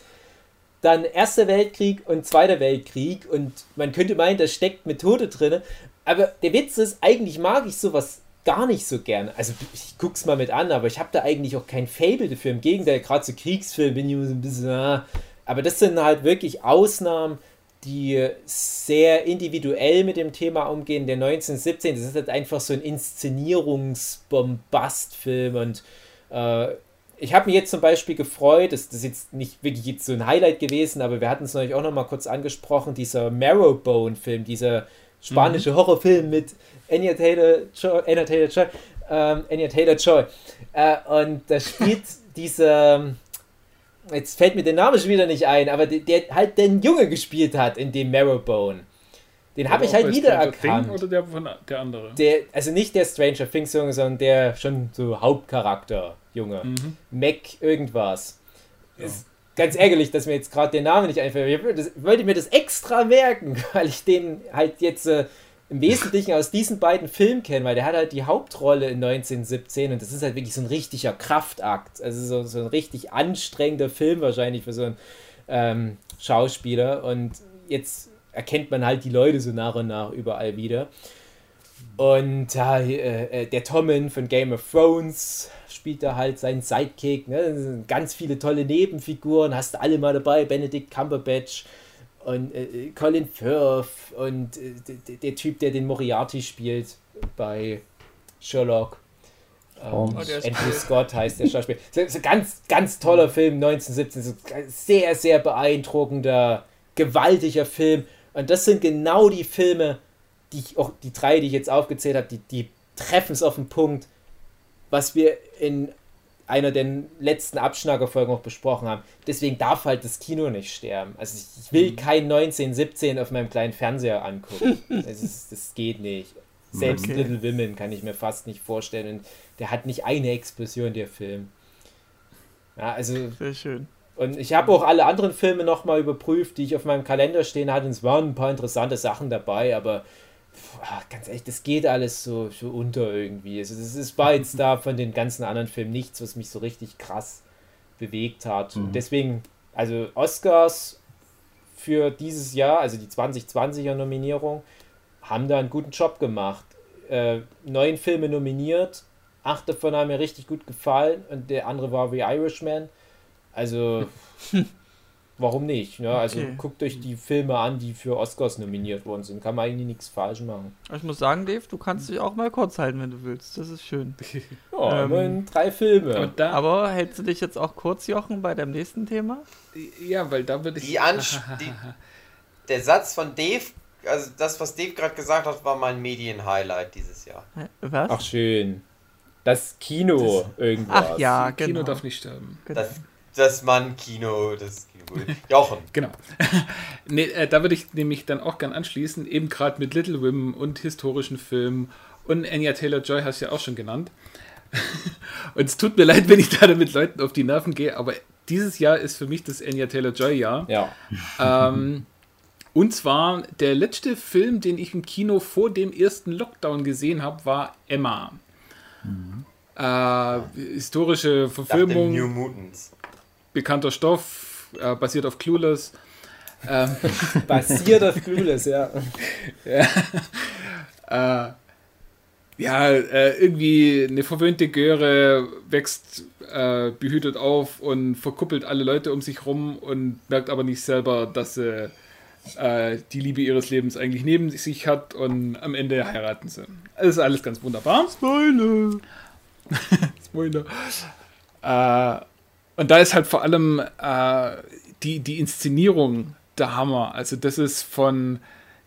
Dann Erster Weltkrieg und Zweiter Weltkrieg und man könnte meinen, da steckt Methode drin. Aber der Witz ist, eigentlich mag ich sowas gar nicht so gern. Also ich guck's mal mit an, aber ich habe da eigentlich auch kein Fable dafür. Im Gegenteil, gerade so Kriegsfilme bin ich ein bisschen. Ah. Aber das sind halt wirklich Ausnahmen die sehr individuell mit dem Thema umgehen. Der 1917, das ist halt einfach so ein Inszenierungsbombastfilm und äh, ich habe mich jetzt zum Beispiel gefreut, das, das ist jetzt nicht wirklich jetzt so ein Highlight gewesen, aber wir hatten es natürlich auch noch mal kurz angesprochen, dieser Marrowbone-Film, dieser spanische Horrorfilm mit Anya Taylor-Joy, Anya Taylor-Joy, ähm, Anya Taylor-Joy. Äh, und da spielt diese, jetzt fällt mir der Name schon wieder nicht ein, aber der, der halt den Junge gespielt hat in dem Marrowbone. Den habe Aber ich halt wiedererkannt. Oder der, von, der andere? Der, also nicht der Stranger Things Junge, sondern der schon so Hauptcharakter Junge. Mhm. Mac irgendwas. Ist ganz ärgerlich, dass mir jetzt gerade der Name nicht einfällt. Ich wollte das- wollte mir das extra merken, weil ich den halt jetzt äh, im Wesentlichen aus diesen beiden Filmen kenne, weil der hat halt die Hauptrolle in 1917 und das ist halt wirklich so ein richtiger Kraftakt. Also so, so ein richtig anstrengender Film wahrscheinlich für so einen ähm, Schauspieler und jetzt erkennt man halt die Leute so nach und nach überall wieder. Und ja, äh, äh, der Tommen von Game of Thrones spielt da halt seinen Sidekick. Ne? Ganz viele tolle Nebenfiguren, hast du alle mal dabei. Benedict Cumberbatch und äh, Colin Firth und äh, der Typ, der den Moriarty spielt bei Sherlock. Ähm, Oh, Andrew cool. Scott heißt der Schauspieler. So, so ganz, ganz toller Film, 1917. So sehr, sehr beeindruckender, gewaltiger Film. Und das sind genau die Filme, die ich auch, die drei, die ich jetzt aufgezählt habe, die, die treffen es auf den Punkt, was wir in einer der letzten Abschnackerfolgen auch besprochen haben. Deswegen darf halt das Kino nicht sterben. Also ich, will kein 1917 auf meinem kleinen Fernseher angucken. Das, ist, das geht nicht. Selbst Okay. Little Women kann ich mir fast nicht vorstellen. Und der hat nicht eine Explosion, der Film. Ja, also Sehr schön. und ich habe auch alle anderen Filme nochmal überprüft, die ich auf meinem Kalender stehen hatte. Und es waren ein paar interessante Sachen dabei, aber ah, ganz ehrlich, das geht alles so, so unter irgendwie. Also das ist war jetzt da von den ganzen anderen Filmen nichts, was mich so richtig krass bewegt hat. Und deswegen, also Oscars für dieses Jahr, also die 2020er Nominierung, haben da einen guten Job gemacht. Äh, neun Filme nominiert, acht davon haben mir richtig gut gefallen und der andere war The Irishman. Also, warum nicht? Ne? Also, Okay. guckt euch die Filme an, die für Oscars nominiert worden sind. Kann man eigentlich nichts falsch machen. Ich muss sagen, Dave, du kannst dich auch mal kurz halten, wenn du willst. Das ist schön. Ja, Ähm, immerhin drei Filme. Und da, Aber hältst du dich jetzt auch kurz, Jochen, bei deinem nächsten Thema? ja, weil da würde ich. Die Ansch die, der Satz von Dave, also das, was Dave gerade gesagt hat, war mein Medien-Highlight dieses Jahr. Was? Ach, schön. Das Kino irgendwas. Ach ja, Kino genau. darf nicht sterben. genau. Das, das Mann-Kino, das Kino. Jochen. Genau. nee, äh, da würde ich nämlich dann auch gern anschließen, eben gerade mit Little Women und historischen Filmen und Anya Taylor-Joy hast du ja auch schon genannt. und es tut mir leid, wenn ich da mit Leuten auf die Nerven gehe, aber dieses Jahr ist für mich das Anya Taylor-Joy-Jahr. Ja. Ähm, und zwar der letzte Film, den ich im Kino vor dem ersten Lockdown gesehen habe, war Emma. Äh, historische Verfilmung, New Mutants. Bekannter Stoff, äh, basiert auf Clueless. Ähm, Basiert auf Clueless, ja. äh, ja, äh, irgendwie eine verwöhnte Göre wächst äh, behütet auf und verkuppelt alle Leute um sich rum und merkt aber nicht selber, dass sie äh, die Liebe ihres Lebens eigentlich neben sich hat und am Ende heiraten sie. Das ist alles ganz wunderbar. Spoiler! Spoiler. Und da ist halt vor allem äh, die, die Inszenierung der Hammer. Also das ist von,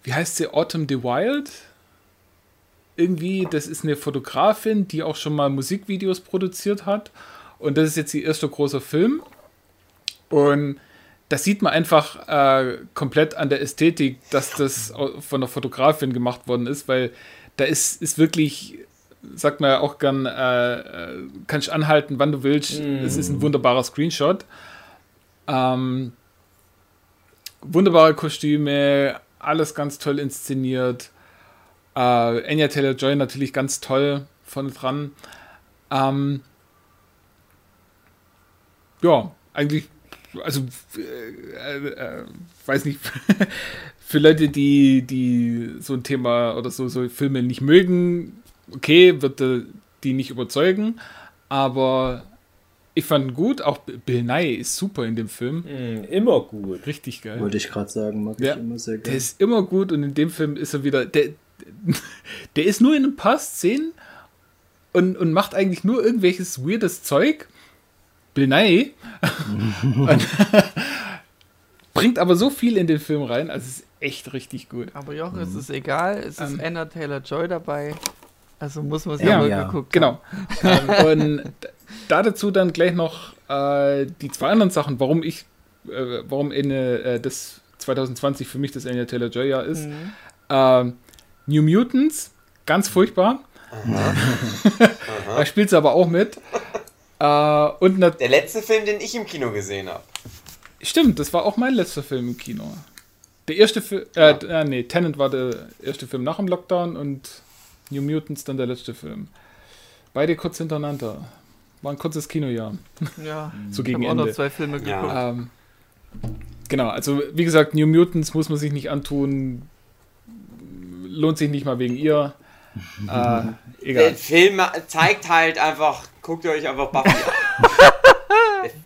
wie heißt sie, Autumn the Wild? Irgendwie, das ist eine Fotografin, die auch schon mal Musikvideos produziert hat. Und das ist jetzt ihr erster großer Film. Und das sieht man einfach äh, komplett an der Ästhetik, dass das von der Fotografin gemacht worden ist, weil da ist, ist wirklich, sagt man ja auch gern, äh, äh, kannst anhalten, wann du willst. Es ist ein wunderbarer Screenshot. Ähm, wunderbare Kostüme, alles ganz toll inszeniert. Äh, Anya Taylor-Joy natürlich ganz toll von dran. Ähm, ja, eigentlich, also, äh, äh, weiß nicht, für Leute, die, die so ein Thema oder so, so Filme nicht mögen, okay, wird die nicht überzeugen, aber ich fand ihn gut, auch Bill Nye ist super in dem Film, Hm, immer gut. richtig geil. Wollte ich gerade sagen, mag Ja, ich immer sehr Der gerne. ist immer gut und in dem Film ist er wieder. Der, der ist nur in ein paar Szenen und, und macht eigentlich nur irgendwelches weirdes Zeug. Bill Nye. und, bringt aber so viel in den Film rein, also es ist echt richtig gut. Aber Jochen, es ist egal, es ist Ähm. Anna Taylor-Joy dabei. Also muss man es Ja, ja, mal ja, geguckt Genau. ähm, und da dazu dann gleich noch äh, die zwei anderen Sachen, warum ich, äh, warum Ende äh, des 2020 für mich das Anya Taylor Joy Jahr ist. Mhm. Ähm, New Mutants, ganz furchtbar. da spielt sie aber auch mit. Äh, und Der letzte Film, den ich im Kino gesehen habe. stimmt, das war auch mein letzter Film im Kino. Der erste Film, äh, äh, nee, Tenant war der erste Film nach dem Lockdown und New Mutants dann der letzte Film. Beide kurz hintereinander. War ein kurzes Kinojahr. Ja, So ich gegen habe auch noch Ende. zwei Filme Ja. geguckt. Ähm, genau, also wie gesagt, New Mutants muss man sich nicht antun. Lohnt sich nicht mal wegen ihr. äh, Der egal. Film zeigt halt einfach, guckt ihr euch einfach Buffy an.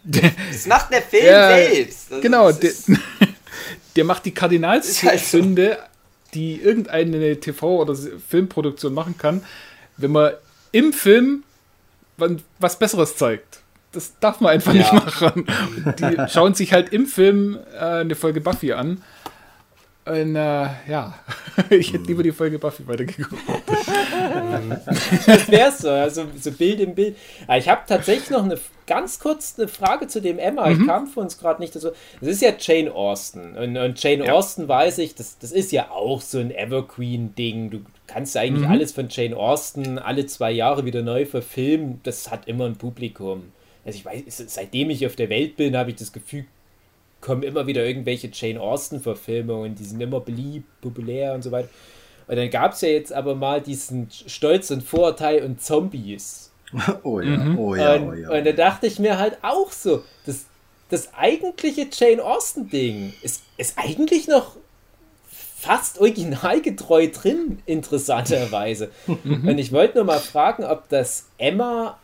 Das macht der Film Ja, selbst. Also Genau, das der, ist- der macht die Ist halt so. Die irgendeine TV- oder Filmproduktion machen kann, wenn man im Film was Besseres zeigt. Das darf man einfach nicht Ja. machen. Die schauen sich halt im Film äh, eine Folge Buffy an. Und äh, ja, ich hätte lieber die Folge Buffy weitergeguckt. Das wär's so, also so Bild im Bild. Aber ich habe tatsächlich noch eine ganz kurz eine Frage zu dem Emma. Mhm. Ich kam für uns gerade nicht dazu. Das ist ja Jane Austen. Und, und Jane Ja. Austen weiß ich, das, das ist ja auch so ein Evergreen-Ding. Du kannst ja eigentlich Mhm. alles von Jane Austen alle zwei Jahre wieder neu verfilmen. Das hat immer ein Publikum. Also ich weiß, seitdem ich auf der Welt bin, habe ich das Gefühl, kommen immer wieder irgendwelche Jane Austen-Verfilmungen, die sind immer beliebt, populär und so weiter. Und dann gab es ja jetzt aber mal diesen Stolz und Vorurteil und Zombies. Oh ja, oh ja, und, oh ja. und da dachte ich mir halt auch so, das, das eigentliche Jane Austen-Ding ist, ist eigentlich noch fast originalgetreu drin, interessanterweise. Und ich wollte nur mal fragen, ob das Emma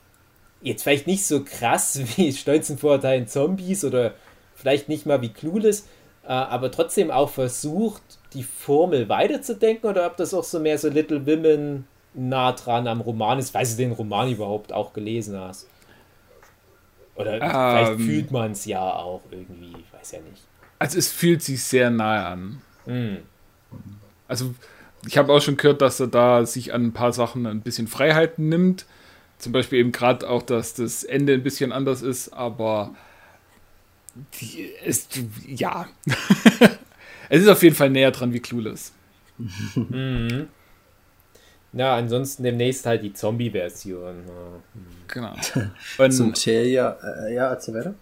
jetzt vielleicht nicht so krass wie Stolz und Vorurteil und Zombies oder vielleicht nicht mal wie Clueless, äh, aber trotzdem auch versucht, die Formel weiterzudenken oder ob das auch so mehr so Little Women nah dran am Roman ist, weil du den Roman überhaupt auch gelesen hast. Oder vielleicht Ähm. fühlt man es ja auch irgendwie, ich weiß ja nicht. Also es fühlt sich sehr nahe an. Hm. Also ich habe auch schon gehört, dass er da sich an ein paar Sachen ein bisschen Freiheiten nimmt. Zum Beispiel eben gerade auch, dass das Ende ein bisschen anders ist, aber ist, ja. es ist auf jeden Fall näher dran wie Clueless. Ja, ansonsten demnächst halt die Zombie-Version. Ja. Genau. Zum Und Talia, äh, ja, erzähl weiter.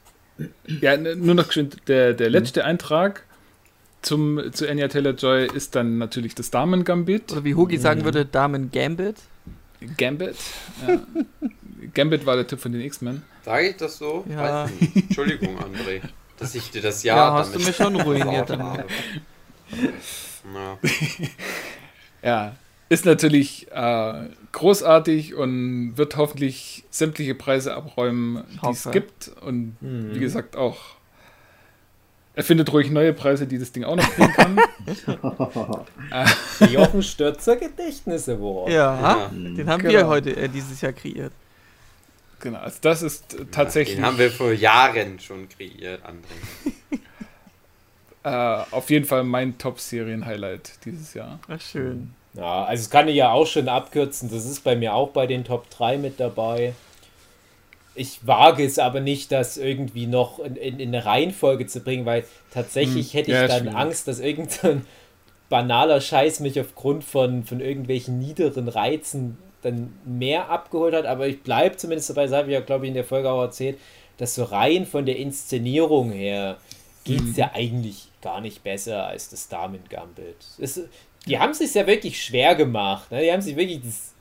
ja, nur noch geschwind, der, der letzte Eintrag zum, zu Anya Taylor-Joy ist dann natürlich das Damen-Gambit. Oder wie Hugi sagen würde, Damen Gambit. Gambit. Ja. Gambit war der Typ von den X-Men. Sage ich das so? Ja. Weiß nicht. Entschuldigung, André. Dass ich dir das Ja, Jahr hast du mir schon ruiniert habe. Ja. Ja, ist natürlich äh, großartig und wird hoffentlich sämtliche Preise abräumen, die es gibt. Und wie gesagt auch, er findet ruhig neue Preise, die das Ding auch noch kriegen kann. Jochen Stürzer Gedächtnis Award. Ja, Ja. den haben Genau. wir heute äh, dieses Jahr kreiert. genau, also das ist tatsächlich Den haben wir vor Jahren schon kreiert, André. äh, auf jeden Fall mein Top-Serien-Highlight dieses Jahr. Ach, schön. Ja, also das kann ich ja auch schon abkürzen. Das ist bei mir auch bei den Top 3 mit dabei. Ich wage es aber nicht, das irgendwie noch in, in, in eine Reihenfolge zu bringen, weil tatsächlich Hm. hätte ich Ja, dann schwierig. Angst, dass irgendein banaler Scheiß mich aufgrund von, von irgendwelchen niederen Reizen dann mehr abgeholt hat. Aber ich bleibe zumindest dabei, das habe ich ja, glaube ich, in der Folge auch erzählt, dass so rein von der Inszenierung her geht es Mhm. ja eigentlich gar nicht besser als das Damen Gambit. Es, die haben es sich ja wirklich schwer gemacht. Ne? Die haben sich wirklich das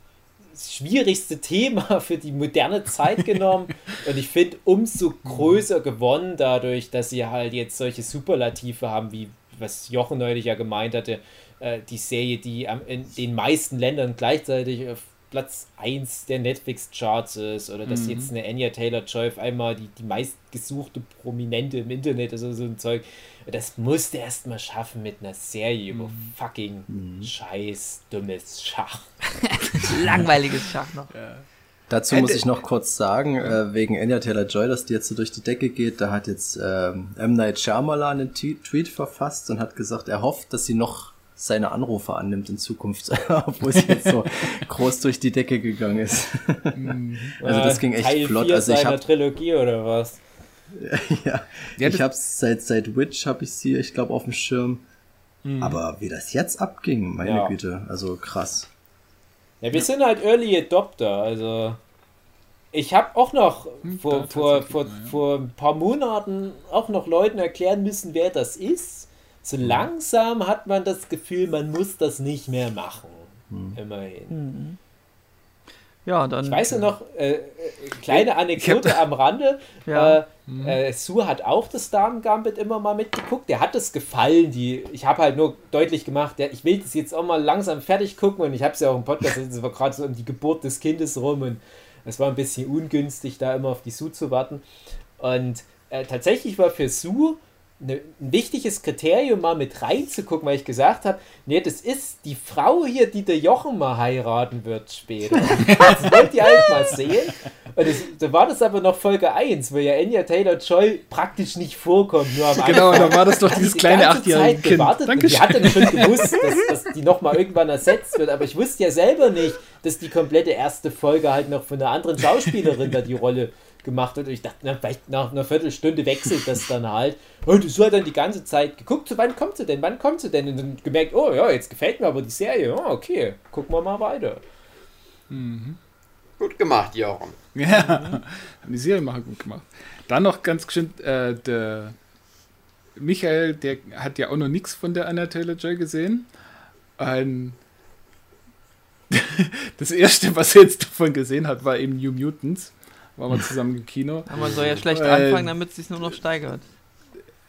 schwierigste Thema für die moderne Zeit genommen. Und ich finde umso größer gewonnen dadurch, dass sie halt jetzt solche Superlative haben, wie was Jochen neulich ja gemeint hatte, äh, die Serie, die am, in den meisten Ländern gleichzeitig auf Platz 1 der Netflix-Charts ist. Oder dass jetzt eine Anya Taylor-Joy auf einmal die, die meistgesuchte Prominente im Internet ist oder so ein Zeug. Das musste erst mal schaffen mit einer Serie über fucking scheiß dummes Schach. Langweiliges Schach noch. Da Dazu muss ich noch kurz sagen, äh, wegen Anya Taylor-Joy, dass die jetzt so durch die Decke geht, da hat jetzt ähm, M. Night Shyamalan einen T Tweet verfasst und hat gesagt, er hofft, dass sie noch seine Anrufe annimmt in Zukunft, obwohl sie jetzt so groß durch die Decke gegangen ist. also das ging echt Teil flott. 4 Also ich habe Trilogie oder was? ja, Ja, ich habe seit seit Witch habe ich sie, ich glaube, auf dem Schirm. Aber wie das jetzt abging, meine Ja. Güte, also krass. Ja, wir sind halt Early Adopter, also ich habe auch noch vor, da vor, vor, mal, ja. vor ein paar Monaten auch noch Leuten erklären müssen, wer das ist. So langsam hat man das Gefühl, man muss das nicht mehr machen. Immerhin. Ja, dann. Ich weiß ja noch, äh, äh, kleine Anekdote am Rande. Ja. Äh, äh, Sue hat auch das Damen-Gambit immer mal mitgeguckt. Der hat es gefallen. Die, ich habe halt nur deutlich gemacht, der, ich will das jetzt auch mal langsam fertig gucken. Und ich habe es ja auch im Podcast, es war gerade so um die Geburt des Kindes rum. Und es war ein bisschen ungünstig, da immer auf die Sue zu warten. Und äh, tatsächlich war für Sue ne, ein wichtiges Kriterium, mal mit reinzugucken, weil ich gesagt habe, nee, das ist die Frau hier, die der Jochen mal heiraten wird später. das wollt ihr halt mal sehen. Und das, da war das aber noch Folge 1, wo ja Anya Taylor-Joy praktisch nicht vorkommt, nur am Genau, Anfang. da war das doch dieses die kleine achtjährige Kind. gewartet und die Dankeschön. hat dann schon gewusst, dass, dass die nochmal irgendwann ersetzt wird, aber ich wusste ja selber nicht, dass die komplette erste Folge halt noch von einer anderen Schauspielerin da die Rolle gemacht hat. Und ich dachte, na, vielleicht nach einer Viertelstunde wechselt das dann halt. Und so hat dann die ganze Zeit geguckt, so, wann kommt sie denn, wann kommt sie denn? Und dann gemerkt, oh ja, jetzt gefällt mir aber die Serie. Oh, okay, gucken wir mal weiter. Gut gemacht, Jochen. Ja, haben die Serienmacher gut gemacht. Dann noch ganz geschwind, äh, der Michael, der hat ja auch noch nichts von der Anna Taylor-Joy gesehen. Ein das erste, was er jetzt davon gesehen hat, war eben New Mutants. Waren wir zusammen im Kino. Aber man soll ja schlecht Äh, anfangen, damit es sich nur noch steigert.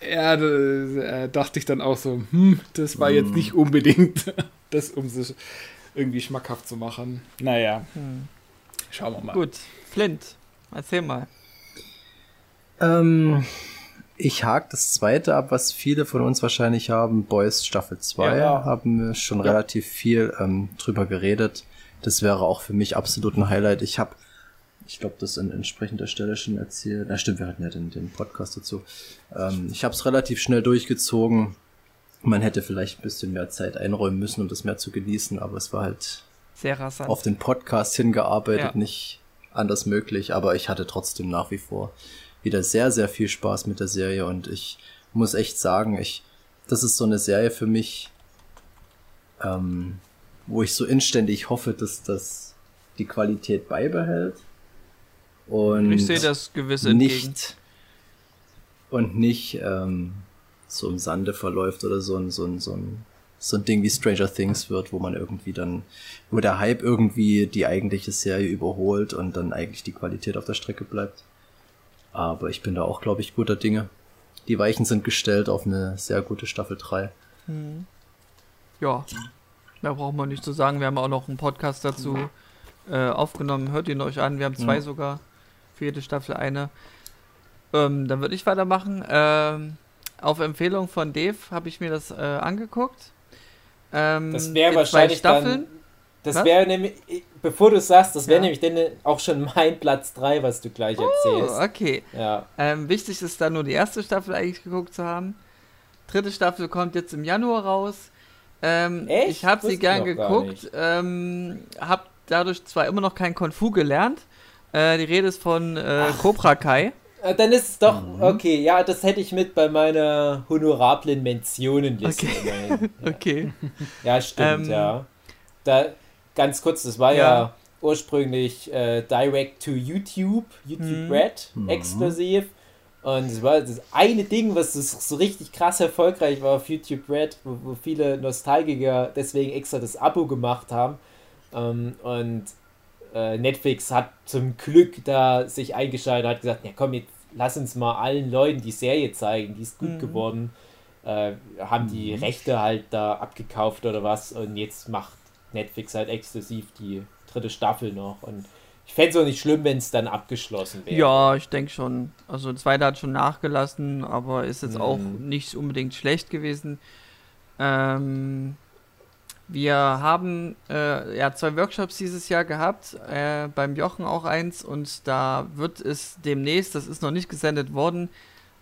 Ja, da dachte ich dann auch so, hm, das war jetzt nicht unbedingt das, um sich irgendwie schmackhaft zu machen. Naja, schauen wir mal. Gut, Flint, erzähl mal. Ähm, ich hake das zweite ab, was viele von uns wahrscheinlich haben. Boys Staffel 2 Ja. haben wir schon relativ viel ähm, drüber geredet. Das wäre auch für mich absolut ein Highlight. Ich habe, ich glaube, das an entsprechender Stelle schon erzählt. Na stimmt, wir hatten ja den, den Podcast dazu. Ähm, ich habe es relativ schnell durchgezogen. Man hätte vielleicht ein bisschen mehr Zeit einräumen müssen, um das mehr zu genießen, aber es war halt Sehr rasant. auf den Podcast hingearbeitet, Ja. nicht anders möglich, aber ich hatte trotzdem nach wie vor wieder sehr, sehr viel Spaß mit der Serie und ich muss echt sagen, ich, das ist so eine Serie für mich, ähm, wo ich so inständig hoffe, dass das die Qualität beibehält und ich sehe das gewisse entgegen. nicht und nicht ähm, so im Sande verläuft oder so ein, so ein, so ein, so ein Ding wie Stranger Things wird, wo man irgendwie dann, wo der Hype irgendwie die eigentliche Serie überholt und dann eigentlich die Qualität auf der Strecke bleibt. Aber ich bin da auch, glaube ich, guter Dinge. Die Weichen sind gestellt auf eine sehr gute Staffel 3. Ja, da braucht man nicht zu sagen. Wir haben auch noch einen Podcast dazu äh, aufgenommen. Hört ihn euch an. Wir haben zwei Ja. sogar. Für jede Staffel eine. Ähm, dann würde ich weitermachen. Ähm, auf Empfehlung von Dave habe ich mir das äh, angeguckt. Ähm, Das wäre in wahrscheinlich Staffeln. dann. Das wäre nämlich, bevor du sagst, das wäre Ja. nämlich dann auch schon mein Platz 3, was du gleich Oh, erzählst. okay. Ja. Ähm, wichtig ist da nur die erste Staffel eigentlich geguckt zu haben. Dritte Staffel kommt jetzt im Januar raus. Ähm? Ich habe sie gern geguckt. Ähm, habe dadurch zwar immer noch kein Kung Fu gelernt. Äh, die Rede ist von äh, Cobra Kai. Äh, Dann ist es doch, Mhm. okay, ja, das hätte ich mit bei meiner honorablen Mentionenliste. Okay. immerhin. Okay. Ja, stimmt, Ähm, ja. Da, ganz kurz, das war ja, Ja. ursprünglich äh, direct to YouTube, YouTube Mhm. Red, exklusiv. Und es war das eine Ding, was das so richtig krass erfolgreich war auf YouTube Red, wo, wo viele Nostalgiker deswegen extra das Abo gemacht haben. Ähm, und äh, Netflix hat zum Glück da sich eingeschaltet und hat gesagt, ja komm, jetzt lass uns mal allen Leuten die Serie zeigen, die ist gut Mhm. geworden. Äh, haben die Rechte halt da abgekauft oder was und jetzt macht Netflix halt exklusiv die dritte Staffel noch. Und ich fände es auch nicht schlimm, wenn es dann abgeschlossen wäre. Ja, ich denke schon. Also der zweite hat schon nachgelassen, aber ist jetzt auch Mhm. nicht unbedingt schlecht gewesen. Ähm, Wir haben äh, ja zwei Workshops dieses Jahr gehabt, äh, beim Jochen auch eins und da wird es demnächst, das ist noch nicht gesendet worden,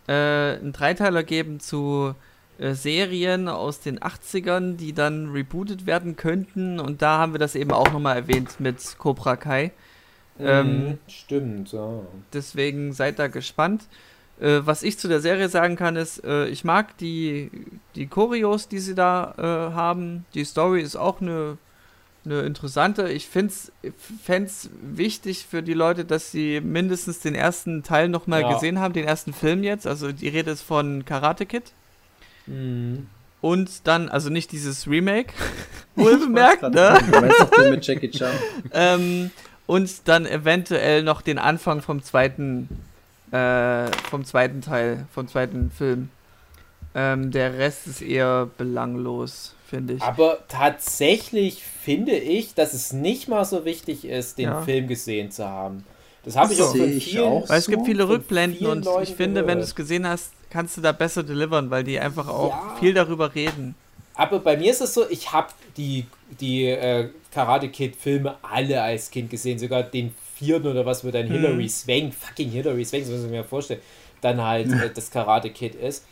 äh, einen Dreiteiler geben zu äh, Serien aus den 80ern, die dann rebootet werden könnten und da haben wir das eben auch nochmal erwähnt mit Cobra Kai. Ähm, Mhm, Stimmt, ja. Deswegen seid da gespannt. Äh, was ich zu der Serie sagen kann, ist, äh, ich mag die, die Choreos, die sie da äh, haben. Die Story ist auch eine, eine interessante. Ich fände es wichtig für die Leute, dass sie mindestens den ersten Teil nochmal Ja. gesehen haben, den ersten Film jetzt. Also die Rede ist von Karate Kid. Mhm. Und dann, also nicht dieses Remake, wohl bemerkt, ne? Mit Jackie Chan? ähm, und dann eventuell noch den Anfang vom zweiten, äh, vom zweiten Teil, vom zweiten Film. Ähm, der Rest ist eher belanglos, finde ich. Aber tatsächlich finde ich, dass es nicht mal so wichtig ist, den Ja. Film gesehen zu haben. Das habe ich auch von vielen, auch Weil es gibt so viele Rückblenden und Leuten ich finde, wenn du gehört. es gesehen hast, kannst du da besser delivern, weil die einfach auch Ja. viel darüber reden. Aber bei mir ist es so, ich habe die, die äh, Karate Kid Filme alle als Kind gesehen, sogar den vierten oder was, wo dann Mhm. Hilary Swank, fucking Hilary Swank, das muss ich mir vorstellen, dann halt äh, das Karate Kid ist.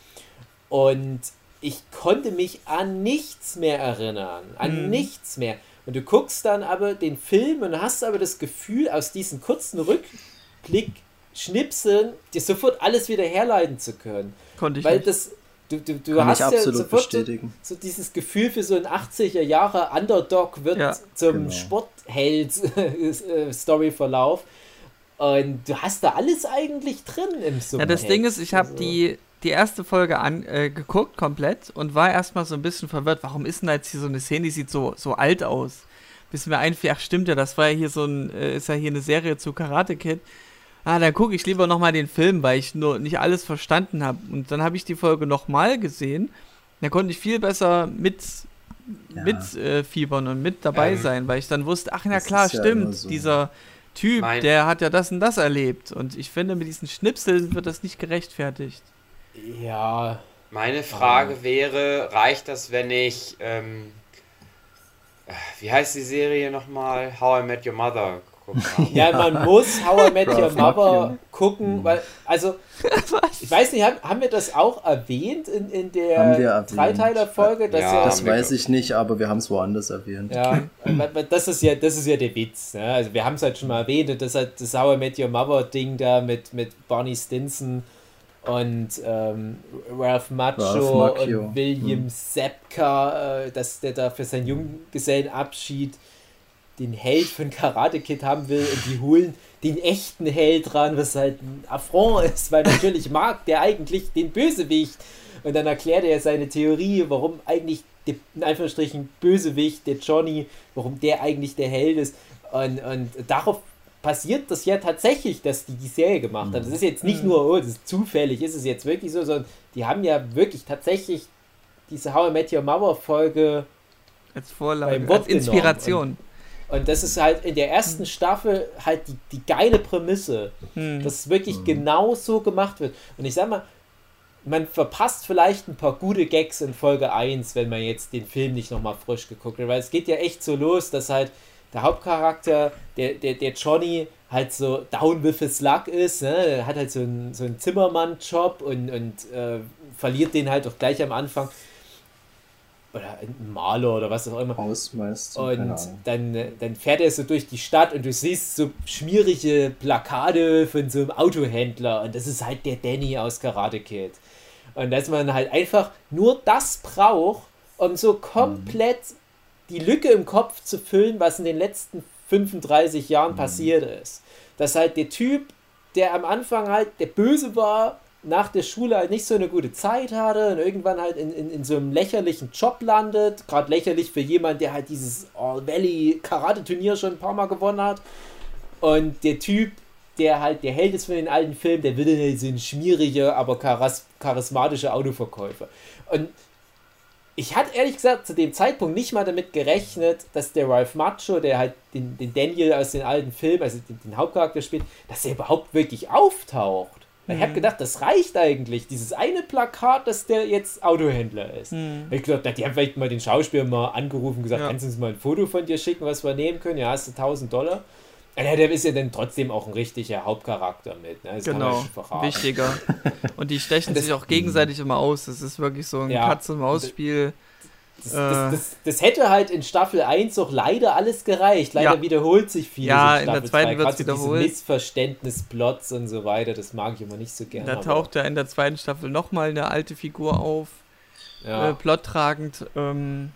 Und ich konnte mich an nichts mehr erinnern, an Mhm. nichts mehr. Und du guckst dann aber den Film und hast aber das Gefühl, aus diesen kurzen Rückblick Schnipseln dir sofort alles wieder herleiten zu können. Konnte ich Weil nicht. das, du, du, du Kann hast ja absolut sofort so, bestätigen. so dieses Gefühl für so ein 80er Jahre Underdog wird Ja. zum Genau. Sportheld-Storyverlauf. Und du hast da alles eigentlich drin im Ja, Subtext. das Ding ist, ich habe Also, die, die erste Folge an, äh, geguckt komplett und war erstmal so ein bisschen verwirrt. Warum ist denn da jetzt hier so eine Szene, die sieht so, so alt aus? Bis mir einfiel, ach stimmt ja, das war ja hier so ein, äh, ist ja hier eine Serie zu Karate Kid. Ah, dann gucke ich lieber nochmal den Film, weil ich nur nicht alles verstanden habe. Und dann habe ich die Folge nochmal gesehen. Da konnte ich viel besser mit, Ja. mit äh, fiebern und mit dabei Ähm, sein, weil ich dann wusste, ach na klar, ja stimmt, immer so. dieser Typ, Mein- der hat ja das und das erlebt. Und ich finde, mit diesen Schnipseln wird das nicht gerechtfertigt. Ja, Meine Frage wäre, reicht das, wenn ich, ähm, äh, wie heißt die Serie nochmal? How I Met Your Mother geguckt habe. ja, man muss How I Met Your Mother gucken, Mhm. weil, also, ich weiß nicht, haben, haben wir das auch erwähnt in, in Haben der. Dreiteiler-Folge? Ja, ja, Das haben weiß ich nicht, aber wir haben es woanders erwähnt. Ja, das ist ja, das ist ja der Witz. Ne? Also wir haben es halt schon mal erwähnt, und das hat das How I Met Your Mother Ding da mit, mit Barney Stinson und ähm, Ralph Macchio, Ralph und William Sepka, äh, dass der da für seinen Junggesellenabschied den Held von Karate Kid haben will und die holen den echten Held ran, was halt ein Affront ist, weil natürlich mag der eigentlich den Bösewicht. Und dann erklärt er seine Theorie, warum eigentlich der, in Anführungsstrichen, Bösewicht, der Johnny, warum der eigentlich der Held ist. Und, und darauf passiert das ja tatsächlich, dass die die Serie gemacht haben. Das ist jetzt nicht nur, oh, das ist zufällig, ist es jetzt wirklich so, sondern die haben ja wirklich tatsächlich diese How I Met Your Mother Folge Als Vorlage, als Inspiration. und das ist halt in der ersten Staffel halt die, die geile Prämisse, Hm. dass es wirklich genau so gemacht wird. Und ich sag mal, man verpasst vielleicht ein paar gute Gags in Folge 1, wenn man jetzt den Film nicht nochmal frisch geguckt hat. Weil es geht ja echt so los, dass halt der Hauptcharakter, der, der, der Johnny, halt so down with his luck ist. Ne? Er hat halt so einen, so einen Zimmermann-Job und, und äh, verliert den halt auch gleich am Anfang. Oder ein Maler oder was auch immer. Hausmeister, Und dann, dann fährt er so durch die Stadt und du siehst so schmierige Plakate von so einem Autohändler und das ist halt der Danny aus Karate Kid. Und dass man halt einfach nur das braucht, um so komplett die Lücke im Kopf zu füllen, was in den letzten 35 Jahren passiert ist. Dass halt der Typ, der am Anfang halt der Böse war, nach der Schule halt nicht so eine gute Zeit hatte und irgendwann halt in, in, in so einem lächerlichen Job landet. Gerade lächerlich für jemand, der halt dieses All Valley Karate-Turnier schon ein paar Mal gewonnen hat. Und der Typ, der halt der Held ist von den alten Filmen, der dann halt so ein schmieriger, aber charis charismatischer Autoverkäufer. Und ich hatte ehrlich gesagt zu dem Zeitpunkt nicht mal damit gerechnet, dass der Ralph Macho, der halt den, den Daniel aus den alten Filmen, also den, den Hauptcharakter spielt, dass er überhaupt wirklich auftaucht. Ich habe gedacht, das reicht eigentlich. Dieses eine Plakat, dass der jetzt Autohändler ist. Ich glaube, die haben vielleicht mal den Schauspieler mal angerufen und gesagt, Ja. kannst du uns mal ein Foto von dir schicken, was wir nehmen können? Ja, hast du 1000 Dollar. Ja, der ist ja dann trotzdem auch ein richtiger Hauptcharakter mit. Ne? Genau, wichtiger. Und die stechen sich auch gegenseitig immer aus. Das ist wirklich so ein Ja. Katz-und-Maus-Spiel. Das, Äh. das, das, das hätte halt in Staffel 1 auch leider alles gereicht. Leider Ja. wiederholt sich viel. Ja, in der zweiten wird's wiederholt. Diese Missverständnisplots und so weiter, das mag ich immer nicht so gerne. Da taucht ja in der zweiten Staffel nochmal eine alte Figur auf, ja. äh, plottragend. Ähm,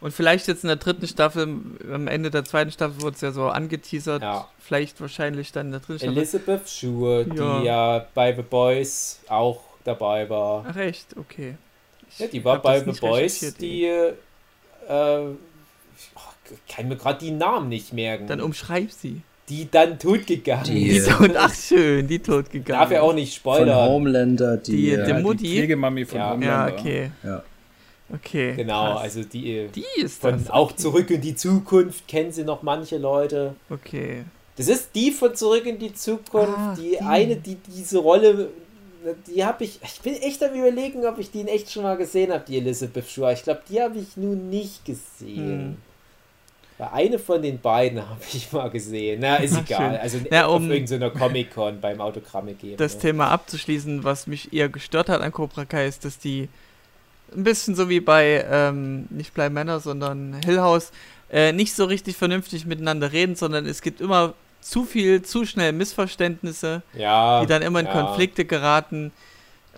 und vielleicht jetzt in der dritten Staffel, am Ende der zweiten Staffel wurde es ja so angeteasert. Ja. Vielleicht wahrscheinlich dann in der dritten Staffel. Elizabeth Schur, die ja bei The Boys auch dabei war. Ach echt, okay. Ja, die war bei The Boys, die. Äh, äh, kann mir gerade die Namen nicht merken. Dann umschreib sie. die dann totgegangen Die, Die ist. tot, ach schön, die tot gegangen. Darf ja auch nicht Von spoilern. Homelander, die. Die- die Ja, Mutti? Die Pflegemami von Ja. Ja, Homelander. okay. Ja. Okay. Genau, krass. also die. äh, Die ist Von das. auch zurück in die Zukunft kennen sie noch manche Leute. Okay. Das ist die von Zurück in die Zukunft, Ah, die, die. eine, die diese Rolle, die habe ich, ich bin echt am überlegen, ob ich die in echt schon mal gesehen habe, die Elizabeth Shue. Ich glaube, die habe ich nun nicht gesehen. Hm. Weil eine von den beiden habe ich mal gesehen. Na, ist egal. schön. Also Ja, auf um irgendeiner Comic-Con beim Autogramme geben. Das ne? Thema abzuschließen, was mich eher gestört hat an Cobra Kai, ist, dass die ein bisschen so wie bei, ähm, nicht Bly Manor, sondern Hill House, äh, nicht so richtig vernünftig miteinander reden, sondern es gibt immer zu viel, zu schnell Missverständnisse, ja, die dann immer in ja, Konflikte geraten.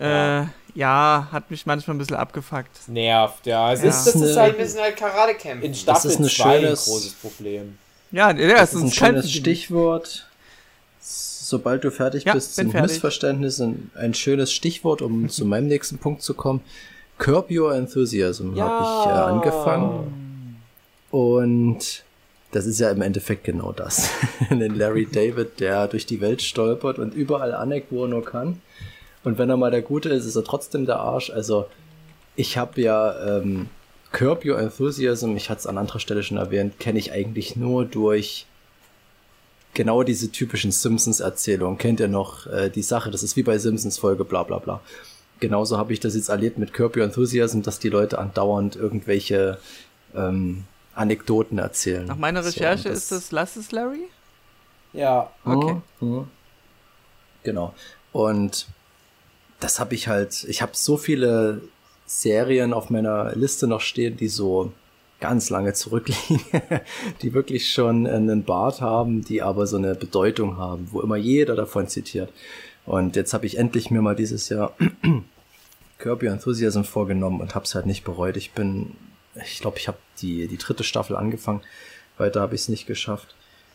Äh, Ja. hat mich manchmal ein bisschen abgefuckt. Das nervt, ja. Es Ja. ist, das ist halt Wir müssen halt Karate kämpfen. in Staffel ist ein 2 ein schönes- großes Problem. Ja, ja, Das ist ein schönes. Stichwort. Sobald du fertig Ja, bist, sind fertig. Missverständnisse ein, ein schönes Stichwort, um zu meinem nächsten Punkt zu kommen. Curb Your Enthusiasm Ja. habe ich äh, angefangen. Und das ist ja im Endeffekt genau das. Den Larry David, der durch die Welt stolpert und überall aneckt, wo er nur kann. Und wenn er mal der Gute ist, ist er trotzdem der Arsch. Also ich habe ja ähm, Curb Your Enthusiasm, ich hatte es an anderer Stelle schon erwähnt, kenne ich eigentlich nur durch genau diese typischen Simpsons-Erzählungen. Kennt ihr noch äh, die Sache? Das ist wie bei Simpsons-Folge, bla bla bla. Genauso habe ich das jetzt erlebt mit Curb Your Enthusiasm, dass die Leute andauernd irgendwelche ähm, Anekdoten erzählen. Nach meiner So, Recherche und ist das Lass es Larry? Ja, Okay. Mhm, mhm. Genau. Und das habe ich halt, ich habe so viele Serien auf meiner Liste noch stehen, die so ganz lange zurückliegen, die wirklich schon einen Bart haben, die aber so eine Bedeutung haben, wo immer jeder davon zitiert. Und jetzt habe ich endlich mir mal dieses Jahr Curb Your Enthusiasm vorgenommen und habe es halt nicht bereut. Ich bin, ich glaube, ich habe die, die dritte Staffel angefangen, weiter habe ich es nicht geschafft.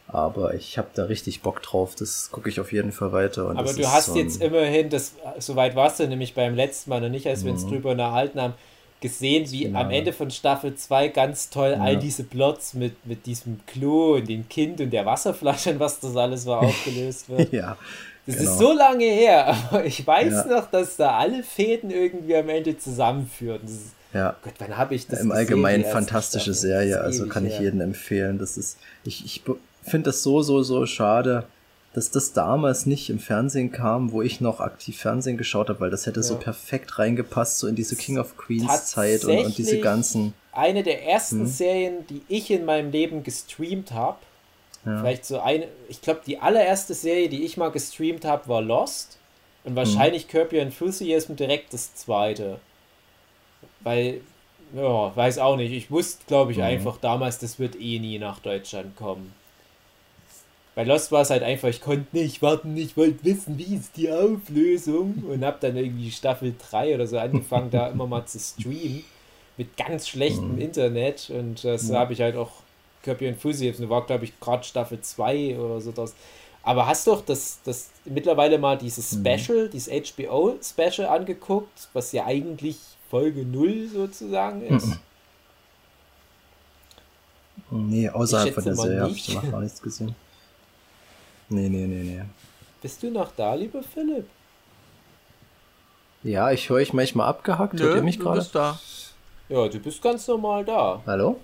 Aber ich habe da richtig Bock drauf. Das gucke ich auf jeden Fall weiter. Und aber du hast so jetzt immerhin, das, soweit warst du nämlich beim letzten Mal noch nicht, als wir uns Mhm. drüber unterhalten haben, gesehen, wie Genau. am Ende von Staffel 2 ganz toll all Ja. diese Plots mit, mit diesem Klo und dem Kind und der Wasserflasche und was das alles war aufgelöst wird. ja, Das genau. ist so lange her, aber ich weiß Ja. noch, dass da alle Fäden irgendwie am Ende zusammenführen. Das ist, ja. Gott, wann habe ich das Im Allgemeinen fantastische Staffel? Serie, Das ist also ewig kann ich jedem empfehlen. Das ist, ich, ich finde das so, so, so schade, dass das damals nicht im Fernsehen kam, wo ich noch aktiv Fernsehen geschaut habe, weil das hätte so Ja. perfekt reingepasst, so in diese King of Queens Zeit und, und diese ganzen. Eine der ersten Hm. Serien, die ich in meinem Leben gestreamt habe, Ja. vielleicht so eine, ich glaube, die allererste Serie, die ich mal gestreamt habe, war Lost. Und wahrscheinlich Curb Your Enthusiasm direkt das zweite. Weil, ja, weiß auch nicht. Ich wusste, glaube ich, Mhm. einfach damals, das wird eh nie nach Deutschland kommen. Bei Lost war es halt einfach, ich konnte nicht warten, ich wollte wissen, wie ist die Auflösung und hab dann irgendwie Staffel 3 oder so angefangen, da immer mal zu streamen mit ganz schlechtem Mhm. Internet und das habe ich halt auch Curb Your Enthusiasm, war glaube ich gerade Staffel 2 oder so das. Aber hast doch das, das mittlerweile mal dieses Mhm. Special, dieses HBO-Special angeguckt, was ja eigentlich Folge 0 sozusagen ist? Mhm. Nee, außerhalb Ich von der Serie habe ich noch gar nichts gesehen. Nee, nee, nee, nee. Bist du noch da, lieber Philipp? Ja, ich höre euch manchmal abgehackt. Hört Nö, ihr mich du gerade? bist da. Ja, du bist ganz normal da. Hallo?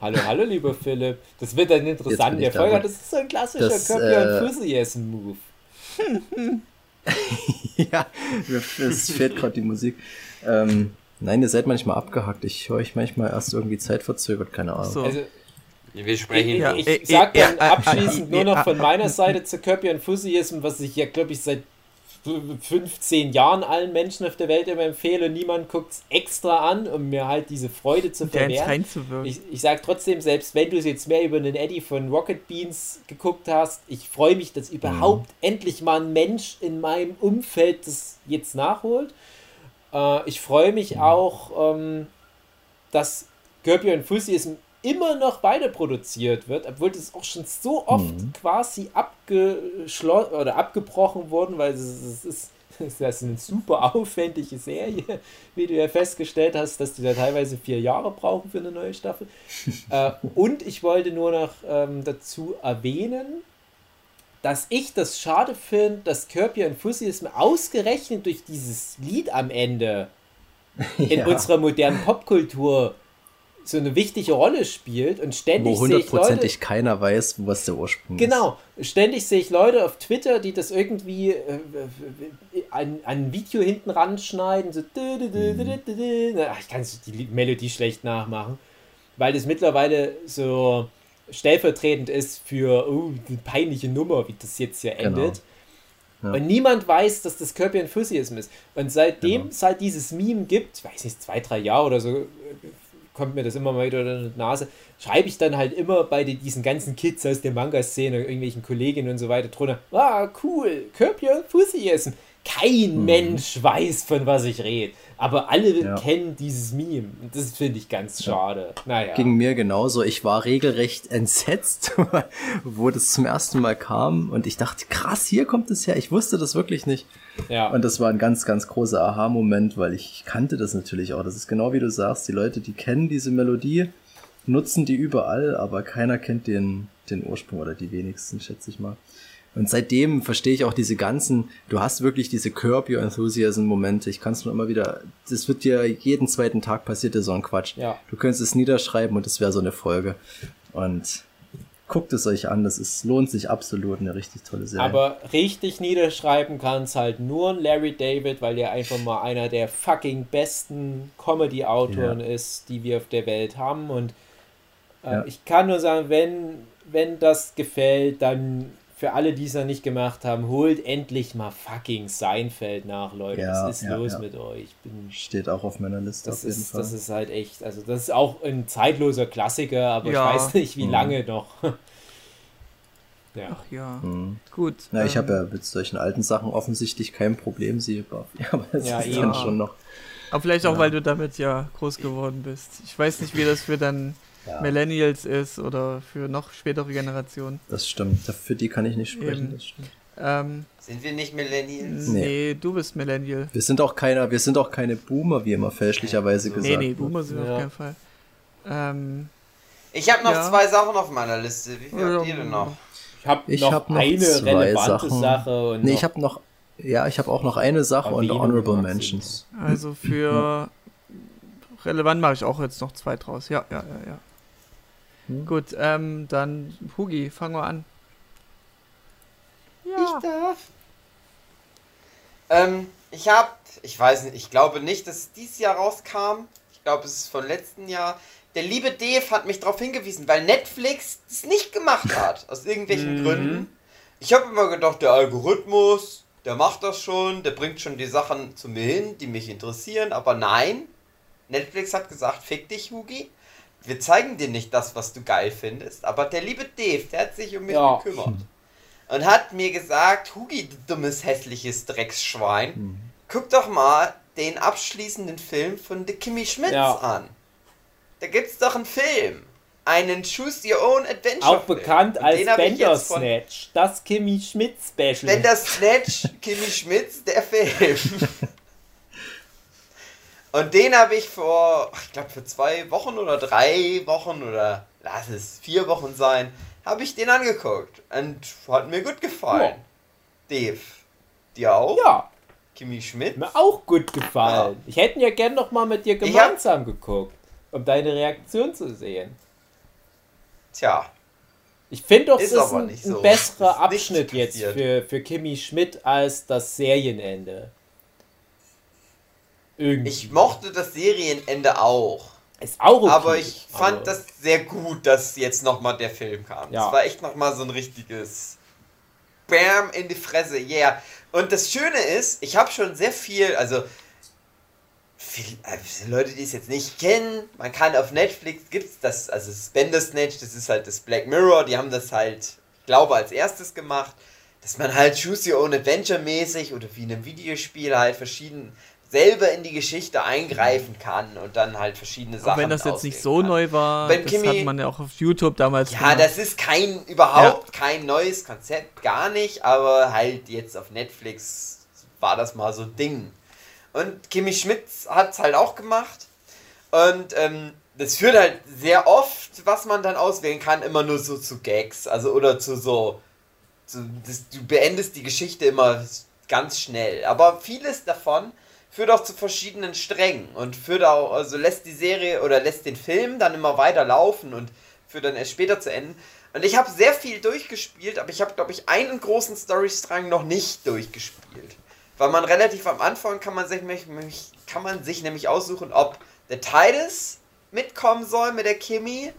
Hallo, hallo, lieber Philipp. Das wird dann interessant. Der Folge, da. das ist so ein klassischer Das, Your äh, Enthusiasm Move. ja, es fehlt gerade die Musik. Ähm, nein, ihr seid manchmal abgehackt. Ich höre euch manchmal erst irgendwie zeitverzögert, keine Ahnung. So. Also, Wir sprechen. Ja. ich äh, sag äh, dann äh, abschließend äh, nur noch von meiner Seite zu Kirby und Fussyism, was ich ja, glaube ich, seit 15 Jahren allen Menschen auf der Welt immer empfehle. Niemand guckt es extra an, um mir halt diese Freude zu verwehren. Ich, ich sag trotzdem, selbst wenn du es jetzt mehr über den Eddie von Rocket Beans geguckt hast, ich freue mich, dass überhaupt endlich mal ein Mensch in meinem Umfeld das jetzt nachholt. Äh, ich freue mich auch, ähm, dass Kirby und Fussyism immer noch weiter produziert wird, obwohl das auch schon so oft quasi abgeschlossen oder abgebrochen wurden, weil es, es ist, es ist eine super aufwendige Serie, wie du ja festgestellt hast, dass die da teilweise vier Jahre brauchen für eine neue Staffel. äh, und ich wollte nur noch ähm, dazu erwähnen, dass ich das schade finde, dass Kirby und Fussyism ausgerechnet durch dieses Lied am Ende in Ja. unserer modernen Popkultur so eine wichtige Rolle spielt und ständig Wo sehe ich Leute, hundertprozentig keiner weiß, was der Ursprung ist. genau, ständig sehe ich Leute auf Twitter, die das irgendwie äh, äh, an, an ein Video hinten ranschneiden, so. Ach, ich kann die Melodie schlecht nachmachen, weil das mittlerweile so stellvertretend ist für oh, die peinliche Nummer, wie das jetzt hier Genau. endet. Ja. Und niemand weiß, dass das Kirby und Fussyism ist. Und seitdem Genau. es halt dieses Meme gibt, ich weiß nicht, zwei, drei Jahre oder so, äh, kommt mir das immer mal wieder in die Nase, schreibe ich dann halt immer bei diesen ganzen Kids aus der Manga-Szene, irgendwelchen Kolleginnen und so weiter drunter, ah, cool, Kirby Fussyism. Kein Mensch weiß, von was ich rede. Aber alle. Ja. kennen dieses Meme. Und das finde ich ganz schade. Naja. Ging mir genauso. Ich war regelrecht entsetzt, wo das zum ersten Mal kam und ich dachte, krass, hier kommt es her. Ich wusste das wirklich nicht. ja. Und das war ein ganz, ganz großer Aha-Moment, weil ich kannte das natürlich auch. Das ist genau wie du sagst, die Leute, die kennen diese Melodie, nutzen die überall, aber keiner kennt den, den Ursprung oder die wenigsten, schätze ich mal. Und seitdem verstehe ich auch diese ganzen, du hast wirklich diese Curb Your Enthusiasm Momente. Ich kann es nur immer wieder, das wird dir jeden zweiten Tag passiert dir so ein Quatsch. Ja. Du könntest es niederschreiben und es wäre so eine Folge. Und guckt es euch an, das ist, lohnt sich absolut, eine richtig tolle Serie. Aber richtig niederschreiben kann es halt nur Larry David, weil er einfach mal einer der fucking besten Comedy-Autoren Ja. ist, die wir auf der Welt haben. Und äh, Ja. ich kann nur sagen, wenn, wenn das gefällt, dann für alle, die es noch nicht gemacht haben, holt endlich mal fucking Seinfeld nach, Leute. Ja, Was ist ja, los ja. mit euch? Ich bin Steht auch auf meiner Liste das auf jeden ist, Fall. das ist halt echt, also das ist auch ein zeitloser Klassiker, aber Ja. ich weiß nicht, wie Mhm. lange noch. ja. Ach ja, Mhm. gut. Na, ich ähm, habe ja mit solchen alten Sachen offensichtlich kein Problem, siehe Buffy. Aber es Ja, ist dann schon noch. Aber vielleicht auch, Ja. weil du damit ja groß geworden bist. Ich weiß nicht, wie das für dann Ja, Millennials ist oder für noch spätere Generationen. das stimmt. Für die kann ich nicht sprechen. Eben. Das stimmt. Ähm, Sind wir nicht Millennials? nee. Nee. du bist Millennial. Wir sind auch keiner, wir sind auch keine Boomer, wie immer fälschlicherweise gesagt Nee, nee. Boomer sind wir Ja. auf keinen Fall. Ähm, Ich habe noch Ja. zwei Sachen auf meiner Liste. Wie viel habt ihr denn noch? Ich habe noch, hab noch eine zwei relevante Sachen. Sache. Und Nee, noch ich habe noch, ja, ich habe auch noch eine Sache und Honorable. Mentions. also für relevant mache ich auch jetzt noch zwei draus. Ja, ja, ja, ja. Hm. Gut, ähm, dann Hugi, fangen wir an. Ich darf. Ähm, ich habe, ich weiß nicht, ich glaube nicht, dass es dieses Jahr rauskam. Ich glaube, es ist von letzten Jahr. Der liebe Dave hat mich darauf hingewiesen, weil Netflix es nicht gemacht hat, aus irgendwelchen Mhm. Gründen. Ich habe immer gedacht, der Algorithmus, der macht das schon, der bringt schon die Sachen zu mir hin, die mich interessieren, aber nein. Netflix hat gesagt, fick dich, Hugi. Wir zeigen dir nicht das, was du geil findest, aber der liebe Dave, der hat sich um mich Ja. gekümmert und hat mir gesagt, Hugi, du dummes, hässliches Drecksschwein, guck doch mal den abschließenden Film von The Kimmy Schmitz Ja. an. Da gibt's doch einen Film. Einen Choose Your Own Adventure. auch bekannt Und als von- Bandersnatch. Das Kimmy Schmidt Special. Bender Snatch, Kimmy Schmitz, der Film. Und den habe ich vor, ich glaube für zwei Wochen oder drei Wochen oder lass es vier Wochen sein, habe ich den angeguckt. Und hat mir gut gefallen. Dave, dir auch? ja, Kimmy Schmidt? mir auch gut gefallen. Ich hätte ihn ja gern noch mal mit dir Ich hab- gemeinsam geguckt, um deine Reaktion zu sehen. Tja. Ich finde doch, es Ist ein, nicht ein so. besserer Abschnitt jetzt für, für Kimi Schmidt als das Serienende. Irgendwie. Ich mochte das Serienende auch. ist auch okay, Aber ich fand aber- das sehr gut, dass jetzt nochmal der Film kam. Ja. Das war echt nochmal so ein richtiges Bam in die Fresse, yeah. Und das Schöne ist, ich habe schon sehr viel, also viel, für Leute, die es jetzt nicht kennen, man kann auf Netflix gibt's das, also das Bandersnatch, das ist halt das Black Mirror, die haben das halt, ich glaube, als erstes gemacht, dass man halt Choose Your Own Adventure mäßig oder wie in einem Videospiel halt verschieden selber in die Geschichte eingreifen kann und dann halt verschiedene Auch Sachen wenn das jetzt nicht so kann. neu war, Wenn das Kimi- hat man ja auch auf YouTube damals Ja, gemacht. das ist kein, überhaupt kein neues Konzept, gar nicht, aber halt jetzt auf Netflix war das mal so ein Ding. Und Kimi Schmidt hat es halt auch gemacht. Und ähm, das führt halt sehr oft, was man dann auswählen kann, immer nur so zu Gags. Also oder zu so. Zu, das, du beendest die Geschichte immer ganz schnell. Aber vieles davon führt auch zu verschiedenen Strängen und führt auch, also lässt die Serie oder lässt den Film dann immer weiter laufen und führt dann erst später zu Ende. Und ich habe sehr viel durchgespielt, aber ich habe, glaube ich, einen großen Storystrang noch nicht durchgespielt. Weil man relativ am Anfang kann man sich, kann man sich nämlich aussuchen, ob der Titus mitkommen soll mit der Kimi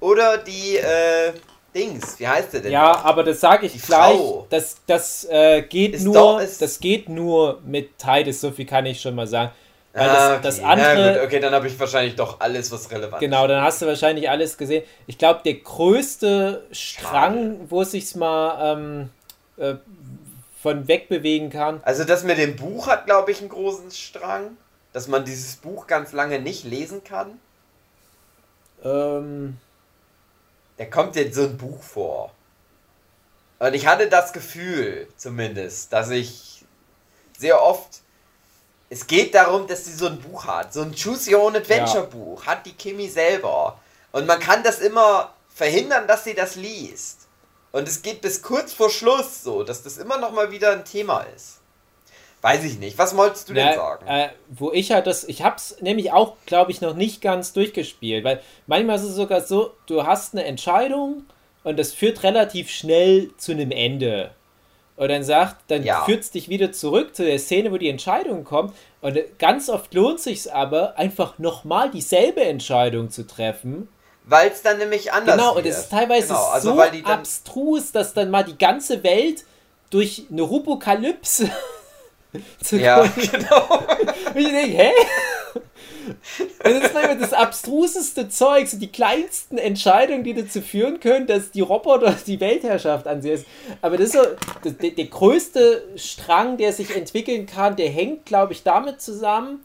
oder die äh, Dings, wie heißt der denn? Ja, aber das sage ich Die gleich. Frau. Das, das äh, geht Ist nur. doch- ist- das geht nur mit Titus, so viel kann ich schon mal sagen. Weil Ah, das, okay. das Ja, andere. gut, okay, dann habe ich wahrscheinlich doch alles, was relevant Genau, dann hast du wahrscheinlich alles gesehen. Ich glaube, der größte Strang, wo es sich mal ähm, äh, von wegbewegen kann. Also das mit dem Buch hat, glaube ich, einen großen Strang, dass man dieses Buch ganz lange nicht lesen kann. Ähm, Da kommt jetzt so ein Buch vor. Und ich hatte das Gefühl, zumindest, dass ich sehr oft. Es geht darum, dass sie so ein Buch hat. So ein Choose Your Own Adventure Buch hat die Kimi selber. Und man kann das immer verhindern, dass sie das liest. Und es geht bis kurz vor Schluss so, dass das immer noch mal wieder ein Thema ist. Weiß ich nicht. Was wolltest du denn na, sagen? Äh, wo ich halt das, ich hab's nämlich auch, glaube ich, noch nicht ganz durchgespielt, weil manchmal ist es sogar so, du hast eine Entscheidung und das führt relativ schnell zu einem Ende. Und dann sagt, dann Ja. führt es dich wieder zurück zu der Szene, wo die Entscheidung kommt. Und äh, ganz oft lohnt sich aber, einfach nochmal dieselbe Entscheidung zu treffen. Weil es dann nämlich anders Genau, und wird. es ist teilweise Genau, also so weil die dann, abstrus, dass dann mal die ganze Welt durch eine Rupokalypse zu Ja, genau. und ich denke, hä? Das ist manchmal das abstruseste Zeug, so die kleinsten Entscheidungen, die dazu führen können, dass die Roboter die Weltherrschaft an sich ist. Aber das ist so, das, der, der größte Strang, der sich entwickeln kann, der hängt, glaube ich, damit zusammen,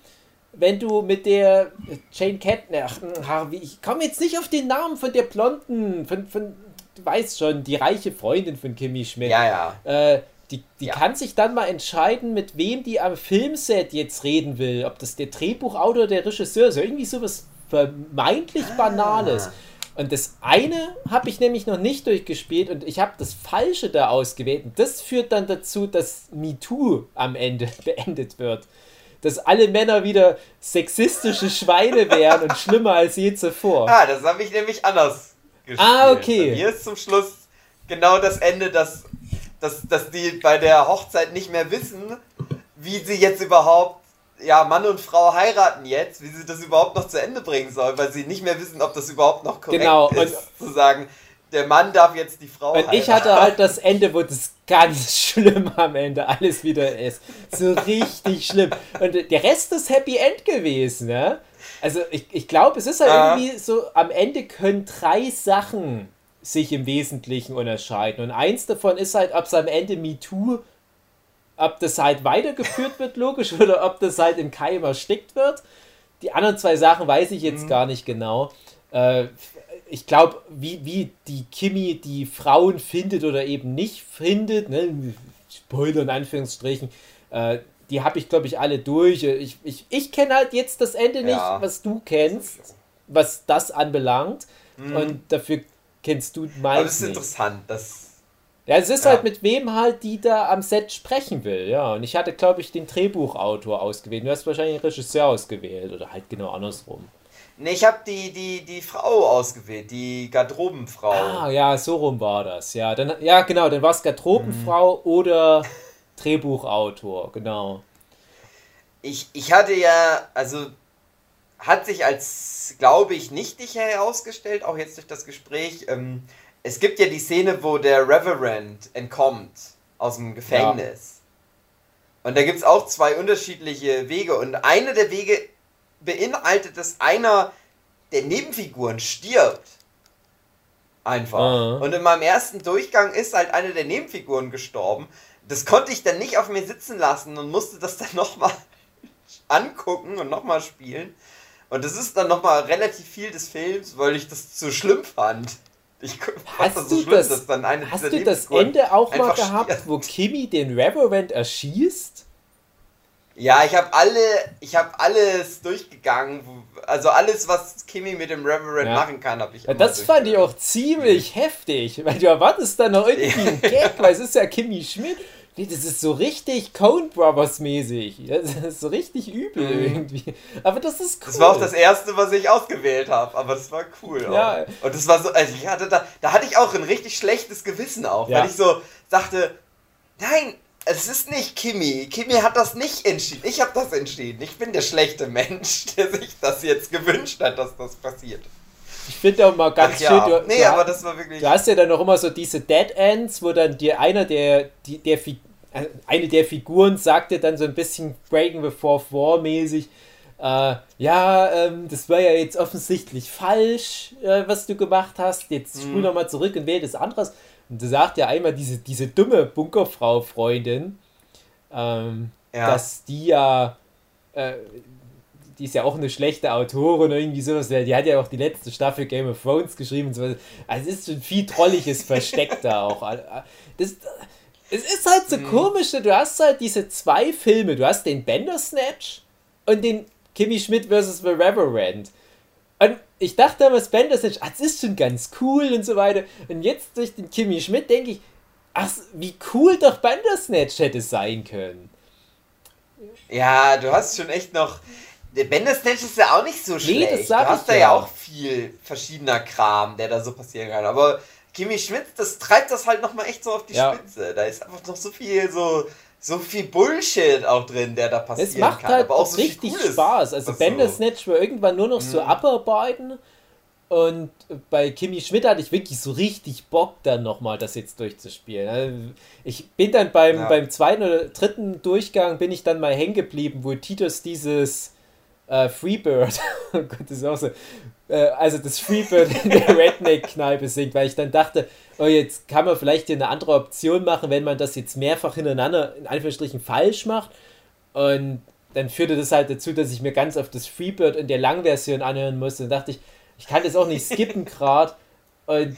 wenn du mit der Jane ach, ach, wie- ich komme jetzt nicht auf den Namen von der Blonden, von, von du weißt schon, die reiche Freundin von Kimi Schmidt. Ja, ja. Äh, die die Ja. kann sich dann mal entscheiden, mit wem die am Filmset jetzt reden will. Ob das der Drehbuchautor oder der Regisseur ist. Irgendwie sowas vermeintlich Ah. Banales. Und das eine habe ich nämlich noch nicht durchgespielt und ich habe das Falsche da ausgewählt. Und das führt dann dazu, dass MeToo am Ende beendet wird. Dass alle Männer wieder sexistische Schweine wären und schlimmer als je zuvor. Ah, das habe ich nämlich anders gespielt. Ah, okay. Bei mir ist zum Schluss genau das Ende, dass, dass, dass die bei der Hochzeit nicht mehr wissen, wie sie jetzt überhaupt, ja, Mann und Frau heiraten jetzt, wie sie das überhaupt noch zu Ende bringen sollen, weil sie nicht mehr wissen, ob das überhaupt noch korrekt Genau, ist, zu sagen, der Mann darf jetzt die Frau Und ich hatte halt das Ende, wo das ganz schlimm am Ende alles wieder ist. So richtig schlimm. Und der Rest ist Happy End gewesen, ne? Also ich, ich glaube, es ist halt Ah. irgendwie so, am Ende können drei Sachen sich im Wesentlichen unterscheiden. Und eins davon ist halt, ob es am Ende MeToo, ob das halt weitergeführt wird, logisch, oder ob das halt im Keim erstickt wird. Die anderen zwei Sachen weiß ich jetzt gar nicht genau. Äh, ich glaube, wie, wie die Kimi die Frauen findet oder eben nicht findet, ne, Spoiler in Anführungsstrichen, äh, die habe ich, glaube ich, alle durch. Ich, ich, ich kenne halt jetzt das Ende nicht, Ja. was du kennst, was das anbelangt. Und dafür kennst du Aber das meins ist nicht. interessant, das Ja, es ist Ja. halt mit wem halt die da am Set sprechen will, ja. Und ich hatte, glaube ich, den Drehbuchautor ausgewählt. Du hast wahrscheinlich den Regisseur ausgewählt oder halt genau andersrum. Nee, ich habe die, die, die Frau ausgewählt, die Garderobenfrau. Ah, ja, so rum war das. Ja, dann, ja genau, dann war es Garderobenfrau mhm. oder Drehbuchautor, genau. Ich, ich hatte ja, also hat sich als, glaube ich, nichtig herausgestellt, auch jetzt durch das Gespräch. Ähm, es gibt ja die Szene, wo der Reverend entkommt aus dem Gefängnis. Ja. Und da gibt es auch zwei unterschiedliche Wege. Und eine der Wege beinhaltet, dass einer der Nebenfiguren stirbt. Einfach. Uh Und in meinem ersten Durchgang ist halt eine der Nebenfiguren gestorben. Das konnte ich dann nicht auf mir sitzen lassen und musste das dann nochmal angucken und nochmal spielen. Und das ist dann nochmal relativ viel des Films, weil ich das zu schlimm fand. Ich hast das so du schlimm, das, dass dann eine Hast du das Ende auch mal gehabt, stirbt. wo Kimi den Reverend erschießt? Ja, ich habe alle, ich habe alles durchgegangen. Also alles, was Kimi mit dem Reverend ja. machen kann, habe ich. Ja, das fand ich auch ziemlich heftig, weil du erwartest da noch irgendwie einen Gag, weil es ist ja Kimi Schmidt. Das ist so richtig Cone Brothers mäßig. Das ist so richtig übel mhm. irgendwie. Aber das ist cool. Das war auch das erste, was ich ausgewählt habe, aber das war cool. Auch. Ja. Und das war so, also ich hatte da, da hatte ich auch ein richtig schlechtes Gewissen auch, ja. weil ich so dachte, nein, es ist nicht Kimi. Kimi hat das nicht entschieden. Ich habe das entschieden. Ich bin der schlechte Mensch, der sich das jetzt gewünscht hat, dass das passiert. Ich finde auch mal ganz Ach, schön. Ja. Du, nee, du, aber das war wirklich. Du hast ja dann noch immer so diese Dead Ends, wo dann dir einer der, der äh, eine der Figuren sagte dann so ein bisschen Breaking the Fourth War mäßig, äh, ja, ähm, das war ja jetzt offensichtlich falsch, äh, was du gemacht hast. Jetzt spul mhm. nochmal zurück und wähl das anderes. Und da sagt ja einmal diese, diese dumme Bunkerfrau-Freundin, ähm, ja. dass die ja, äh, die ist ja auch eine schlechte Autorin oder irgendwie sowas, die hat ja auch die letzte Staffel Game of Thrones geschrieben und so. Also es ist schon viel Trolliges versteckt da auch. Das, es ist halt so mhm. komisch, du hast halt diese zwei Filme, du hast den Bandersnatch und den Kimmy Schmidt vs. The Reverend. Und ich dachte damals, Bandersnatch, ah, das ist schon ganz cool und so weiter. Und jetzt durch den Kimmy Schmidt denke ich, ach, wie cool doch Bandersnatch hätte sein können. Ja, du hast schon echt noch. Der Bandersnatch ist ja auch nicht so schlecht. Nee, das sag du hast da ja. ja auch viel verschiedener Kram, der da so passieren kann. Aber Kimi Schmidt, das treibt das halt nochmal echt so auf die ja. Spitze. Da ist einfach noch so viel so so viel Bullshit auch drin, der da passiert. Es macht kann, halt aber auch so richtig Spaß. Also Bandersnatch war irgendwann nur noch mhm. so abarbeiten. Und bei Kimi Schmidt hatte ich wirklich so richtig Bock, dann nochmal das jetzt durchzuspielen. Also ich bin dann beim, ja. beim zweiten oder dritten Durchgang bin ich dann mal hängen geblieben, wo Titus dieses äh, Freebird, oh Gott, das ist auch so, äh, also das Freebird in der Redneck-Kneipe singt, weil ich dann dachte, oh, jetzt kann man vielleicht hier eine andere Option machen, wenn man das jetzt mehrfach hintereinander in Anführungsstrichen falsch macht. Und dann führte das halt dazu, dass ich mir ganz oft das Freebird in der Langversion anhören musste. Und dachte ich, ich kann das auch nicht skippen gerade. Und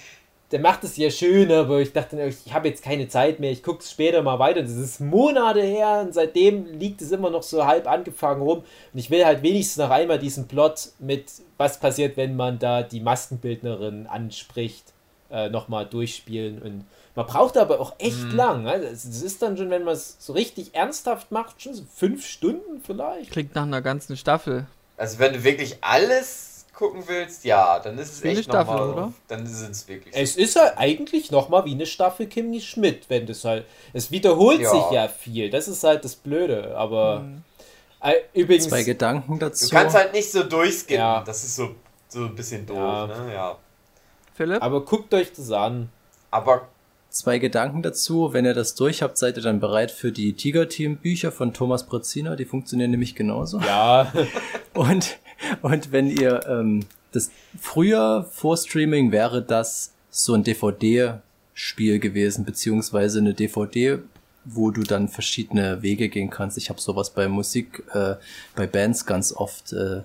der macht es ja schön, aber ich dachte, ich habe jetzt keine Zeit mehr, ich gucke es später mal weiter. Das ist Monate her und seitdem liegt es immer noch so halb angefangen rum. Und ich will halt wenigstens noch einmal diesen Plot mit, was passiert, wenn man da die Maskenbildnerin anspricht äh, nochmal durchspielen. Und man braucht aber auch echt mhm. lang. Also es ist dann schon, wenn man es so richtig ernsthaft macht, schon so fünf Stunden vielleicht. Klingt nach einer ganzen Staffel. Also wenn du wirklich alles gucken willst, ja, dann ist es wie echt Staffel, noch mal, oder? Dann ist es wirklich. Es ist halt eigentlich nochmal wie eine Staffel Kimmy Schmidt, wenn das halt. Es wiederholt ja. sich ja viel. Das ist halt das Blöde. Aber mhm. äh, übrigens. Zwei Gedanken dazu. Du kannst halt nicht so durchskippen. Ja. Das ist so, so ein bisschen doof. Ja. Ne? ja. Philipp? Aber guckt euch das an. Aber Zwei Gedanken dazu. Wenn ihr das durch habt, seid ihr dann bereit für die Tiger-Team-Bücher von Thomas Brezina. Die funktionieren nämlich genauso. Ja. und, und wenn ihr ähm, das früher vor Streaming wäre das so ein DVD-Spiel gewesen, beziehungsweise eine DVD, wo du dann verschiedene Wege gehen kannst. Ich habe sowas bei Musik, äh, bei Bands ganz oft, äh,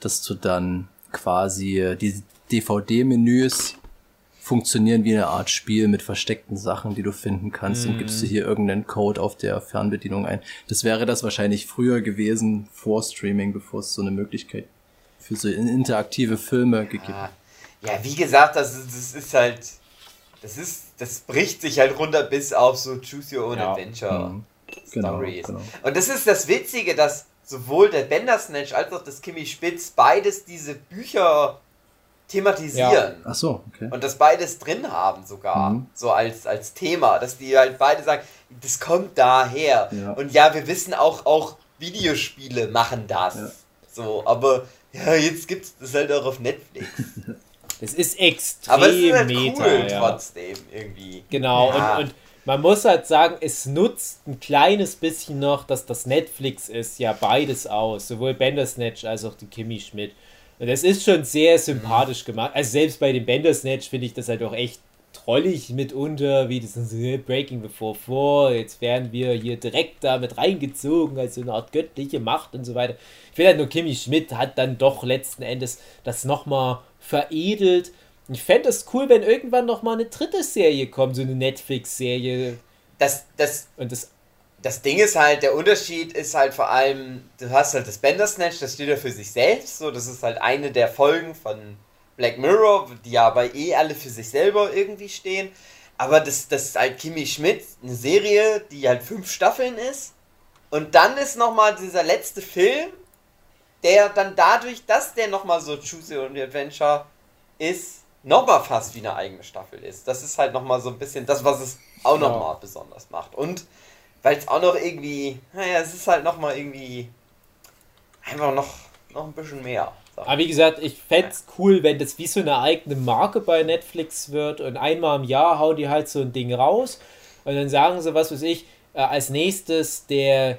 dass du dann quasi äh, die DVD-Menüs funktionieren wie eine Art Spiel mit versteckten Sachen, die du finden kannst. Mhm. Und gibst du hier irgendeinen Code auf der Fernbedienung ein. Das wäre das wahrscheinlich früher gewesen, vor Streaming, bevor es so eine Möglichkeit für so interaktive Filme gegeben hat. Ja, wie gesagt, das, das ist halt, das ist, das bricht sich halt runter bis auf so Choose Your Own ja. Adventure. Mhm. Genau, Stories. Genau. Und das ist das Witzige, dass sowohl der Bandersnatch als auch das Kimi Spitz beides diese Bücher thematisieren. Ach so, okay. Und das beides drin haben sogar, Mhm. so als, als Thema, dass die halt beide sagen, das kommt daher. Ja. Und ja, wir wissen auch, auch Videospiele machen das. Ja. So, aber ja, jetzt gibt's das halt auch auf Netflix. Das ist extrem aber es ist halt meta. cool ja. trotzdem irgendwie. Genau, Ja. und, und man muss halt sagen, es nutzt ein kleines bisschen noch, dass das Netflix ist, ja beides aus, sowohl Bandersnatch als auch die Kimi Schmidt. Und das ist schon sehr sympathisch gemacht. Also selbst bei dem Bandersnatch finde ich das halt auch echt trollig mitunter, wie das äh, Breaking Before 4, jetzt werden wir hier direkt da mit reingezogen, als so eine Art göttliche Macht und so weiter. Ich finde halt nur, Kimi Schmidt hat dann doch letzten Endes das nochmal veredelt. Ich fände es cool, wenn irgendwann nochmal eine dritte Serie kommt, so eine Netflix-Serie. Das, das, Und das, das Ding ist halt, der Unterschied ist halt vor allem, du hast halt das Bandersnatch, das steht ja für sich selbst, so, das ist halt eine der Folgen von Black Mirror, die ja aber eh alle für sich selber irgendwie stehen. Aber das, das ist halt Kimi Schmidt, eine Serie, die halt fünf Staffeln ist. Und dann ist nochmal dieser letzte Film, der dann dadurch, dass der nochmal so Choose Your Adventure ist, nochmal fast wie eine eigene Staffel ist. Das ist halt nochmal so ein bisschen das, was es auch Ja. nochmal besonders macht. Und weil es auch noch irgendwie, naja, es ist halt nochmal irgendwie einfach noch, noch ein bisschen mehr. So. aber wie gesagt, ich fände es cool, wenn das wie so eine eigene Marke bei Netflix wird und einmal im Jahr hauen die halt so ein Ding raus und dann sagen sie, was weiß ich, äh, als nächstes der,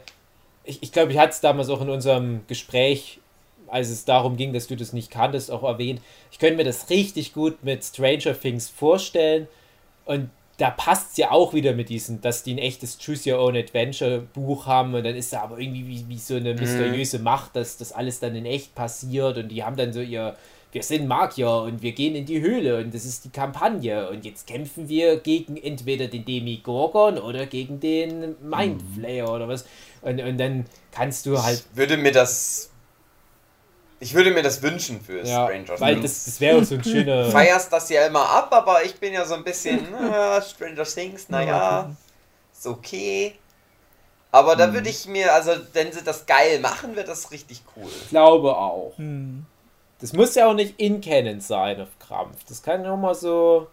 ich, ich glaube, ich hatte es damals auch in unserem Gespräch, als es darum ging, dass du das nicht kanntest, auch erwähnt. Ich könnte mir das richtig gut mit Stranger Things vorstellen und da passt es ja auch wieder mit diesen, dass die ein echtes Choose Your Own Adventure Buch haben und dann ist da aber irgendwie wie, wie so eine mysteriöse Macht, dass das alles dann in echt passiert und die haben dann so ihr, wir sind Magier und wir gehen in die Höhle und das ist die Kampagne und jetzt kämpfen wir gegen entweder den Demigorgon oder gegen den Mindflayer oder was und, und dann kannst du halt Ich würde mir das. Ich würde mir das wünschen für ja, Stranger weil Things. das, das wäre so ein Du schöner feierst das ja immer ab, aber ich bin ja so ein bisschen, äh, Stranger Things, naja, ist okay. Aber da würde ich mir, also wenn sie das geil machen, wird das richtig cool. glaube auch. Hm. Das muss ja auch nicht in Canon sein auf Krampf. Das kann ja auch mal so.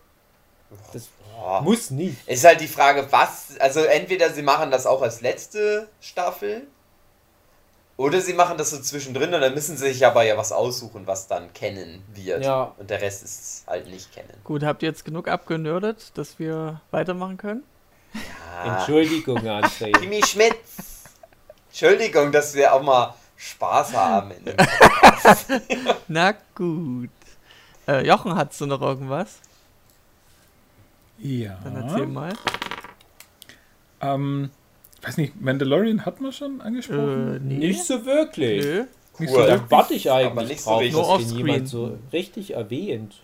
Das Boah. muss nicht. Ist halt die Frage, was, also entweder sie machen das auch als letzte Staffel, oder sie machen das so zwischendrin und dann müssen sie sich aber ja was aussuchen, was dann kennen wird. Ja. Und der Rest ist halt nicht kennen. Gut, habt ihr jetzt genug abgenördet, dass wir weitermachen können? Ah. Entschuldigung, André. Kimi Schmidt. Entschuldigung, dass wir auch mal Spaß haben. In dem Na gut. Äh, Jochen, hast du noch irgendwas? Ja. Dann erzähl mal. Ähm, weiß nicht, Mandalorian hat man schon angesprochen? Äh, nee. Nicht so wirklich. Nö. Nicht cool. so Da warte ich Aber eigentlich nicht so drauf, richtig. dass offscreen. jemand so richtig erwähnt.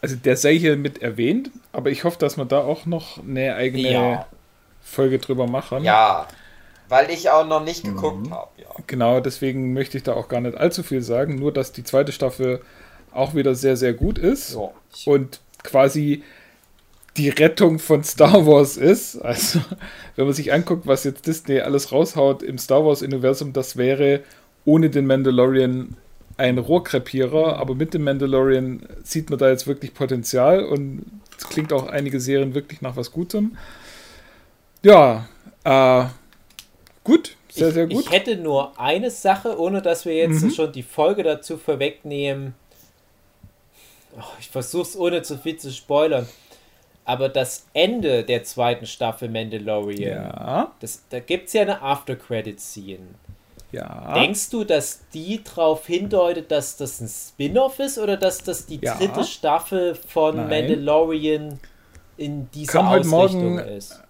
Also der sei hier mit erwähnt, aber ich hoffe, dass wir da auch noch eine eigene Ja. Folge drüber machen. Ja, weil ich auch noch nicht geguckt habe. Ja. Genau, deswegen möchte ich da auch gar nicht allzu viel sagen, nur dass die zweite Staffel auch wieder sehr, sehr gut ist Ja. und quasi die Rettung von Star Wars ist. Also, wenn man sich anguckt, was jetzt Disney alles raushaut im Star Wars-Universum, das wäre ohne den Mandalorian ein Rohrkrepierer, aber mit dem Mandalorian sieht man da jetzt wirklich Potenzial und es klingt auch einige Serien wirklich nach was Gutem. Ja, äh, gut, sehr, sehr ich, gut. Ich hätte nur eine Sache, ohne dass wir jetzt Mhm. schon die Folge dazu vorwegnehmen. Oh, ich versuche es ohne zu viel zu spoilern. Aber das Ende der zweiten Staffel Mandalorian, ja, das, da gibt es ja eine After-Credit-Scene. ja. Denkst du, dass die darauf hindeutet, dass das ein Spin-off ist oder dass das die Ja. dritte Staffel von Nein. Mandalorian in dieser Kam Ausrichtung Morgen- ist?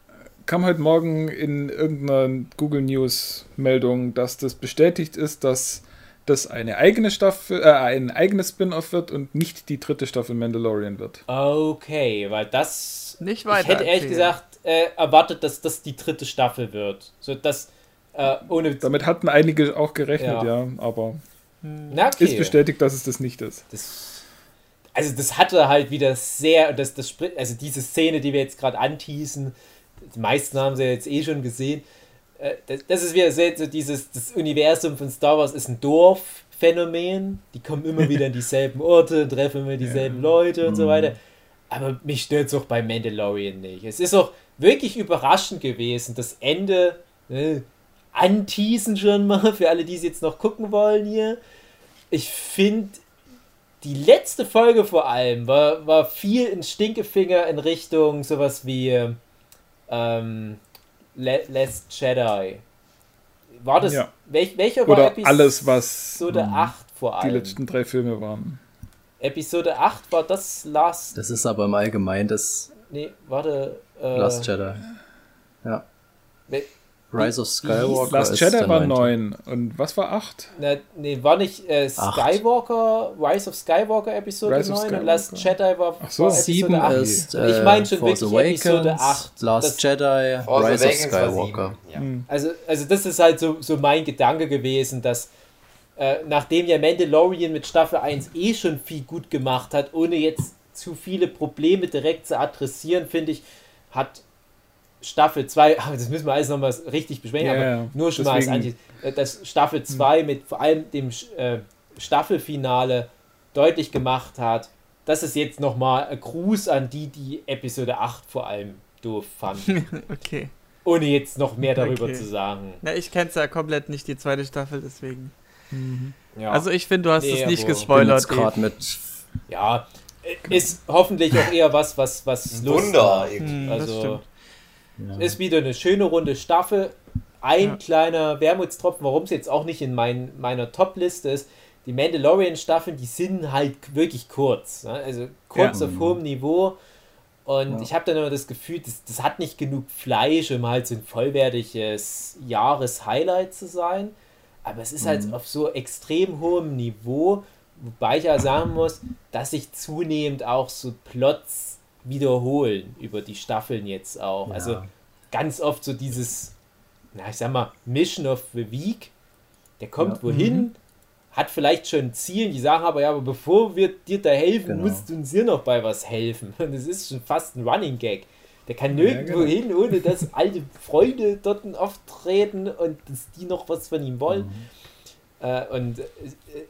kam heute Morgen in irgendeiner Google News Meldung, dass das bestätigt ist, dass das eine eigene Staffel, äh, ein eigenes Spin-off wird und nicht die dritte Staffel Mandalorian wird. Okay, weil das. Nicht weiter. Ich hätte ehrlich erzählen. gesagt äh, erwartet, dass das die dritte Staffel wird. So dass äh, ohne. Damit hatten einige auch gerechnet, Ja. ja, aber Na, okay. ist bestätigt, dass es das nicht ist. Das, also das hatte halt wieder sehr, das, das, also diese Szene, die wir jetzt gerade anteasen, die meisten haben sie jetzt eh schon gesehen, äh, das, das ist wieder so dieses, das Universum von Star Wars ist ein Dorfphänomen. Die kommen immer wieder in dieselben Orte, treffen immer dieselben ja. Leute und so weiter. Aber mich stört es auch bei Mandalorian nicht. Es ist auch wirklich überraschend gewesen, das Ende äh, anteasen schon mal für alle, die es jetzt noch gucken wollen hier. Ich finde, die letzte Folge vor allem war, war viel ein Stinkefinger in Richtung sowas wie ähm, Last Jedi. War das. Ja. Welch, welcher Oder war Episode alles, was 8 vor allem? Die letzten drei Filme waren. Episode 8 war das Last. Das ist aber im Allgemeinen das. Nee, warte. Äh, Last Jedi. Ja. Rise of Skywalker. Last Jedi war 9. Und was war 8? Na, nee, war nicht äh, Skywalker, Rise of Skywalker Episode Rise 9 und Last Jedi war, Ach so. war Episode 7 8. ist äh, ich meine schon Force wirklich Awakens, Episode 8. Last Jedi, Rise Awakens of Skywalker. Ja. Hm. Also, also das ist halt so, so mein Gedanke gewesen, dass äh, nachdem ja Mandalorian mit Staffel 1 eh schon viel gut gemacht hat, ohne jetzt zu viele Probleme direkt zu adressieren, finde ich, hat Staffel 2, das müssen wir alles nochmal richtig besprechen, Ja, aber ja. nur schon mal als Deswegen- äh, dass Staffel 2 mit vor allem dem äh, Staffelfinale deutlich gemacht hat, das ist jetzt nochmal ein Gruß an die, die Episode 8 vor allem doof fanden. Okay. Ohne jetzt noch mehr darüber Okay. zu sagen. Na, ich kenn's ja komplett nicht, die zweite Staffel, deswegen. Ja. Also ich finde, du hast Nee, es nicht gespoilert. gerade mit. Ja, äh, ist hoffentlich auch eher was, was, was Lust Wunder. macht. Hm, das Also, stimmt. Ja. ist wieder eine schöne runde Staffel. Ein Ja. kleiner Wermutstropfen, warum es jetzt auch nicht in mein, meiner Top-Liste ist. Die Mandalorian-Staffeln, die sind halt wirklich kurz. Ne? Also kurz Ja. auf hohem Niveau. Und ich habe dann immer das Gefühl, das, das hat nicht genug Fleisch, um halt so ein vollwertiges Jahreshighlight zu sein. Aber es ist halt auf so extrem hohem Niveau, wobei ich ja sagen muss, dass sich zunehmend auch so Plots wiederholen über die Staffeln jetzt auch. Ja. Also ganz oft so dieses, na ich sag mal, Mission of the Week, der kommt Ja. wohin, hat vielleicht schon ein Ziel, die sagen aber, ja, aber bevor wir dir da helfen, Genau. musst du uns hier noch bei was helfen. Und das ist schon fast ein Running Gag. Der kann nirgendwo genau. hin, ohne dass alte Freunde dort auftreten und dass die noch was von ihm wollen. Äh, und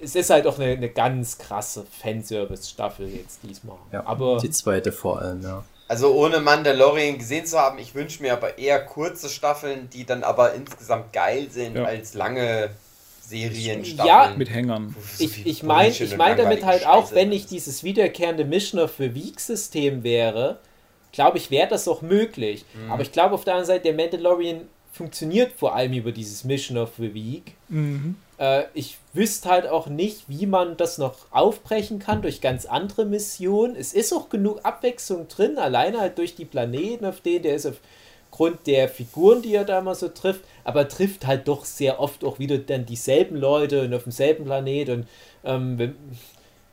es- ist halt auch eine, eine ganz krasse Fanservice-Staffel jetzt diesmal. Ja, aber die zweite vor allem, ja. Also ohne Mandalorian gesehen zu haben, ich wünsche mir aber eher kurze Staffeln, die dann aber insgesamt geil sind, Ja. als lange Serienstaffeln. Ja. Mit Hängern. So ich, ich meine ich mein damit halt auch, Scheiße. wenn nicht dieses wiederkehrende Mission of the Week-System wäre, glaube ich, wäre das auch möglich. Mhm. Aber ich glaube auf der anderen Seite, der Mandalorian funktioniert vor allem über dieses Mission of the Week. Mhm. Äh, ich wüsste halt auch nicht, wie man das noch aufbrechen kann durch ganz andere Missionen. Es ist auch genug Abwechslung drin, alleine halt durch die Planeten, auf denen der ist aufgrund der Figuren, die er da mal so trifft, aber trifft halt doch sehr oft auch wieder dann dieselben Leute und auf demselben Planet und ähm,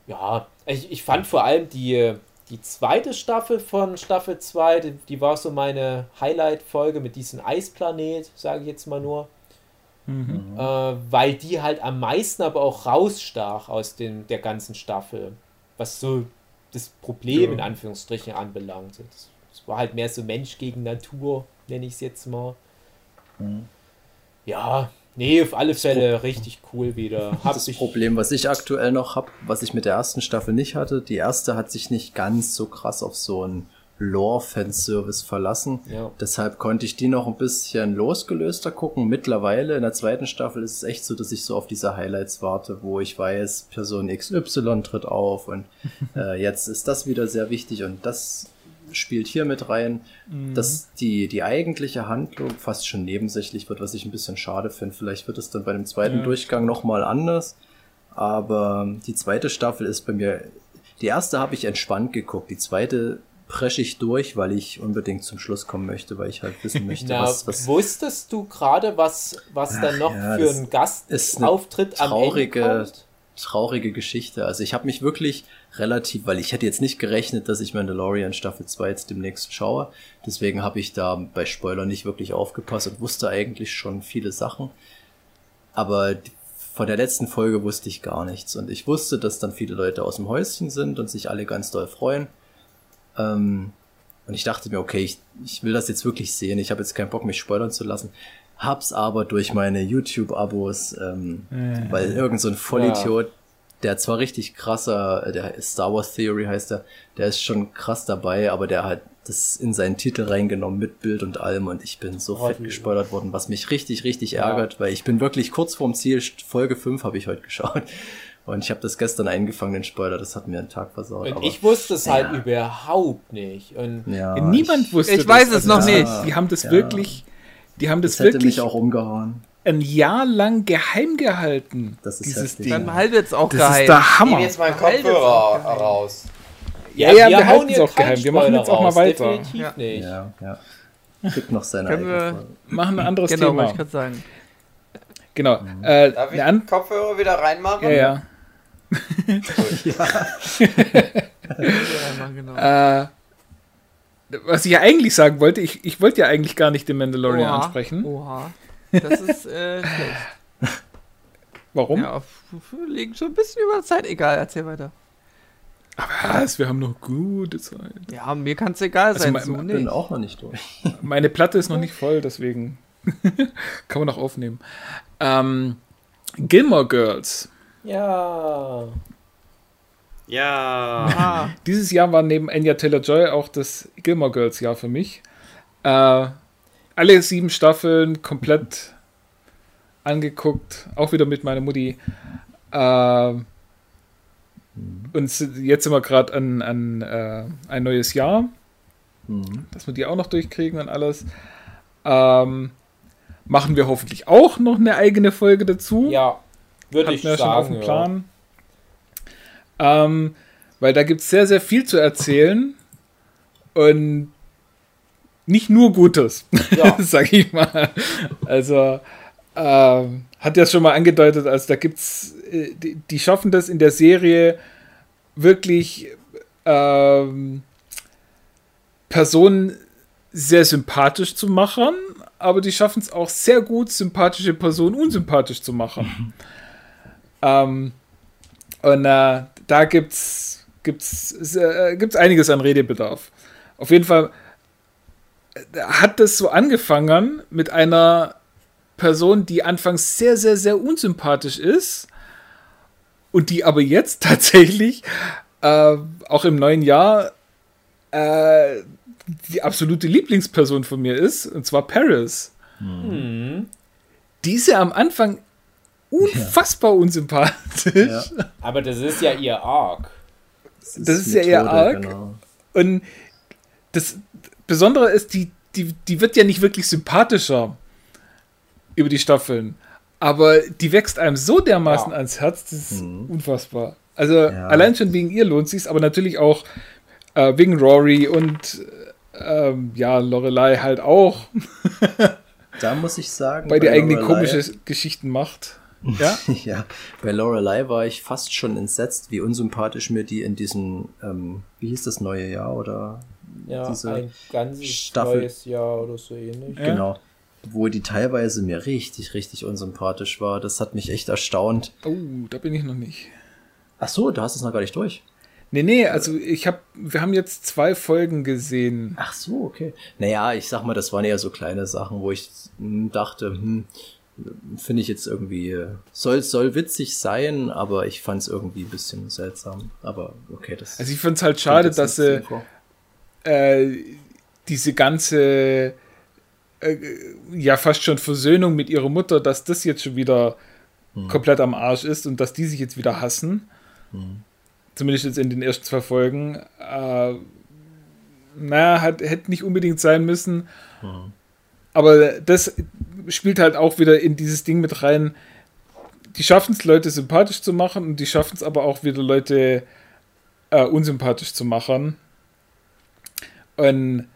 ja, ich, ich fand vor allem die, die zweite Staffel von Staffel 2, die, die war so meine Highlight-Folge mit diesem Eisplanet, sage ich jetzt mal nur Mhm. äh, weil die halt am meisten aber auch rausstach aus den, der ganzen Staffel, was so das Problem Ja. in Anführungsstrichen anbelangt. Das, das war halt mehr so Mensch gegen Natur, nenne ich es jetzt mal. Mhm. Ja, nee, auf alle Fälle richtig cool wieder. Hab Das Problem, was ich aktuell noch habe, was ich mit der ersten Staffel nicht hatte, die erste hat sich nicht ganz so krass auf so einen Lore-Fanservice verlassen. Ja. Deshalb konnte ich die noch ein bisschen losgelöster gucken. Mittlerweile in der zweiten Staffel ist es echt so, dass ich so auf diese Highlights warte, wo ich weiß, Person XY tritt auf und äh, jetzt ist das wieder sehr wichtig und das spielt hier mit rein, dass die, die eigentliche Handlung fast schon nebensächlich wird, was ich ein bisschen schade finde. Vielleicht wird es dann bei dem zweiten Ja. Durchgang nochmal anders. Aber die zweite Staffel ist bei mir, die erste habe ich entspannt geguckt, die zweite presche ich durch, weil ich unbedingt zum Schluss kommen möchte, weil ich halt wissen möchte, na, was, was wusstest du gerade, was, was dann noch ja, für ist Gastauftritt eine am Ende kommt? traurige Geschichte. Also ich habe mich wirklich relativ, weil ich hätte jetzt nicht gerechnet, dass ich Mandalorian Staffel 2 jetzt demnächst schaue. Deswegen habe ich da bei Spoiler nicht wirklich aufgepasst und wusste eigentlich schon viele Sachen. Aber von der letzten Folge wusste ich gar nichts. Und ich wusste, dass dann viele Leute aus dem Häuschen sind und sich alle ganz doll freuen. Ähm, und ich dachte mir, okay, ich, ich will das jetzt wirklich sehen. Ich habe jetzt keinen Bock, mich spoilern zu lassen. hab's aber durch meine YouTube-Abos, ähm, weil irgend so ein Vollidiot, der zwar richtig krasser, äh, der Star Wars Theory heißt er, der ist schon krass dabei, aber der hat das in seinen Titel reingenommen mit Bild und allem und ich bin so Oh, fett gespoilert worden, was mich richtig, richtig Ja. ärgert, weil ich bin wirklich kurz vorm Ziel, Folge 5 habe ich heute geschaut und ich habe das gestern eingefangen, den Spoiler, das hat mir einen Tag versaut. Und aber- ich wusste es halt Ja. überhaupt nicht. Und ja, Niemand ich, wusste Ich weiß es Also noch das- nicht. Die haben das Ja. wirklich, die haben das, das hätte wirklich mich auch umgehauen. Ein Jahr lang geheim gehalten. Das ist dieses heftig. Ding. Dann halt jetzt auch Das geheim. ist der Hammer. Nehm jetzt meinen jetzt Kopfhörer raus. Ja, ja, wir hauen halten es auch geheim. Wir machen jetzt auch mal weiter. Definitiv Ja. nicht. Ja, ja. Kriegt noch seine Können eigene wir- Folge. Machen ein anderes Genau, Thema. ich gerade sagen. Genau. Äh, Darf ich den Kopfhörer wieder reinmachen? ja, ja. Ja, genau. Äh, was ich ja eigentlich sagen wollte, ich, ich wollte ja eigentlich gar nicht den Mandalorian Oha. ansprechen. Oha. Das ist äh, schlecht. Warum? Ja, wir liegen schon ein bisschen über Zeit. Egal, erzähl weiter. Was? Wir haben noch gute Zeit. Ja, mir kann es egal Also sein, mein- so Ich bin auch noch nicht durch. Meine Platte ist noch nicht voll, deswegen kann man noch aufnehmen. Ähm, Gilmore Girls. Ja. Ja. Dieses Jahr war neben Anya Taylor-Joy auch das Gilmore Girls Jahr für mich. Äh, alle sieben Staffeln komplett angeguckt, auch wieder mit meiner Mutti. Äh, und jetzt sind wir gerade an, an äh, ein neues Jahr, Mhm. dass wir die auch noch durchkriegen und alles. Ähm, machen wir hoffentlich auch noch eine eigene Folge dazu. Ja. Würde Hatten ich wir schon auf sagen. dem ja. Plan. Ähm, weil da gibt es sehr, sehr viel zu erzählen. Und nicht nur Gutes, Ja. sag ich mal. Also, ähm, hat ja schon mal angedeutet, also da gibt's, äh, die, die schaffen das in der Serie wirklich ähm, Personen sehr sympathisch zu machen, aber die schaffen es auch sehr gut, sympathische Personen unsympathisch zu machen. ähm, und äh, da gibt's, gibt's, äh, gibt's einiges an Redebedarf. Auf jeden Fall äh, hat das so angefangen mit einer Person, die anfangs sehr, sehr, sehr unsympathisch ist und die aber jetzt tatsächlich äh, auch im neuen Jahr äh, die absolute Lieblingsperson von mir ist, und zwar Paris. Hm. Die ist ja am Anfang unfassbar unsympathisch. Ja. Aber das ist ja ihr Arc. Das ist ja ihr Arc. Genau. Und das Besondere ist, die, die, die wird ja nicht wirklich sympathischer über die Staffeln. Aber die wächst einem so dermaßen Ja. ans Herz, das ist Mhm. unfassbar. Also Ja. allein schon wegen ihr lohnt sich aber natürlich auch äh, wegen Rory und äh, ja, Lorelei halt auch, Da muss ich sagen, weil die eigene Lorelei- komische Geschichten macht. Ja, ja, bei Lorelei war ich fast schon entsetzt, wie unsympathisch mir die in diesem, ähm, wie hieß das neue Jahr oder Ja, Diese ein ganzes Staffel- neues Jahr oder so ähnlich. Genau, wo die teilweise mir richtig, richtig unsympathisch war. Das hat mich echt erstaunt. oh, da bin ich noch nicht. Ach so, du hast es noch gar nicht durch. Nee, nee, also ich habe, wir haben jetzt zwei Folgen gesehen. Ach so, okay. Naja, ich sag mal, das waren eher so kleine Sachen, wo ich hm, dachte, hm, finde ich jetzt irgendwie, soll, soll witzig sein, aber ich fand es irgendwie ein bisschen seltsam. Aber okay, das Also ich finde es halt schade, dass sie vor. Äh, diese ganze äh, ja fast schon Versöhnung mit ihrer Mutter, dass das jetzt schon wieder komplett am Arsch ist und dass die sich jetzt wieder hassen. Zumindest jetzt in den ersten zwei Folgen. Äh, naja, hat, hätte nicht unbedingt sein müssen. Aber das spielt halt auch wieder in dieses Ding mit rein. Die schaffen es, Leute sympathisch zu machen und die schaffen es aber auch wieder, Leute äh, unsympathisch zu machen. Und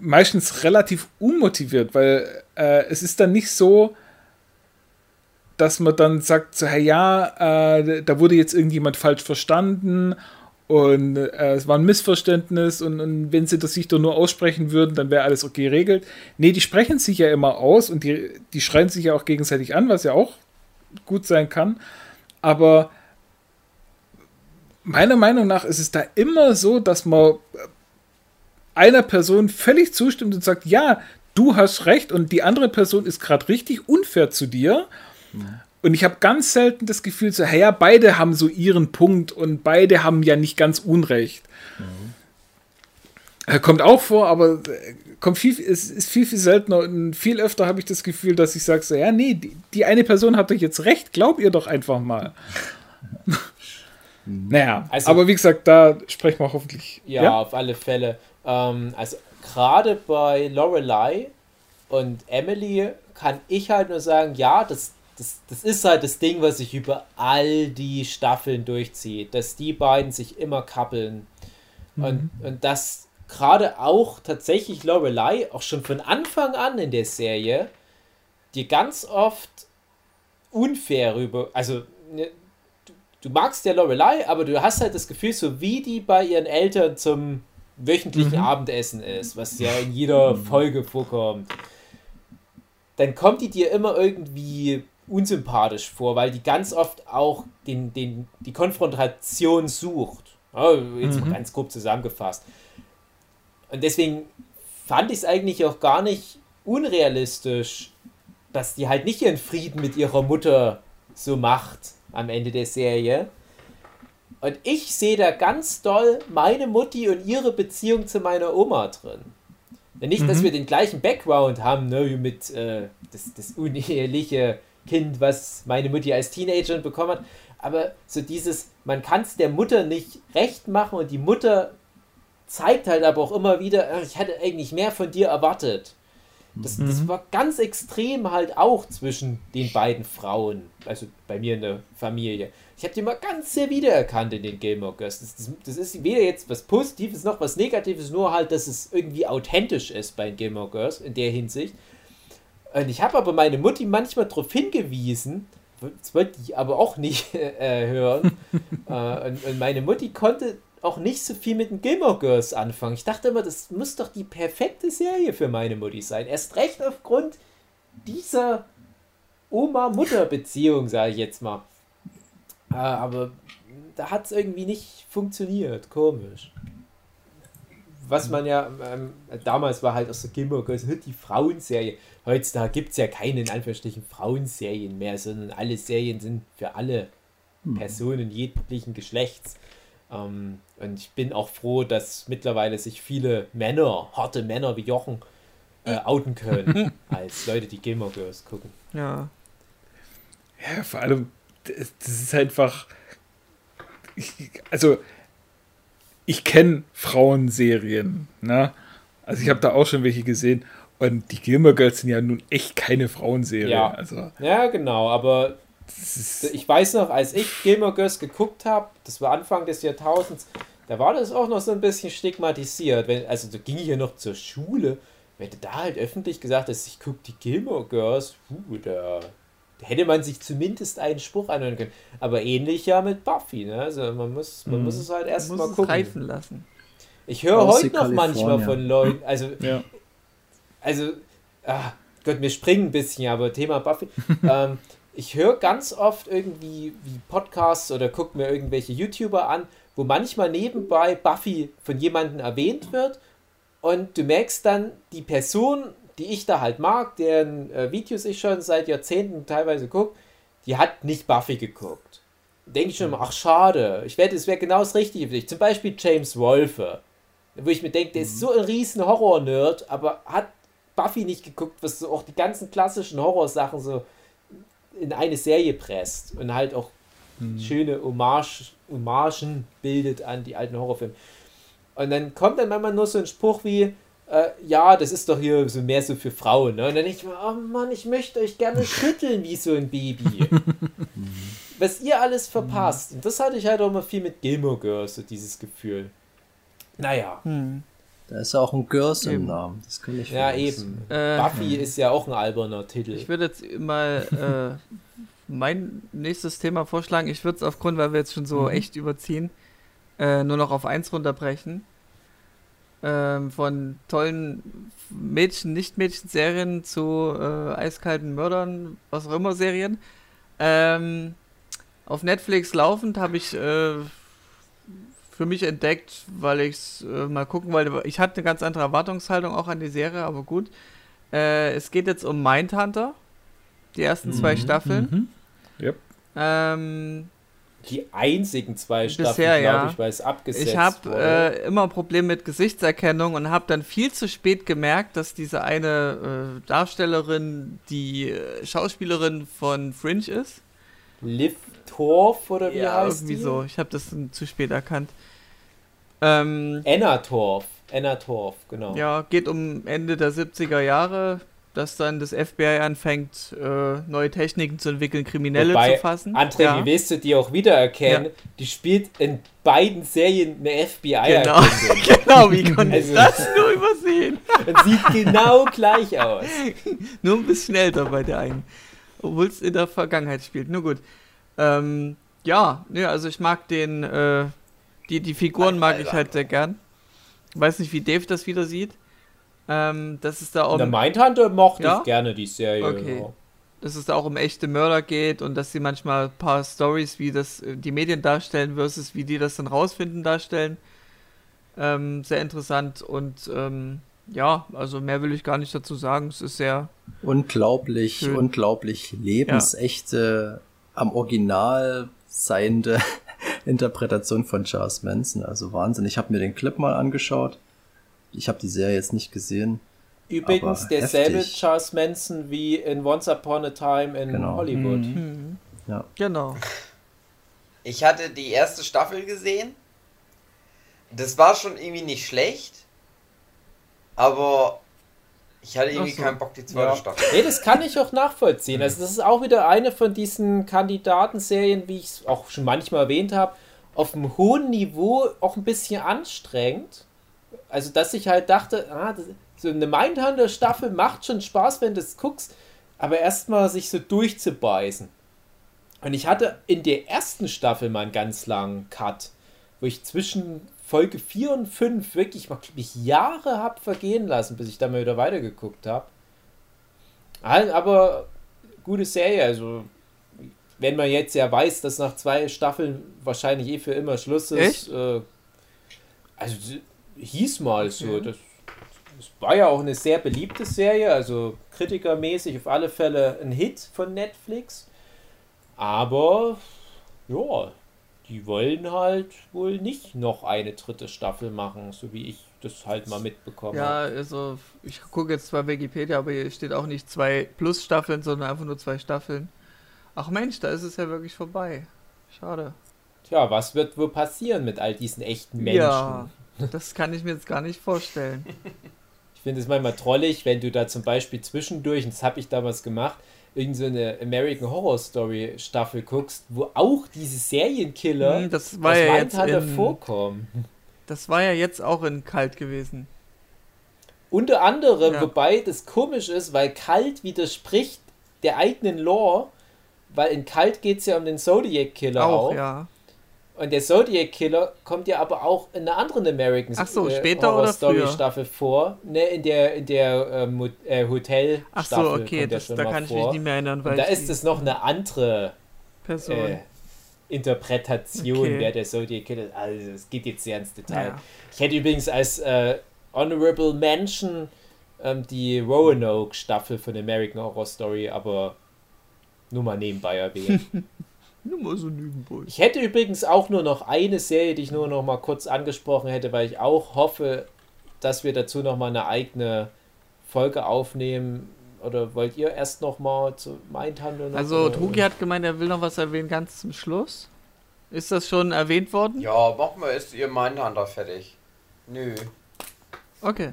meistens relativ unmotiviert, weil äh, es ist dann nicht so, dass man dann sagt, so, hey, ja, äh, da wurde jetzt irgendjemand falsch verstanden und äh, es war ein Missverständnis und, und wenn sie das sich doch nur aussprechen würden, dann wäre alles okay geregelt. Nee, die sprechen sich ja immer aus und die, die schreien sich ja auch gegenseitig an, was ja auch gut sein kann. Aber meiner Meinung nach ist es da immer so, dass man einer Person völlig zustimmt und sagt, ja, du hast recht und die andere Person ist gerade richtig unfair zu dir. Und ich habe ganz selten das Gefühl, so, ja, beide haben so ihren Punkt und beide haben ja nicht ganz Unrecht. Mhm. Kommt auch vor, aber äh, kommt viel, es ist viel, viel seltener und viel öfter habe ich das Gefühl, dass ich sage, so, ja, nee, die, die, eine Person hat doch jetzt recht, glaub ihr doch einfach mal. naja, also, aber wie gesagt, da sprechen wir hoffentlich. Ja, ja? auf alle Fälle. Ähm, also gerade bei Lorelei und Emily kann ich halt nur sagen, ja, das, das, das ist halt das Ding, was sich über all die Staffeln durchzieht, dass die beiden sich immer kappeln. Mhm. Und, und dass gerade auch tatsächlich Lorelei, auch schon von Anfang an in der Serie, dir ganz oft unfair rüber, also ne, du, magst ja Lorelei, aber du hast halt das Gefühl, so wie die bei ihren Eltern zum wöchentlichen mhm. Abendessen ist, was ja in jeder mhm. Folge vorkommt, dann kommt die dir immer irgendwie unsympathisch vor, weil die ganz oft auch den, den, die Konfrontation sucht. Oh, jetzt mhm. mal ganz grob zusammengefasst. Und deswegen fand ich es eigentlich auch gar nicht unrealistisch, dass die halt nicht ihren Frieden mit ihrer Mutter so macht am Ende der Serie, und ich sehe da ganz doll meine Mutti und ihre Beziehung zu meiner Oma drin. Nicht, mhm. dass wir den gleichen Background haben, ne, mit äh, das, das uneheliche Kind, was meine Mutti als Teenager bekommen hat. Aber so dieses, man kann es der Mutter nicht recht machen und die Mutter zeigt halt aber auch immer wieder, ich hätte eigentlich mehr von dir erwartet. Das, mhm. das war ganz extrem halt auch zwischen den beiden Frauen, also bei mir in der Familie. Ich habe die mal ganz sehr wiedererkannt in den Gilmore Girls. Das, das, das, ist weder jetzt was Positives noch was Negatives, nur halt, dass es irgendwie authentisch ist bei den Gilmore Girls in der Hinsicht. Und ich habe aber meine Mutti manchmal darauf hingewiesen, das wollte ich aber auch nicht äh, hören. äh, und, und meine Mutti konnte auch nicht so viel mit den Gilmore Girls anfangen. Ich dachte immer, das muss doch die perfekte Serie für meine Mutti sein. Erst recht aufgrund dieser Oma-Mutter-Beziehung, sage ich jetzt mal. Äh, aber da hat es irgendwie nicht funktioniert. Komisch. Was man ja, ähm, damals war halt aus der Gilmore Girls die Frauenserie. Heutzutage gibt es ja keine in Anführungsstrichen Frauenserien mehr, sondern alle Serien sind für alle hm. Personen jeglichen Geschlechts. Ähm, und ich bin auch froh, dass mittlerweile sich viele Männer, harte Männer wie Jochen, äh, outen können, als Leute, die Gilmore Girls gucken. Ja. Ja, vor allem, das, das ist einfach. Ich, also, ich kenne Frauenserien, ne? Also, ich habe da auch schon welche gesehen. Und die Gilmore Girls sind ja nun echt keine Frauenserie. Ja, also. ja genau, aber ich weiß noch, als ich Gilmore Girls geguckt habe, das war Anfang des Jahrtausends, da war das auch noch so ein bisschen stigmatisiert. Wenn, also da ging ich ja noch zur Schule. Wenn du da halt öffentlich gesagt hast, ich gucke die Gilmore Girls, uh, da, da, hätte man sich zumindest einen Spruch anhören können. Aber ähnlich ja mit Buffy, ne? Also man muss, man mhm. muss es halt erstmal gucken. reifen lassen. Ich höre heute noch manchmal von Leuten, also, ja. also, ah, Gott, wir springen ein bisschen, aber Thema Buffy. ähm, ich höre ganz oft irgendwie wie Podcasts oder gucke mir irgendwelche YouTuber an, wo manchmal nebenbei Buffy von jemandem erwähnt wird und du merkst dann, die Person, die ich da halt mag, deren äh, Videos ich schon seit Jahrzehnten teilweise gucke, die hat nicht Buffy geguckt. Denke ich schon mal, ach schade, ich wette, es wäre genau das Richtige für dich. Zum Beispiel James Wolfe, wo ich mir denke, der ist mhm. so ein riesen Horror-Nerd, aber hat Buffy nicht geguckt, was so auch die ganzen klassischen Horrorsachen so in eine Serie presst und halt auch hm. schöne Hommage, Hommagen bildet an die alten Horrorfilme. Und dann kommt dann manchmal nur so ein Spruch wie, äh, ja, das ist doch hier so mehr so für Frauen. Ne? Und dann denke ich mir, oh Mann, ich möchte euch gerne schütteln wie so ein Baby. Was ihr alles verpasst. Und das hatte ich halt auch immer viel mit Gilmore Girls, so dieses Gefühl. Naja. Hm. Da ist ja auch ein Girls im Namen. Das kann ich Ja, eben. Äh, Buffy ist ja auch ein alberner Titel. Ich würde jetzt mal äh, mein nächstes Thema vorschlagen. Ich würde es aufgrund, weil wir jetzt schon so mhm. echt überziehen, äh, nur noch auf eins runterbrechen. Ähm, von tollen Mädchen, Nicht-Mädchen-Serien zu äh, eiskalten Mördern, was auch immer Serien. Ähm, auf Netflix laufend habe ich äh, für mich entdeckt, weil ich es äh, mal gucken wollte. Ich hatte eine ganz andere Erwartungshaltung auch an die Serie, aber gut. Äh, es geht jetzt um Mindhunter. Die ersten zwei Mhm, Staffeln. mhm. Yep. Ähm, Die einzigen zwei Staffeln, Bisher, ja. glaube ich, weil es abgesetzt ich habe äh, immer Probleme mit Gesichtserkennung und habe dann viel zu spät gemerkt, dass diese eine äh, Darstellerin die äh, Schauspielerin von Fringe ist. Liv Torf oder wie heißt irgendwie die? so. Ich habe das zu spät erkannt. Ähm, Anna Torf. Anna Torf, genau. Ja, geht um Ende der 70er Jahre, dass dann das FBI anfängt, äh, neue Techniken zu entwickeln, Kriminelle Wobei, zu fassen. André, ja. wie willst du die auch wiedererkennen? Ja. Die spielt in beiden Serien eine FBI Genau. Genau, wie konnte ich Also- das nur übersehen? Und sieht genau gleich aus. Nur ein bisschen älter bei der einen. Obwohl es in der Vergangenheit spielt. Nur gut. Ähm, ja, ne, also ich mag den, äh, die, die Figuren mag ich halt sehr gern. Weiß nicht, wie Dave das wieder sieht. Ähm, dass es da um, Der Mindhunter mochte Ja? ich gerne, die Serie. Okay. ja. dass es da auch um echte Mörder geht und dass sie manchmal ein paar Stories, wie das äh, die Medien darstellen, versus wie die das dann rausfinden, darstellen. Ähm, sehr interessant und ähm, ja, also mehr will ich gar nicht dazu sagen. Es ist sehr Unglaublich, Schön. unglaublich lebensechte, am Original seiende Interpretation von Charles Manson. Also Wahnsinn. Ich habe mir den Clip mal angeschaut. Ich habe die Serie jetzt nicht gesehen. Übrigens derselbe heftig. Charles Manson wie in Once Upon a Time in Genau. Hollywood. hm, Ja. genau. Ich hatte die erste Staffel gesehen. Das war schon irgendwie nicht schlecht. Aber ich hatte irgendwie so. keinen Bock, die zweite Ja. Staffel. Nee, das kann ich auch nachvollziehen. Also das ist auch wieder eine von diesen Kandidatenserien, wie ich es auch schon manchmal erwähnt habe, auf einem hohen Niveau auch ein bisschen anstrengend. Also dass ich halt dachte, ah, das, so eine Mindhunter-Staffel macht schon Spaß, wenn du es guckst, aber erstmal sich so durchzubeißen. Und ich hatte in der ersten Staffel mal einen ganz langen Cut, wo ich zwischen Folge 4 und 5 wirklich mal glaub ich, Jahre habe vergehen lassen, bis ich da mal wieder weitergeguckt habe. Aber gute Serie, also wenn man jetzt ja weiß, dass nach zwei Staffeln wahrscheinlich eh für immer Schluss ist. Äh, also hieß mal so. Das, das war ja auch eine sehr beliebte Serie, also kritikermäßig auf alle Fälle ein Hit von Netflix. Aber ja, die wollen halt wohl nicht noch eine dritte Staffel machen, so wie ich das halt mal mitbekommen Ja, habe. also ich gucke jetzt zwar Wikipedia, aber hier steht auch nicht zwei Plus-Staffeln, sondern einfach nur zwei Staffeln. Ach Mensch, da ist es ja wirklich vorbei. Schade. Tja, was wird wohl passieren mit all diesen echten Menschen? Ja, das kann ich mir jetzt gar nicht vorstellen. Ich finde es manchmal trollig, wenn du da zum Beispiel zwischendurch, und das habe ich damals gemacht, irgend so eine American Horror Story Staffel guckst, wo auch diese Serienkiller Hm, das war ja jetzt in, vorkommen. Das war ja jetzt auch in Kalt gewesen. Unter anderem, Ja. wobei das komisch ist, weil Kalt widerspricht der eigenen Lore, weil in Kalt geht es ja um den Zodiac Killer auch. auch, ja. Und der Zodiac Killer kommt ja aber auch in einer anderen American Ach so, äh, später Horror oder Story früher? Staffel vor. Ne, in der, in der ähm, äh, Hotel Ach so, Staffel okay, das, da kann ich mich vor. nicht mehr erinnern, weil da ist es noch eine andere Person. äh, Interpretation, Okay. wer der Zodiac Killer ist. Also es geht jetzt sehr ins Detail. Ja. Ich hätte übrigens als äh, Honorable Mention ähm, die Roanoke Staffel von American Horror Story, aber nur mal nebenbei erwähnt. Nur mal so nebenbei. Ich hätte übrigens auch nur noch eine Serie, die ich nur noch mal kurz angesprochen hätte, weil ich auch hoffe, dass wir dazu noch mal eine eigene Folge aufnehmen. Oder wollt ihr erst noch mal zu Mindhandel? Also, Trugi hat gemeint, er will noch was erwähnen, ganz zum Schluss. Ist das schon erwähnt worden? Ja, mach mal, ist ihr Mindhunter fertig. Nö. Okay.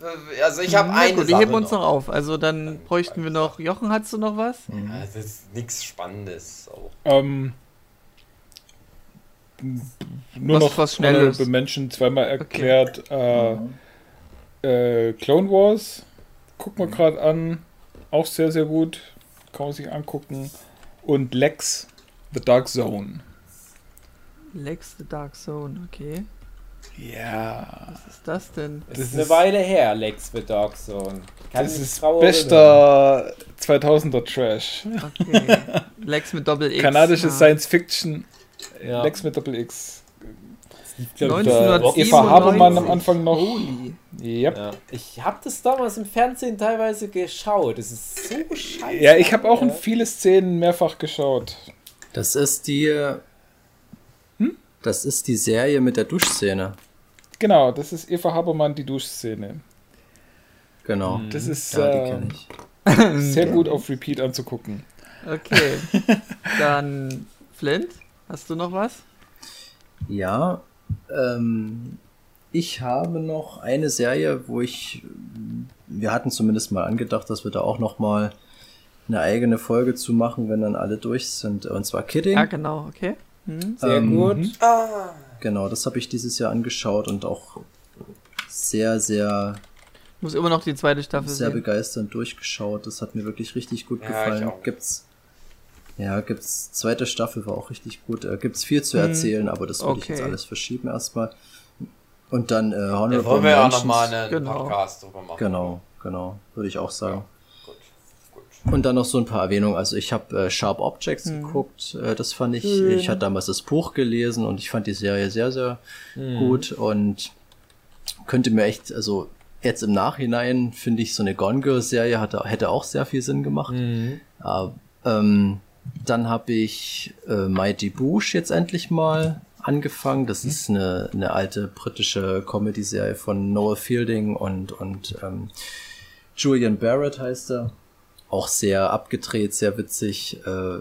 Äh, Also ich habe eine gut, die Sache heben uns noch auf. Also, dann Dann bräuchten wir noch. Jochen, hast du noch was? Ja, das ist nichts Spannendes. Ähm, nur Was- noch was Schnelles. Honorable Menschen zweimal erklärt. Äh, äh, Clone Wars, guck mal gerade an. Auch sehr, sehr gut. Kann man sich angucken. Und Lex, The Dark Zone. Lex the Dark Zone, okay. Ja. Was ist das denn? Das das ist eine ist- Weile her, Lex the Dog Zone. Kann Das ist bester 2000er Trash. Okay. Lex mit Doppel X. Kanadische Ah. Science Fiction. Ja. Lex mit Doppel X. Ich glaub, 1997. Eva Habermann am 97. Anfang noch. Holy. Yep. Ja. Ich habe das damals im Fernsehen teilweise geschaut. Das ist so scheiße. Ja, ich habe auch in Ja. viele Szenen mehrfach geschaut. Das ist die. Hm? Das ist die Serie mit der Duschszene. Genau, das ist Eva Habermann, die Duschszene. Genau. Das ist Ja, äh, sehr gut auf Repeat anzugucken. Okay. Dann, Flint, hast du noch was? Ja, ähm, ich habe noch eine Serie, wo ich, wir hatten zumindest mal angedacht, dass wir da auch noch mal eine eigene Folge zu machen, wenn dann alle durch sind. Und zwar Kidding. Ja, genau, okay. Hm. Sehr Ähm, gut. Ah, Genau, das habe ich dieses Jahr angeschaut und auch sehr, sehr, Muss immer noch die zweite Staffel sehr sehen. begeisternd durchgeschaut. Das hat mir wirklich richtig gut Ja, gefallen. ich auch. Gibt's, ja, gibt's, zweite Staffel war auch richtig gut. Äh, gibt's viel zu erzählen, aber das würde ich jetzt Okay. alles verschieben erstmal. Und dann äh, da Honorable wollen wir ja auch nochmal einen Genau. Podcast drüber machen. Genau, genau, würde ich auch sagen. Gut. Und dann noch so ein paar Erwähnungen. Also ich habe äh, Sharp Objects geguckt, äh, das fand ich, ich hatte damals das Buch gelesen und ich fand die Serie sehr, sehr gut und könnte mir echt, also jetzt im Nachhinein finde ich so eine Gone Girl Serie hatte, hätte auch sehr viel Sinn gemacht. Mhm. Aber, ähm, dann habe ich äh, Mighty Boosh jetzt endlich mal angefangen. Das ist eine, eine alte britische Comedy-Serie von Noah Fielding und, und ähm, Julian Barrett heißt er. Auch sehr abgedreht, sehr witzig. Äh,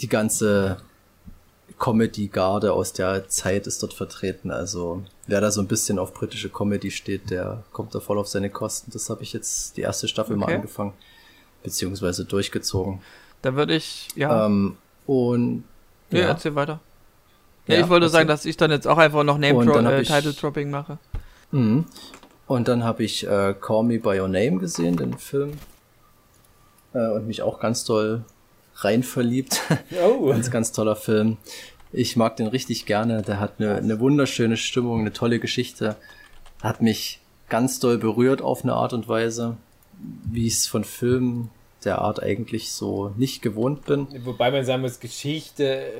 die ganze Comedy-Garde aus der Zeit ist dort vertreten. Also wer da so ein bisschen auf britische Comedy steht, der kommt da voll auf seine Kosten. Das habe ich jetzt die erste Staffel mal Okay. angefangen, beziehungsweise durchgezogen. Da würde ich, ja. Ähm, und nee, ja, erzähl weiter. Ja, Ja, ich wollte erzähl. sagen, dass ich dann jetzt auch einfach noch Name Und Dro dann hab äh, ich- Title Dropping mache. Mhm. Und dann habe ich äh, Call Me By Your Name gesehen, den Film. Äh, und mich auch ganz toll rein verliebt. Oh. ganz, ganz toller Film. Ich mag den richtig gerne. Der hat eine, eine wunderschöne Stimmung, eine tolle Geschichte. Hat mich ganz doll berührt auf eine Art und Weise, wie ich es von Filmen der Art eigentlich so nicht gewohnt bin. Wobei man sagen muss, Geschichte äh,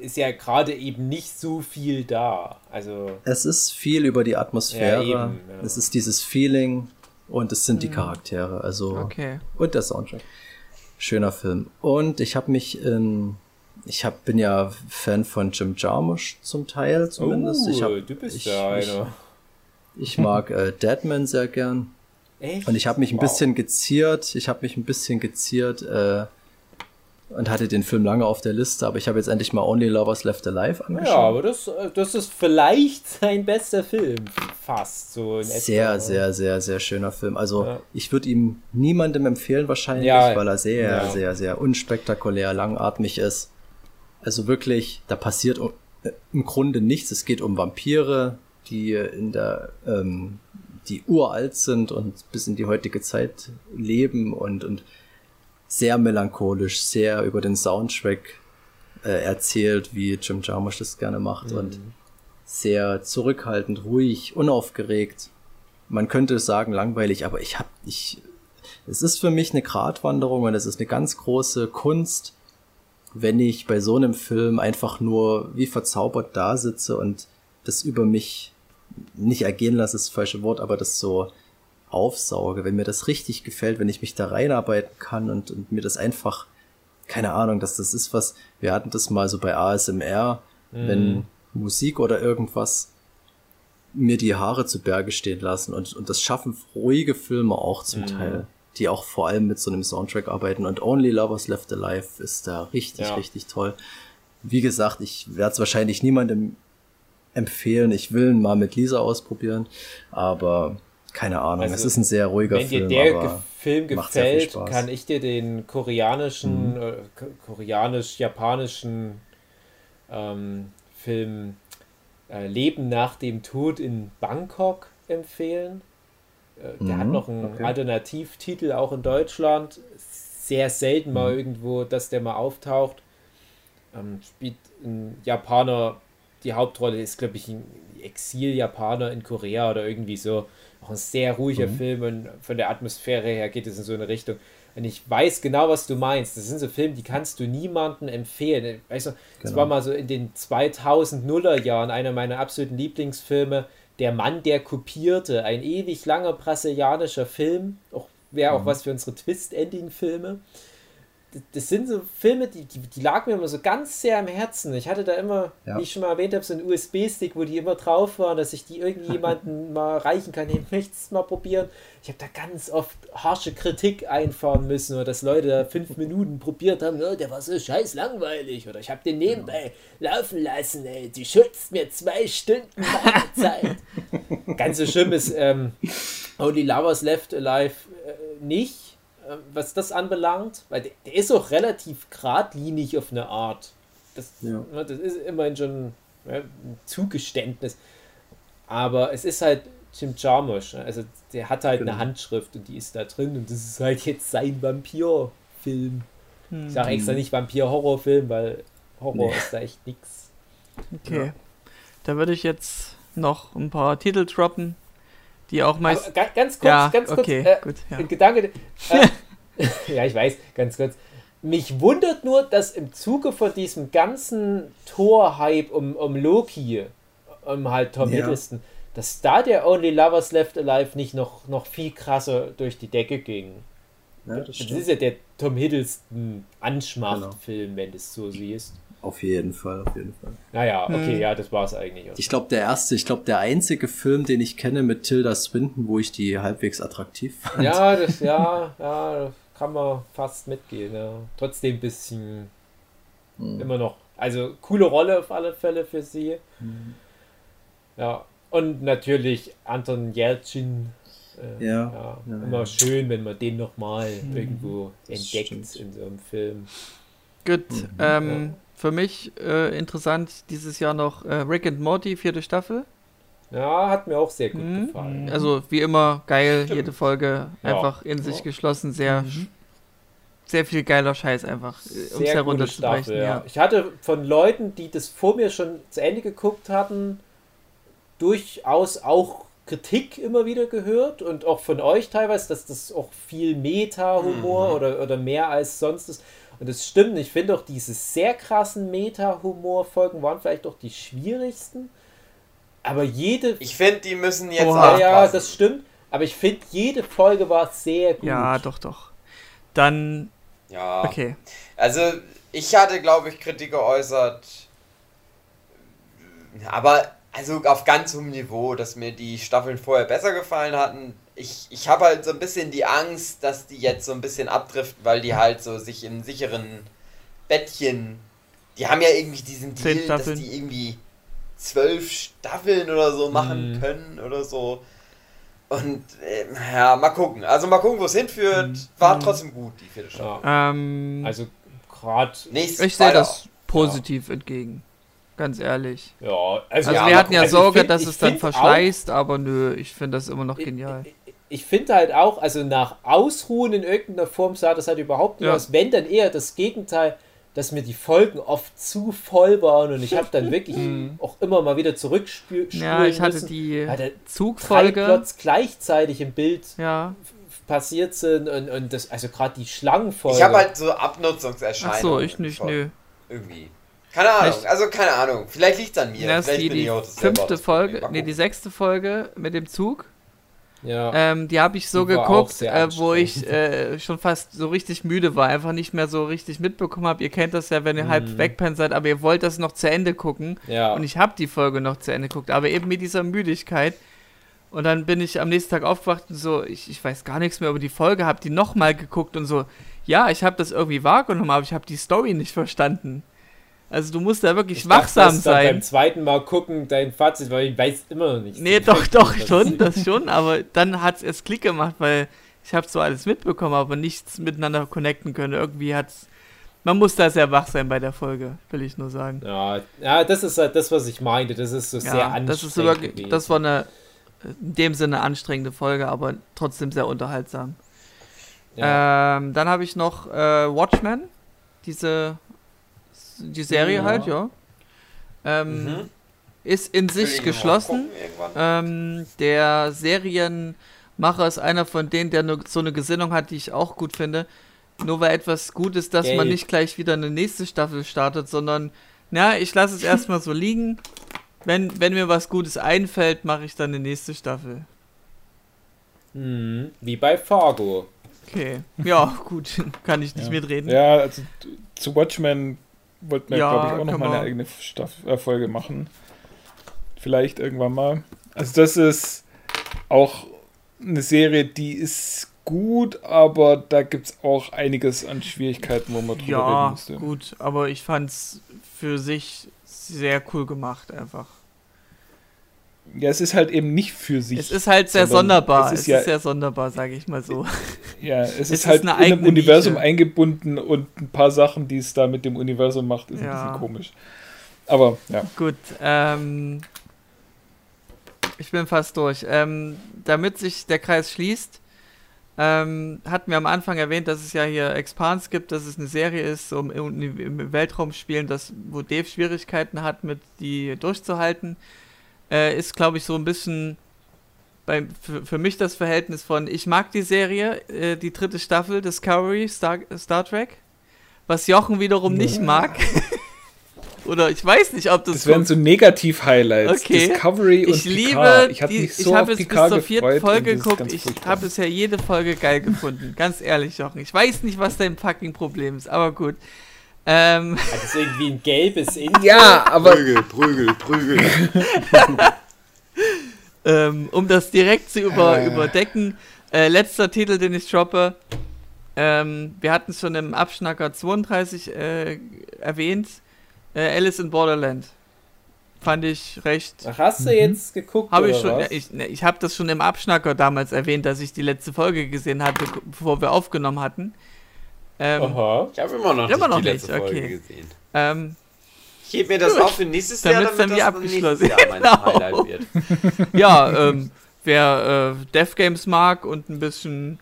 ist ja gerade eben nicht so viel da. Also, Es ist viel über die Atmosphäre. Ja, eben, ja. Es ist dieses Feeling und es sind die Charaktere. Also Okay. und der Soundtrack. Schöner Film. Und ich habe mich in ich hab, bin ja Fan von Jim Jarmusch zum Teil zumindest. oh, ich, hab, du bist ich, ja ich, einer. ich mag äh, Deadman sehr gern. Echt? Und ich habe mich ein Wow. bisschen geziert. Ich habe mich ein bisschen geziert äh, und hatte den Film lange auf der Liste, aber ich habe jetzt endlich mal Only Lovers Left Alive angeschaut. Ja, aber das, äh, das ist vielleicht sein bester Film. Fast so in etwa. Sehr, sehr, sehr, sehr schöner Film. Also Ja. ich würde ihm niemandem empfehlen wahrscheinlich, Ja. weil er sehr, Ja. sehr, sehr unspektakulär, langatmig ist. Also wirklich, da passiert äh, im Grunde nichts. Es geht um Vampire, die in der, ähm, die uralt sind und bis in die heutige Zeit leben und, und sehr melancholisch, sehr über den Soundtrack äh, erzählt, wie Jim Jarmusch das gerne macht und sehr zurückhaltend, ruhig, unaufgeregt. Man könnte sagen langweilig, aber ich hab, ich, es ist für mich eine Gratwanderung und es ist eine ganz große Kunst, wenn ich bei so einem Film einfach nur wie verzaubert da sitze und das über mich nicht ergehen lasse, ist das falsche Wort, aber das so aufsauge, wenn mir das richtig gefällt, wenn ich mich da reinarbeiten kann und, und mir das einfach, keine Ahnung, dass das ist was, wir hatten das mal so bei ASMR, wenn Musik oder irgendwas mir die Haare zu Berge stehen lassen und, und das schaffen ruhige Filme auch zum Teil, die auch vor allem mit so einem Soundtrack arbeiten und Only Lovers Left Alive ist da richtig, Ja. richtig toll. Wie gesagt, ich werde es wahrscheinlich niemandem empfehlen. Ich will ihn mal mit Lisa ausprobieren, aber keine Ahnung. Also, es ist ein sehr ruhiger Wenn dir Film, der aber Film gefällt. Mhm. kann ich dir den koreanischen, äh, ko- koreanisch-japanischen ähm, Film äh, Leben nach dem Tod in Bangkok empfehlen. Äh, der hat Mhm, noch einen okay. Alternativtitel auch in Deutschland. Sehr selten Mhm. mal irgendwo, dass der mal auftaucht. Ähm, spielt ein Japaner, die Hauptrolle ist, glaube ich, ein Exil-Japaner in Korea oder irgendwie so. Auch ein sehr ruhiger Mhm. Film und von der Atmosphäre her geht es in so eine Richtung. Und ich weiß genau, was du meinst. Das sind so Filme, die kannst du niemandem empfehlen. Weißt du, das Genau. war mal so in den 2000er Jahren einer meiner absoluten Lieblingsfilme. Der Mann, der kopierte. Ein ewig langer brasilianischer Film. Auch, Wäre Mhm. auch was für unsere Twist-Ending-Filme. Das- sind so Filme, die, die, die lagen mir immer so ganz sehr am Herzen. Ich hatte da immer, Ja. wie ich schon mal erwähnt habe, so einen USB-Stick, wo die immer drauf waren, dass ich die irgendjemanden mal reichen kann. Hey, möchtest du mal probieren? Ich habe da ganz oft harsche Kritik einfahren müssen oder dass Leute da fünf Minuten probiert haben, oh, der war so scheiß langweilig oder ich habe den nebenbei laufen lassen, ey, die schützt mir zwei Stunden Zeit. ganz so schlimm ist ähm, Only Lovers Left Alive äh, nicht, was das anbelangt, weil der, der ist auch relativ geradlinig auf eine Art. Das, Ja. ne, das ist immerhin schon ja, ein Zugeständnis. Aber es ist halt Jim Jarmusch. ne? Also der hat halt Genau. eine Handschrift und die ist da drin und das ist halt jetzt sein Vampir-Film. Ich sage extra nicht Vampir-Horrorfilm, weil Horror Nee. ist da echt nix. Okay. Da würde ich jetzt noch ein paar Titel droppen, die auch meist. Aber ga, ganz kurz, ja, ganz kurz, okay, äh, gut. Ja. Gedanke. Äh, ja, ich weiß, ganz kurz. Mich wundert nur, dass im Zuge von diesem ganzen Tor-Hype um, um Loki, um halt Tom Ja. Hiddleston, dass da der Only Lovers Left Alive nicht noch, noch viel krasser durch die Decke ging. Ja, das Das ist ja der Tom Hiddleston Anschmacht-Film, wenn du es so siehst. Auf jeden Fall, auf jeden Fall. Naja, okay, Hm. ja, das war's eigentlich. Ich glaube, der erste, ich glaube, der einzige Film, den ich kenne mit Tilda Swinton, wo ich die halbwegs attraktiv fand. Ja, das, ja, ja, das kann man fast mitgehen. Ja. Trotzdem ein bisschen Hm. immer noch. Also coole Rolle auf alle Fälle für sie. Ja. Und natürlich Anton Jeltsin. Äh, Ja, ja, ja, immer ja. schön, wenn man den nochmal irgendwo Das entdeckt stimmt. in so einem Film. Gut. Ähm, Ja. Für mich äh, interessant dieses Jahr noch äh, Rick and Morty, vierte Staffel. Ja, hat mir auch sehr gut Mhm. gefallen. Also wie immer geil, Stimmt. jede Folge Ja. einfach in sich Ja. geschlossen, sehr, sehr viel geiler Scheiß einfach, äh, um es herunterzubrechen. Staffel, ja. Ja. Ich hatte von Leuten, die das vor mir schon zu Ende geguckt hatten, durchaus auch Kritik immer wieder gehört und auch von euch teilweise, dass das auch viel Meta-Humor oder, oder mehr als sonst ist. Und das stimmt, ich finde auch diese sehr krassen Meta-Humor-Folgen waren vielleicht auch die schwierigsten. Aber jede Ich finde, die müssen jetzt Oha. ja, das stimmt. Aber ich finde, jede Folge war sehr gut. ja, doch, doch. Dann, ja. okay. Also, ich hatte, glaube ich, Kritik geäußert. Aber, also auf ganz hohem Niveau, dass mir die Staffeln vorher besser gefallen hatten. Ich, ich habe halt so ein bisschen die Angst, dass die jetzt so ein bisschen abdriften, weil die halt so sich im sicheren Bettchen. Die haben ja irgendwie diesen Deal, dass die irgendwie zwölf Staffeln oder so machen Mhm. können oder so. Und äh, ja, mal gucken. Also mal gucken, wo es hinführt. War trotzdem gut, die vierte Staffel. Ja, Ähm, also gerade, ich sehe das positiv entgegen. Ganz ehrlich. ja, also, Also Ja, wir hatten ja also Sorge, find- dass es dann find auch- verschleißt, aber nö, ich finde das immer noch genial. Ich, ich, finde halt auch, also nach Ausruhen in irgendeiner Form sah das halt überhaupt nicht Ja. aus. Wenn dann eher das Gegenteil, dass mir die Folgen oft zu voll waren und ich habe dann wirklich auch immer mal wieder zurückspülen Ja, ich hatte müssen, die drei Zugfolge. Plots gleichzeitig im Bild Ja. passiert sind und, und das, also gerade die Schlangenfolge. Ich habe halt so Abnutzungserscheinungen. Ach so, ich nicht, nö. Irgendwie. Keine Ahnung, Echt? also keine Ahnung. Vielleicht liegt es an mir. Das Vielleicht die, bin die fünfte. Folge, nee, die sechste Folge mit dem Zug. Ja. Ähm, die habe ich so Die geguckt, äh, wo ich äh, schon fast so richtig müde war, einfach nicht mehr so richtig mitbekommen habe. Ihr kennt das ja, wenn ihr halb Mhm. wegpennt seid, aber ihr wollt das noch zu Ende gucken. ja. Und ich habe die Folge noch zu Ende geguckt, aber eben mit dieser Müdigkeit. Und dann bin ich am nächsten Tag aufgewacht und so, ich, ich weiß gar nichts mehr über die Folge, habe die nochmal geguckt und so, ja, ich habe das irgendwie wahrgenommen, aber ich habe die Story nicht verstanden. Also du musst da wirklich Ich dachte, wachsam dass dann Beim sein. zweiten Mal gucken, dein Fazit, weil ich weiß immer noch nicht. Nee, so doch, doch, schon, das schon, aber dann hat es erst Klick gemacht, weil ich habe so alles mitbekommen, aber nichts miteinander connecten können. Irgendwie hat's. Man muss da sehr wach sein bei der Folge, will ich nur sagen. Ja, ja, das ist halt das, was ich meinte. Das ist so sehr Ja, anstrengend. das ist so wirklich, gewesen. das war eine in dem Sinne anstrengende Folge, aber trotzdem sehr unterhaltsam. ja. Ähm, dann habe ich noch äh, Watchmen, diese die Serie Ja. halt, ja. Ähm, Mhm. Ist in sich geschlossen. gucken. Ähm, der Macher ist einer von denen, der nur so eine Gesinnung hat, die ich auch gut finde. Nur weil etwas gut ist, dass man Gelb. nicht gleich wieder eine nächste Staffel startet, sondern, na, ich lasse es erstmal so liegen. Wenn, wenn mir was Gutes einfällt, mache ich dann eine nächste Staffel. Hm, wie bei Fargo. Okay. Ja, gut. Kann ich nicht Ja. mitreden. Ja, also zu Watchmen wollten wir, Ja, glaube ich, auch nochmal eine eigene Staff äh, Folge machen. Vielleicht irgendwann mal. Also das ist auch eine Serie, die ist gut, aber da gibt es auch einiges an Schwierigkeiten, wo man drüber reden Ja, müsste. gut, aber ich fand's für sich sehr cool gemacht einfach. Ja, es ist halt eben nicht für sich. Es ist halt sehr sonderbar. es Es ist ist, ja- sehr sonderbar, sage ich mal so. ja, es, es ist ist halt eine in einem Universum Nische. eingebunden und ein paar Sachen, die es da mit dem Universum macht, ist Ja. ein bisschen komisch. Aber ja. Gut, ähm, ich bin fast durch. Ähm, damit sich der Kreis schließt, ähm, hatten wir am Anfang erwähnt, dass es ja hier Expans gibt, dass es eine Serie ist, so im, im Weltraum spielen, das, wo Dave Schwierigkeiten hat, mit die durchzuhalten. Äh, ist, glaube ich, so ein bisschen bei, für, für mich das Verhältnis von, ich mag die Serie, äh, die dritte Staffel Discovery, Star, Star Trek, was Jochen wiederum nicht mag. Oder ich weiß nicht, ob das, Das wären so Negativ-Highlights. Okay. Discovery und ich liebe, Picard. Ich habe die, mich ich so auf jetzt bis zur vierten. Folge geguckt. Ich habe bisher jede Folge geil gefunden. Ganz ehrlich, Jochen. Ich weiß nicht, was dein fucking Problem ist, aber gut. Ähm, Hat es irgendwie ein gelbes Intro? Ja, aber Prügel, Prügel, Prügel. ähm, um das direkt zu über, Äh. überdecken, äh, letzter Titel, den ich droppe. Ähm, wir hatten es schon im Abschnacker 32 äh, erwähnt. Äh, Alice in Borderland. Fand ich recht Ach, hast du jetzt geguckt? Habe ich schon, was? ich, ne, ich habe das schon im Abschnacker damals erwähnt, dass ich die letzte Folge gesehen hatte, bevor wir aufgenommen hatten. Ähm, Aha. Ich habe immer noch Immer nicht noch die letzte nicht, Folge okay. gesehen. ähm, Ich heb mir das Gut. auf für nächstes Jahr, damit dann das wie nächstes abgeschlossen. Jahr mein Genau. Highlight wird. ja, ähm, wer äh, Death Games mag und ein bisschen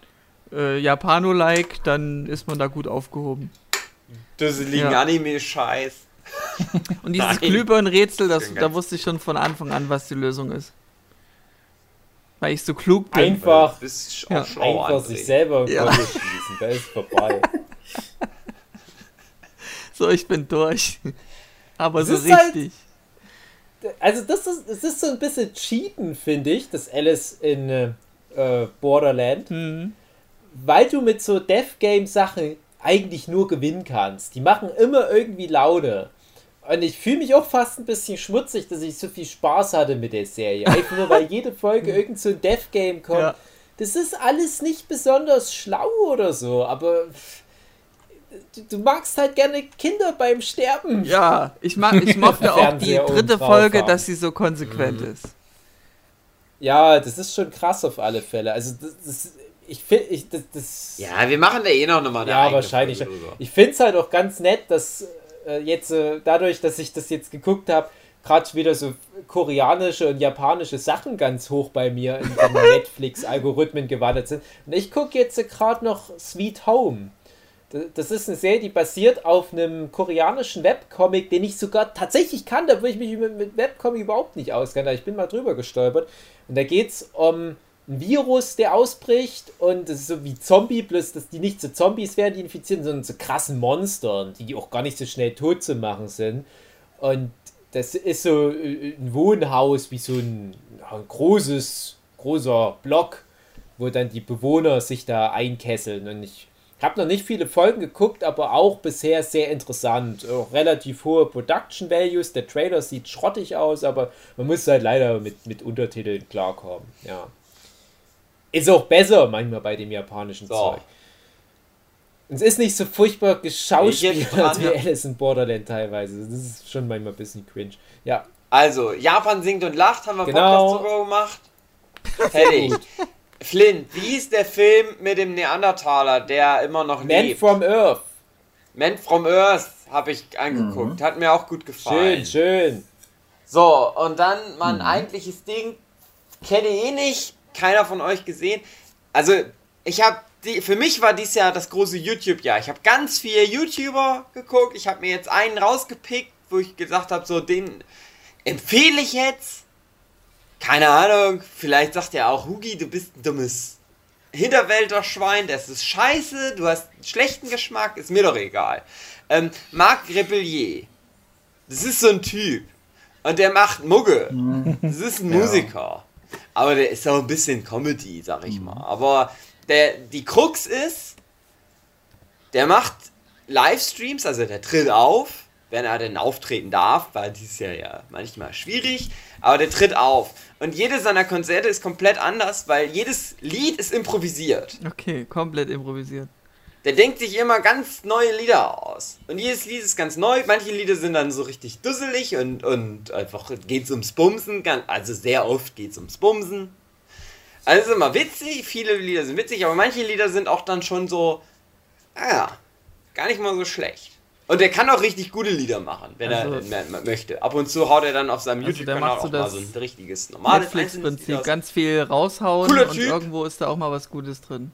äh, Japano-like, dann ist man da gut aufgehoben. Das liegen Ja. Anime-Scheiß. Und dieses. Glühbirnen-Rätsel, da wusste ich schon von Anfang an, was die Lösung ist. Weil ich so klug bin. Einfach, Ja. einfach sich selber Ja. Kopf schließen. Da ist vorbei. So, ich bin durch. Aber Es so halt- richtig. Also das ist, es ist so ein bisschen Cheaten, finde ich, das Alice in äh, äh, Borderland, Hm. weil du mit so Death Game Sachen eigentlich nur gewinnen kannst. Die machen immer irgendwie Laune. Und ich fühle mich auch fast ein bisschen schmutzig, dass ich so viel Spaß hatte mit der Serie. Einfach nur, weil jede Folge irgend so ein Death Game kommt. Ja. Das ist alles nicht besonders schlau oder so, aber du, magst halt gerne Kinder beim Sterben. Ja, ich, mag, ich mochte auch die dritte Folge, dass sie so konsequent ist. Ja, das ist schon krass auf alle Fälle. Also das, das ich finde, ich das, das Ja, wir machen da eh noch mal eine ja wahrscheinlich. Folge drüber. Ich finde es halt auch ganz nett, dass äh, jetzt äh, dadurch, dass ich das jetzt geguckt habe, gerade wieder so koreanische und japanische Sachen ganz hoch bei mir in, in Netflix-Algorithmen gewandert sind. Und ich gucke jetzt äh, gerade noch Sweet Home. Das ist eine Serie, die basiert auf einem koreanischen Webcomic, den ich sogar tatsächlich kannte, wo ich mich mit, Webcomic überhaupt nicht auskenne. Ich bin mal drüber gestolpert. Und da geht es um ein Virus, der ausbricht und es ist so wie Zombie, bloß dass die nicht so Zombies werden, die infizieren, sondern so krassen Monstern, die auch gar nicht so schnell tot zu machen sind. Und das ist so äh, ein Wohnhaus, wie so ein, ein großes, großer Block, wo dann die Bewohner sich da einkesseln. Und ich habe noch nicht viele Folgen geguckt, aber auch bisher sehr interessant. Auch relativ hohe Production Values. Der Trailer sieht schrottig aus, aber man muss halt leider mit, mit Untertiteln klarkommen. Ja. Ist auch besser manchmal bei dem japanischen So. Zeug. Es ist nicht so furchtbar Ich geschauspielert wie. Alice in Borderland teilweise. Das ist schon manchmal ein bisschen cringe. Ja, Also, Japan singt und lacht, haben wir Genau. Podcast drüber gemacht. Fertig. Flynn, wie ist der Film mit dem Neandertaler, der immer noch Man lebt? from Earth. Man from Earth habe ich angeguckt. Hat mir auch gut gefallen. Schön, schön. So, und dann mein eigentliches Ding. Kenne eh nicht. Keiner von euch gesehen. Also, ich habe. Für mich war dies Jahr das große YouTube-Jahr. Ich habe ganz viele YouTuber geguckt. Ich habe mir jetzt einen rausgepickt, wo ich gesagt habe, so den empfehle ich jetzt. Keine Ahnung, vielleicht sagt er auch, Hugi, du bist ein dummes Hinterwälderschwein, das ist scheiße, du hast schlechten Geschmack, ist mir doch egal. Ähm, Marc Repellier, das ist so ein Typ. Und der macht Mugge. Das ist ein Musiker. Aber der ist auch ein bisschen Comedy, sag ich mal. Aber der, die Krux ist, der macht Livestreams, also der tritt auf, wenn er denn auftreten darf, weil dieses Jahr ja manchmal schwierig, aber der tritt auf. Und jedes seiner Konzerte ist komplett anders, weil jedes Lied ist improvisiert. Okay, komplett improvisiert. Der denkt sich immer ganz neue Lieder aus. Und jedes Lied ist ganz neu. Manche Lieder sind dann so richtig dusselig und, und einfach geht's ums Bumsen. Also sehr oft geht's ums Bumsen. Also ist immer witzig, viele Lieder sind witzig, aber manche Lieder sind auch dann schon so, ah, gar nicht mal so schlecht. Und der kann auch richtig gute Lieder machen, wenn Also- er möchte. Ab und zu haut er dann auf seinem Also YouTube-Kanal auch mal so ein richtiges normales Netflix-Prinzip, ganz viel raushauen Cooler und Typ. irgendwo ist da auch mal was Gutes drin.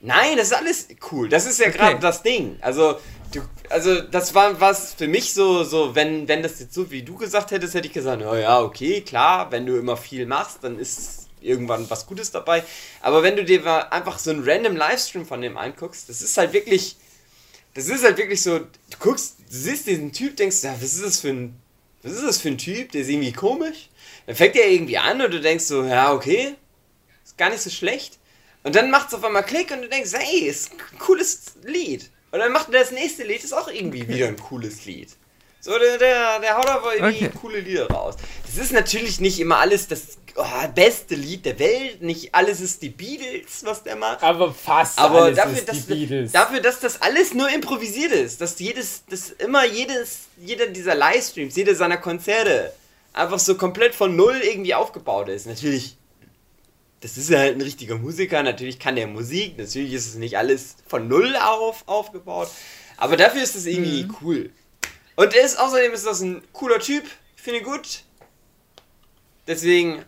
Nein, das ist alles cool. Das ist ja Okay. gerade das Ding. Also, du, also das war was für mich so, so wenn, wenn das jetzt so wie du gesagt hättest, hätte ich gesagt, na ja, okay, klar, wenn du immer viel machst, dann ist irgendwann was Gutes dabei. Aber wenn du dir einfach so einen random Livestream von dem anguckst, das ist halt wirklich, das ist halt wirklich so, du guckst, du siehst diesen Typ, denkst, ja, was ist das für ein, was ist das für ein Typ, der ist irgendwie komisch. Dann fängt er irgendwie an und du denkst so, ja, okay, ist gar nicht so schlecht. Und dann macht es auf einmal Klick und du denkst, hey, ist ein cooles Lied. Und dann macht er das nächste Lied, ist auch irgendwie wieder ein cooles Lied. So, der, der, der haut aber irgendwie Okay. coole Lieder raus. Das ist natürlich nicht immer alles das oh, beste Lied der Welt, nicht alles ist die Beatles, was der macht. Aber fast Aber alles dafür, ist dass, die Beatles. dafür, dass das alles nur improvisiert ist, dass jedes, dass immer jedes, jeder dieser Livestreams, jeder seiner Konzerte einfach so komplett von null irgendwie aufgebaut ist. Natürlich, das ist ja halt ein richtiger Musiker, natürlich kann der Musik, natürlich ist es nicht alles von null auf aufgebaut, aber dafür ist es irgendwie Mhm. cool. Und ist außerdem ist das ein cooler Typ, finde ich gut. Deswegen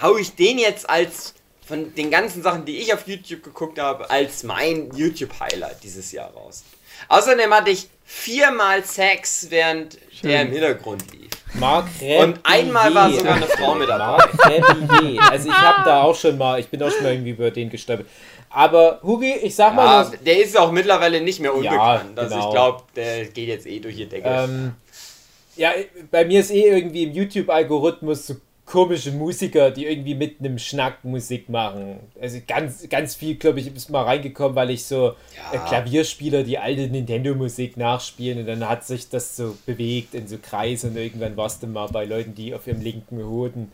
hau ich den jetzt als von den ganzen Sachen, die ich auf YouTube geguckt habe, als mein YouTube-Highlight dieses Jahr raus. Außerdem hatte ich viermal Sex, während der im Hintergrund lief. Marc Und einmal war sogar eine Frau mit dabei. Marc Rebillet. Also ich habe da auch schon mal, ich bin auch schon mal irgendwie über den gestolpert. Aber Hugi, ich sag mal, Ja, das, der ist auch mittlerweile nicht mehr unbekannt. also genau. ich glaube, der geht jetzt eh durch die Decke. ähm, ja, bei mir ist eh irgendwie im YouTube-Algorithmus so komische Musiker, die irgendwie mit einem Schnack Musik machen. Also ganz, ganz viel, glaube ich, ist mal reingekommen, weil ich so Ja. äh, Klavierspieler die alte Nintendo-Musik nachspielen und dann hat sich das so bewegt in so Kreise und irgendwann warst du mal bei Leuten, die auf ihrem linken Hoden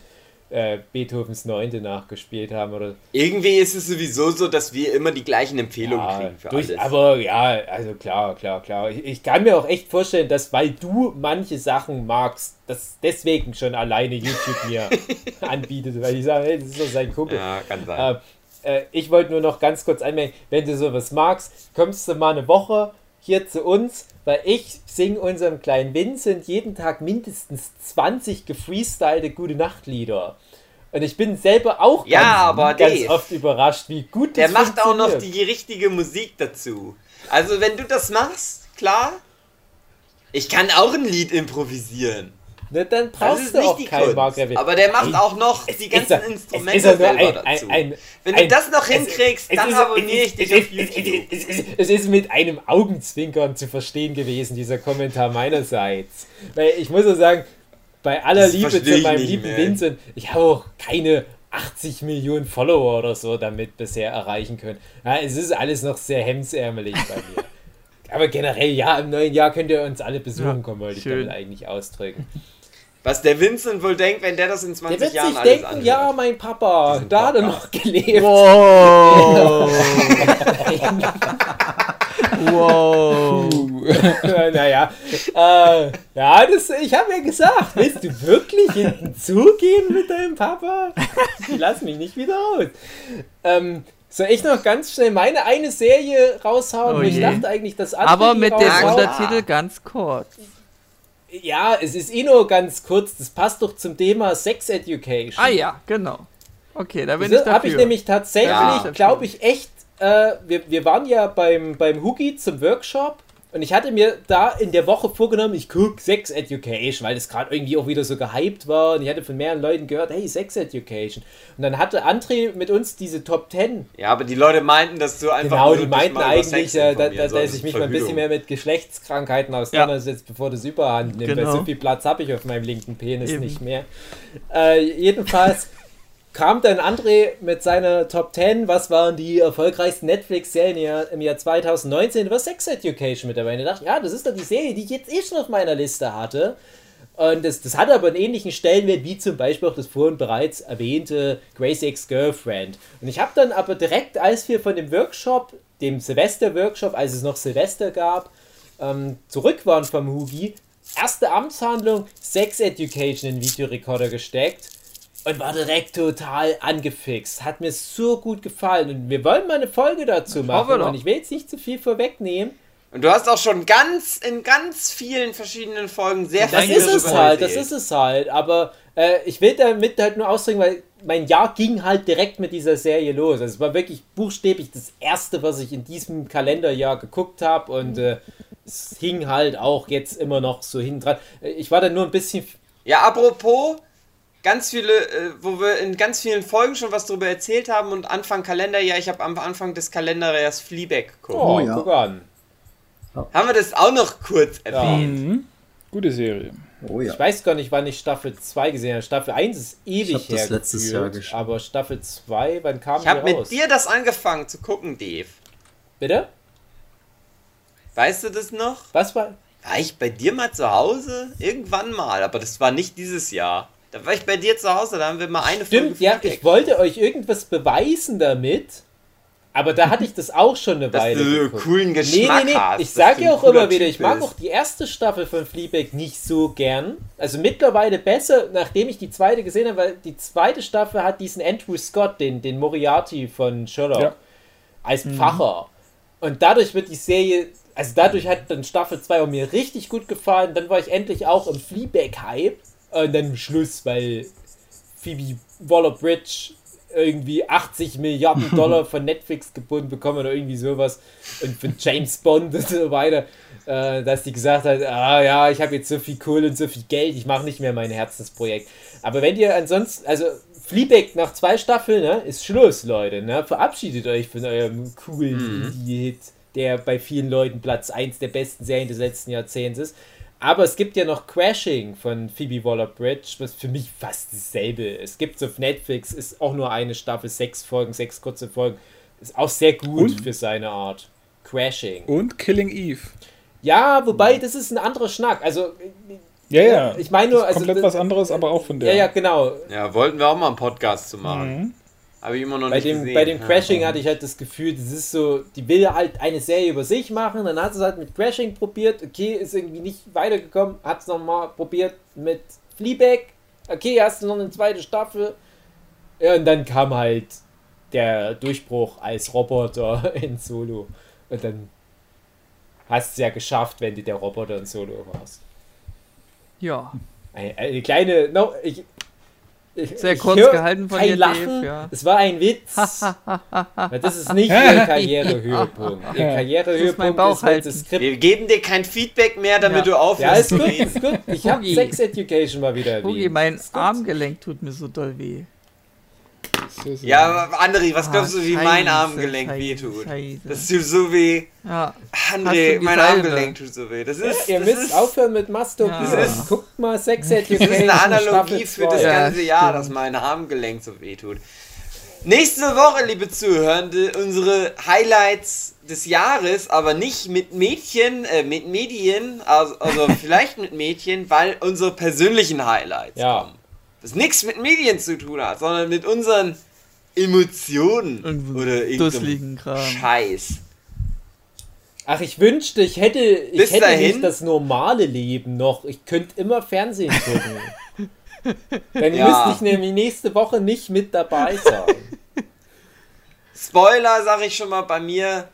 äh, Beethovens Neunte nachgespielt haben oder Irgendwie ist es sowieso so, dass wir immer die gleichen Empfehlungen Ja, kriegen für durch, alles. aber ja, also klar, klar, klar. Ich, ich kann mir auch echt vorstellen, dass weil du manche Sachen magst, dass deswegen schon alleine YouTube mir anbietet, weil ich sage, hey, das ist doch sein Kumpel. ja, kann sein. Äh, äh, ich wollte nur noch ganz kurz anmerken, wenn du sowas magst, kommst du mal eine Woche hier zu uns, weil ich singe unserem kleinen Vincent jeden Tag mindestens 20 gefreestylte gute Nachtlieder. Und ich bin selber auch Ja, ganz, aber ganz Dave, oft überrascht, wie gut Der das macht auch noch die richtige Musik dazu. Also wenn du das machst, klar. Ich kann auch ein Lied improvisieren. Ne, dann Das brauchst ist du nicht auch die keinen Kunst. Mark Revit. Aber der macht Ey, auch noch die ist ganzen ja- es Instrumente ist ja selber ein- dazu. ein- ein- Wenn du das noch hinkriegst, dann ist- abonniere es ich ist- dich es auf ist- YouTube. ist- es ist- ist mit einem Augenzwinkern zu verstehen gewesen, dieser Kommentar meinerseits. Weil ich muss so sagen, bei aller Das Liebe zu meinem lieben mehr. Vincent, ich habe auch keine 80 Millionen Follower oder so damit bisher erreichen können. Ja, es ist alles noch sehr hemsärmelig bei mir. Aber generell, ja, im neuen Jahr könnt ihr uns alle besuchen Ja, kommen, wollte ich damit eigentlich ausdrücken. Was der Vincent wohl denkt, wenn der das in 20 Der wird Jahren sich alles denken, anhört. ja, mein Papa, da hat er noch gelebt. Wow. wow. naja, äh, ja, das, ich habe ja gesagt, willst du wirklich hinten zugehen mit deinem Papa? Ich lass mich nicht wieder raus. Ähm, soll ich noch ganz schnell meine eine Serie raushauen? Oh ich dachte eigentlich, dass andere Aber mit dem. Untertitel ganz kurz. Ja, es ist eh nur ganz kurz. Das passt doch zum Thema Sex Education. Ah ja, genau. Okay, da bin ich Das dafür. habe ich nämlich tatsächlich, Ja. glaube ich, echt. Äh, wir, wir waren ja beim, beim Hugi zum Workshop Und ich hatte mir da in der Woche vorgenommen, ich gucke Sex Education, weil das gerade irgendwie auch wieder so gehypt war. Und ich hatte von mehreren Leuten gehört, hey, Sex Education. Und dann hatte André mit uns diese Top 10. Ja, aber die Leute meinten, dass du einfach. Genau, die meinten eigentlich, äh, da, da, dass solltest. ich mich mal ein bisschen mehr mit Geschlechtskrankheiten auseinandersetze, bevor das überhand nimmt. Weil Genau. so viel Platz habe ich auf meinem linken Penis Eben. nicht mehr. Äh, jedenfalls kam dann André mit seiner Top 10, was waren die erfolgreichsten Netflix-Serien im Jahr- im Jahr 2019, da war Sex Education mit dabei. Und ich dachte, ja, das ist doch die Serie, die ich jetzt eh schon auf meiner Liste hatte. Und das, das hatte aber einen ähnlichen Stellenwert wie zum Beispiel auch das vorhin bereits erwähnte Gracie Ex-Girlfriend. Und ich habe dann aber direkt, als wir von dem Workshop, dem Silvester-Workshop, als es noch Silvester gab, ähm, zurück waren vom Hugi, erste Amtshandlung, Sex Education in den Videorekorder gesteckt und war direkt total angefixt. Hat mir so gut gefallen und wir wollen mal eine Folge dazu hoffe machen und ich will jetzt nicht zu viel vorwegnehmen. Und du hast auch schon ganz in ganz vielen verschiedenen Folgen sehr Das viel ist es halt, das ist es halt. Aber äh, ich will damit halt nur ausdrücken, weil mein Jahr ging halt direkt mit dieser Serie los. Also es war wirklich buchstäblich das erste, was ich in diesem Kalenderjahr geguckt habe und äh, es hing halt auch jetzt immer noch so hinten dran. Äh, Ich war dann nur ein bisschen. Ja, apropos, ganz viele, äh, wo wir in ganz vielen Folgen schon was darüber erzählt haben und Anfang Kalenderjahr, ich habe am Anfang des Kalenderjahres Fleabag geguckt. Oh, Oh ja. guck an. Haben wir das auch noch kurz erwähnt? Mhm. Gute Serie. Oh ja. Ich weiß gar nicht, wann ich Staffel 2 gesehen habe. Staffel 1 ist ewig das her. letztes gefühlt, Jahr geschaut. Aber Staffel 2, wann kam Ich habe die raus? mit dir das angefangen zu gucken, Dave. Bitte? Weißt du das noch? Was war. War ich bei dir mal zu Hause? Irgendwann mal, aber das war nicht dieses Jahr. Da war ich bei dir zu Hause, da haben wir mal eine Stimmt, ja, Fleabag. ich wollte euch irgendwas beweisen damit, aber da hatte ich das auch schon eine dass Weile. du so geguckt. coolen Nee, Geschmack nee, nee, hast. ich dass sage du ja auch immer wieder, ich mag auch die erste Staffel von Fleabag nicht so gern. Also mittlerweile besser, nachdem ich die zweite gesehen habe, weil die zweite Staffel hat diesen Andrew Scott, den, den Moriarty von Sherlock, Ja. als Pfarrer. Und dadurch wird die Serie, also dadurch hat dann Staffel 2 auch mir richtig gut gefallen. Dann war ich endlich auch im Fleabag-Hype. Und dann am Schluss, weil Phoebe Waller-Bridge irgendwie 80 Milliarden Dollar von Netflix gebunden bekommen oder irgendwie sowas und von James Bond und so weiter, äh, dass die gesagt hat, ah ja, ich habe jetzt so viel Kohle und so viel Geld, ich mache nicht mehr mein Herzensprojekt. Aber wenn ihr ansonsten, also Fleabag nach zwei Staffeln, ne, ist Schluss, Leute, ne? Verabschiedet euch von eurem coolen Indie-Hit, der bei vielen Leuten Platz 1 der besten Serien des letzten Jahrzehnts ist. Aber es gibt ja noch Crashing von Phoebe Waller-Bridge, was für mich fast dasselbe ist. Es gibt auf Netflix, ist auch nur eine Staffel, sechs Folgen, sechs kurze Folgen. Ist auch sehr gut Und? für seine Art. Crashing. Und Killing Eve. Ja, wobei, das ist ein anderer Schnack. Also, Ja, ja. ich meine nur, Das ist also. komplett was anderes, aber auch von der. ja, ja, genau. Ja, wollten wir auch mal einen Podcast zu machen. Mhm. Habe ich immer noch Bei nicht dem, gesehen. bei dem Ja. Crashing hatte ich halt das Gefühl, das ist so, die will halt eine Serie über sich machen, dann hat sie es halt mit Crashing probiert, okay, ist irgendwie nicht weitergekommen, hat es nochmal probiert mit Fleabag, okay, hast du noch eine zweite Staffel, ja, und dann kam halt der Durchbruch als Roboter in Solo und dann hast du es ja geschafft, wenn du der Roboter in Solo warst. Ja. Eine, eine kleine, no, ich, Sehr kurz hör gehalten von dir, Lachen. Dave, ja. Es war ein Witz. Das ist nicht ihr Karrierehöhepunkt. Ihr Karrierehöhepunkt mein ist, wenn halten. das Skript. Wir geben dir kein Feedback mehr, damit Ja. du aufhörst Ja, ist zu gut, reden. ist gut. Ich habe Hugi. Sex Education mal wieder Hugi, erwähnt. mein Ist gut. Armgelenk tut mir so doll weh. So. Ja, André, was Ah, glaubst du, wie Scheiße, mein Armgelenk Scheiße, wehtut? Scheiße. Das tut so weh. Ja. André, mein Salbe? Armgelenk tut so weh. Das ist, Ihr das müsst ist, aufhören mit Masturbieren. Ja. Das ist- Guckt mal Sex das Education. ist eine Analogie für das. Ja, ganze Jahr, stimmt. dass mein Armgelenk so weh tut. Nächste Woche, liebe Zuhörende, unsere Highlights des Jahres, aber nicht mit Mädchen, äh, mit Medien, also, also vielleicht mit Mädchen, weil unsere persönlichen Highlights Ja. kommen. Das nichts mit Medien zu tun hat, sondern mit unseren Emotionen Irgendwo oder irgendeinem Kram. Scheiß. Ach, ich wünschte, ich hätte, ich Bis hätte dahin- nicht das normale Leben noch. Ich könnte immer Fernsehen gucken. Dann Ja. müsste ich nämlich nächste Woche nicht mit dabei sein. Spoiler, sag ich schon mal, bei mir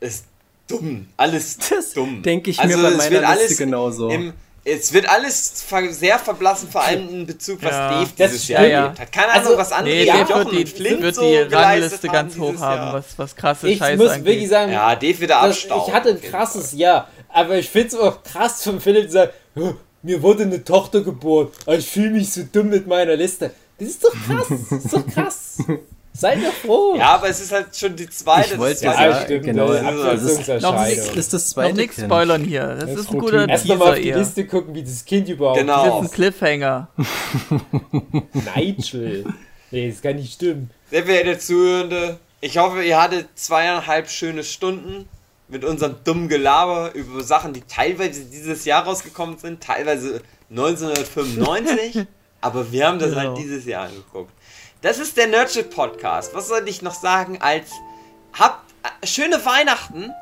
ist dumm. Alles Das dumm. denke ich also mir bei meiner Liste genauso. Im, es wird alles sehr verblassen, vor allem in Bezug, was Ja. Dave Das dieses Jahr erlebt hat. Keine Also, Ahnung, was andere Nee, Dave Jochen wird die, Flint wird so die geleistet Rangliste ganz hoch haben, Jahr. was, was krasse Ich Scheiße muss angeht. wirklich sagen, Ja, Dave wieder das, abstauben. ich hatte ein krasses Jahr, aber ich finde es auch krass von Philipp zu sagen, "Oh, mir wurde eine Tochter geboren, aber ich fühle mich so dumm mit meiner Liste. Das ist doch krass, das ist doch krass. Seid doch froh. Ja, aber es ist halt schon die zweite. Ich wollte das ja Ja, stimmt, genau, das ist das ist. Das ist das Noch zweite nichts Kind. spoilern hier. Das, Das ist ist ein guter. Erst mal auf Teaser die eher. Liste gucken, wie das Kind überhaupt Genau. Das ist ein Cliffhanger. Nigel. Nee, das kann nicht stimmen. Sehr verehrte Zuhörende, ich hoffe, ihr hattet zweieinhalb schöne Stunden mit unserem dummen Gelaber über Sachen, die teilweise dieses Jahr rausgekommen sind, teilweise 1995, aber wir haben das Genau. halt dieses Jahr angeguckt. Das ist der Nerdship Podcast. Was soll ich noch sagen als habt äh, schöne Weihnachten.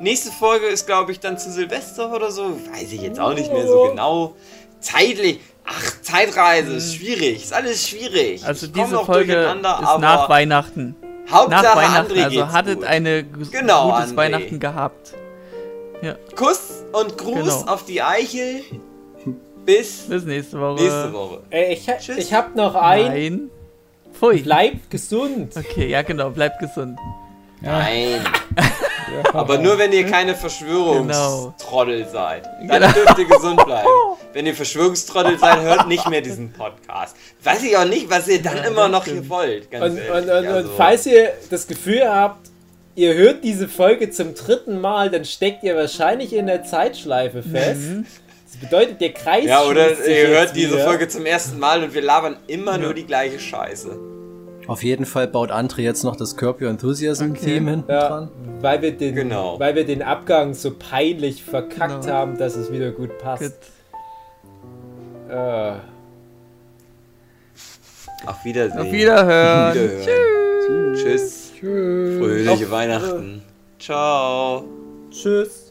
Nächste Folge ist, glaube ich, dann zu Silvester oder so. Weiß ich jetzt auch nicht mehr so genau. Zeitlich. Ach, Zeitreise ist schwierig. Ist alles schwierig. Also diese Folge ist nach Weihnachten. Hauptsache Nach Weihnachten. André Also hattet gut. eine Genau, gutes André. Weihnachten gehabt. Kuss und Gruß Genau. auf die Eichel. Bis Bis nächste Woche. nächste Woche. Ey, ich, Tschüss. ich hab noch ein. Nein. Pfui. Bleibt gesund. Okay, ja genau, bleibt gesund. Nein. Aber nur wenn ihr keine Verschwörungstrottel seid. Dann Genau. dürft ihr gesund bleiben. Wenn ihr Verschwörungstrottel seid, hört nicht mehr diesen Podcast. Weiß ich auch nicht, was ihr dann immer noch hier wollt. Ganz Und, ehrlich. und, und, Also, und falls ihr das Gefühl habt, ihr hört diese Folge zum dritten Mal, dann steckt ihr wahrscheinlich in der Zeitschleife fest. Das bedeutet, der Kreis ja, oder ihr hört diese wieder. Folge zum ersten Mal und wir labern immer nur die gleiche Scheiße. Auf jeden Fall baut André jetzt noch das Curb Your Enthusiasm Team hinten Ja, dran. weil wir, den, Genau. weil wir den Abgang so peinlich verkackt Genau. haben, dass es wieder gut passt. Äh, Auf Wiedersehen. Auf Wiederhören. Wiederhören. Tschüss. Fröhliche Auf- Weihnachten. Ciao. tschüss.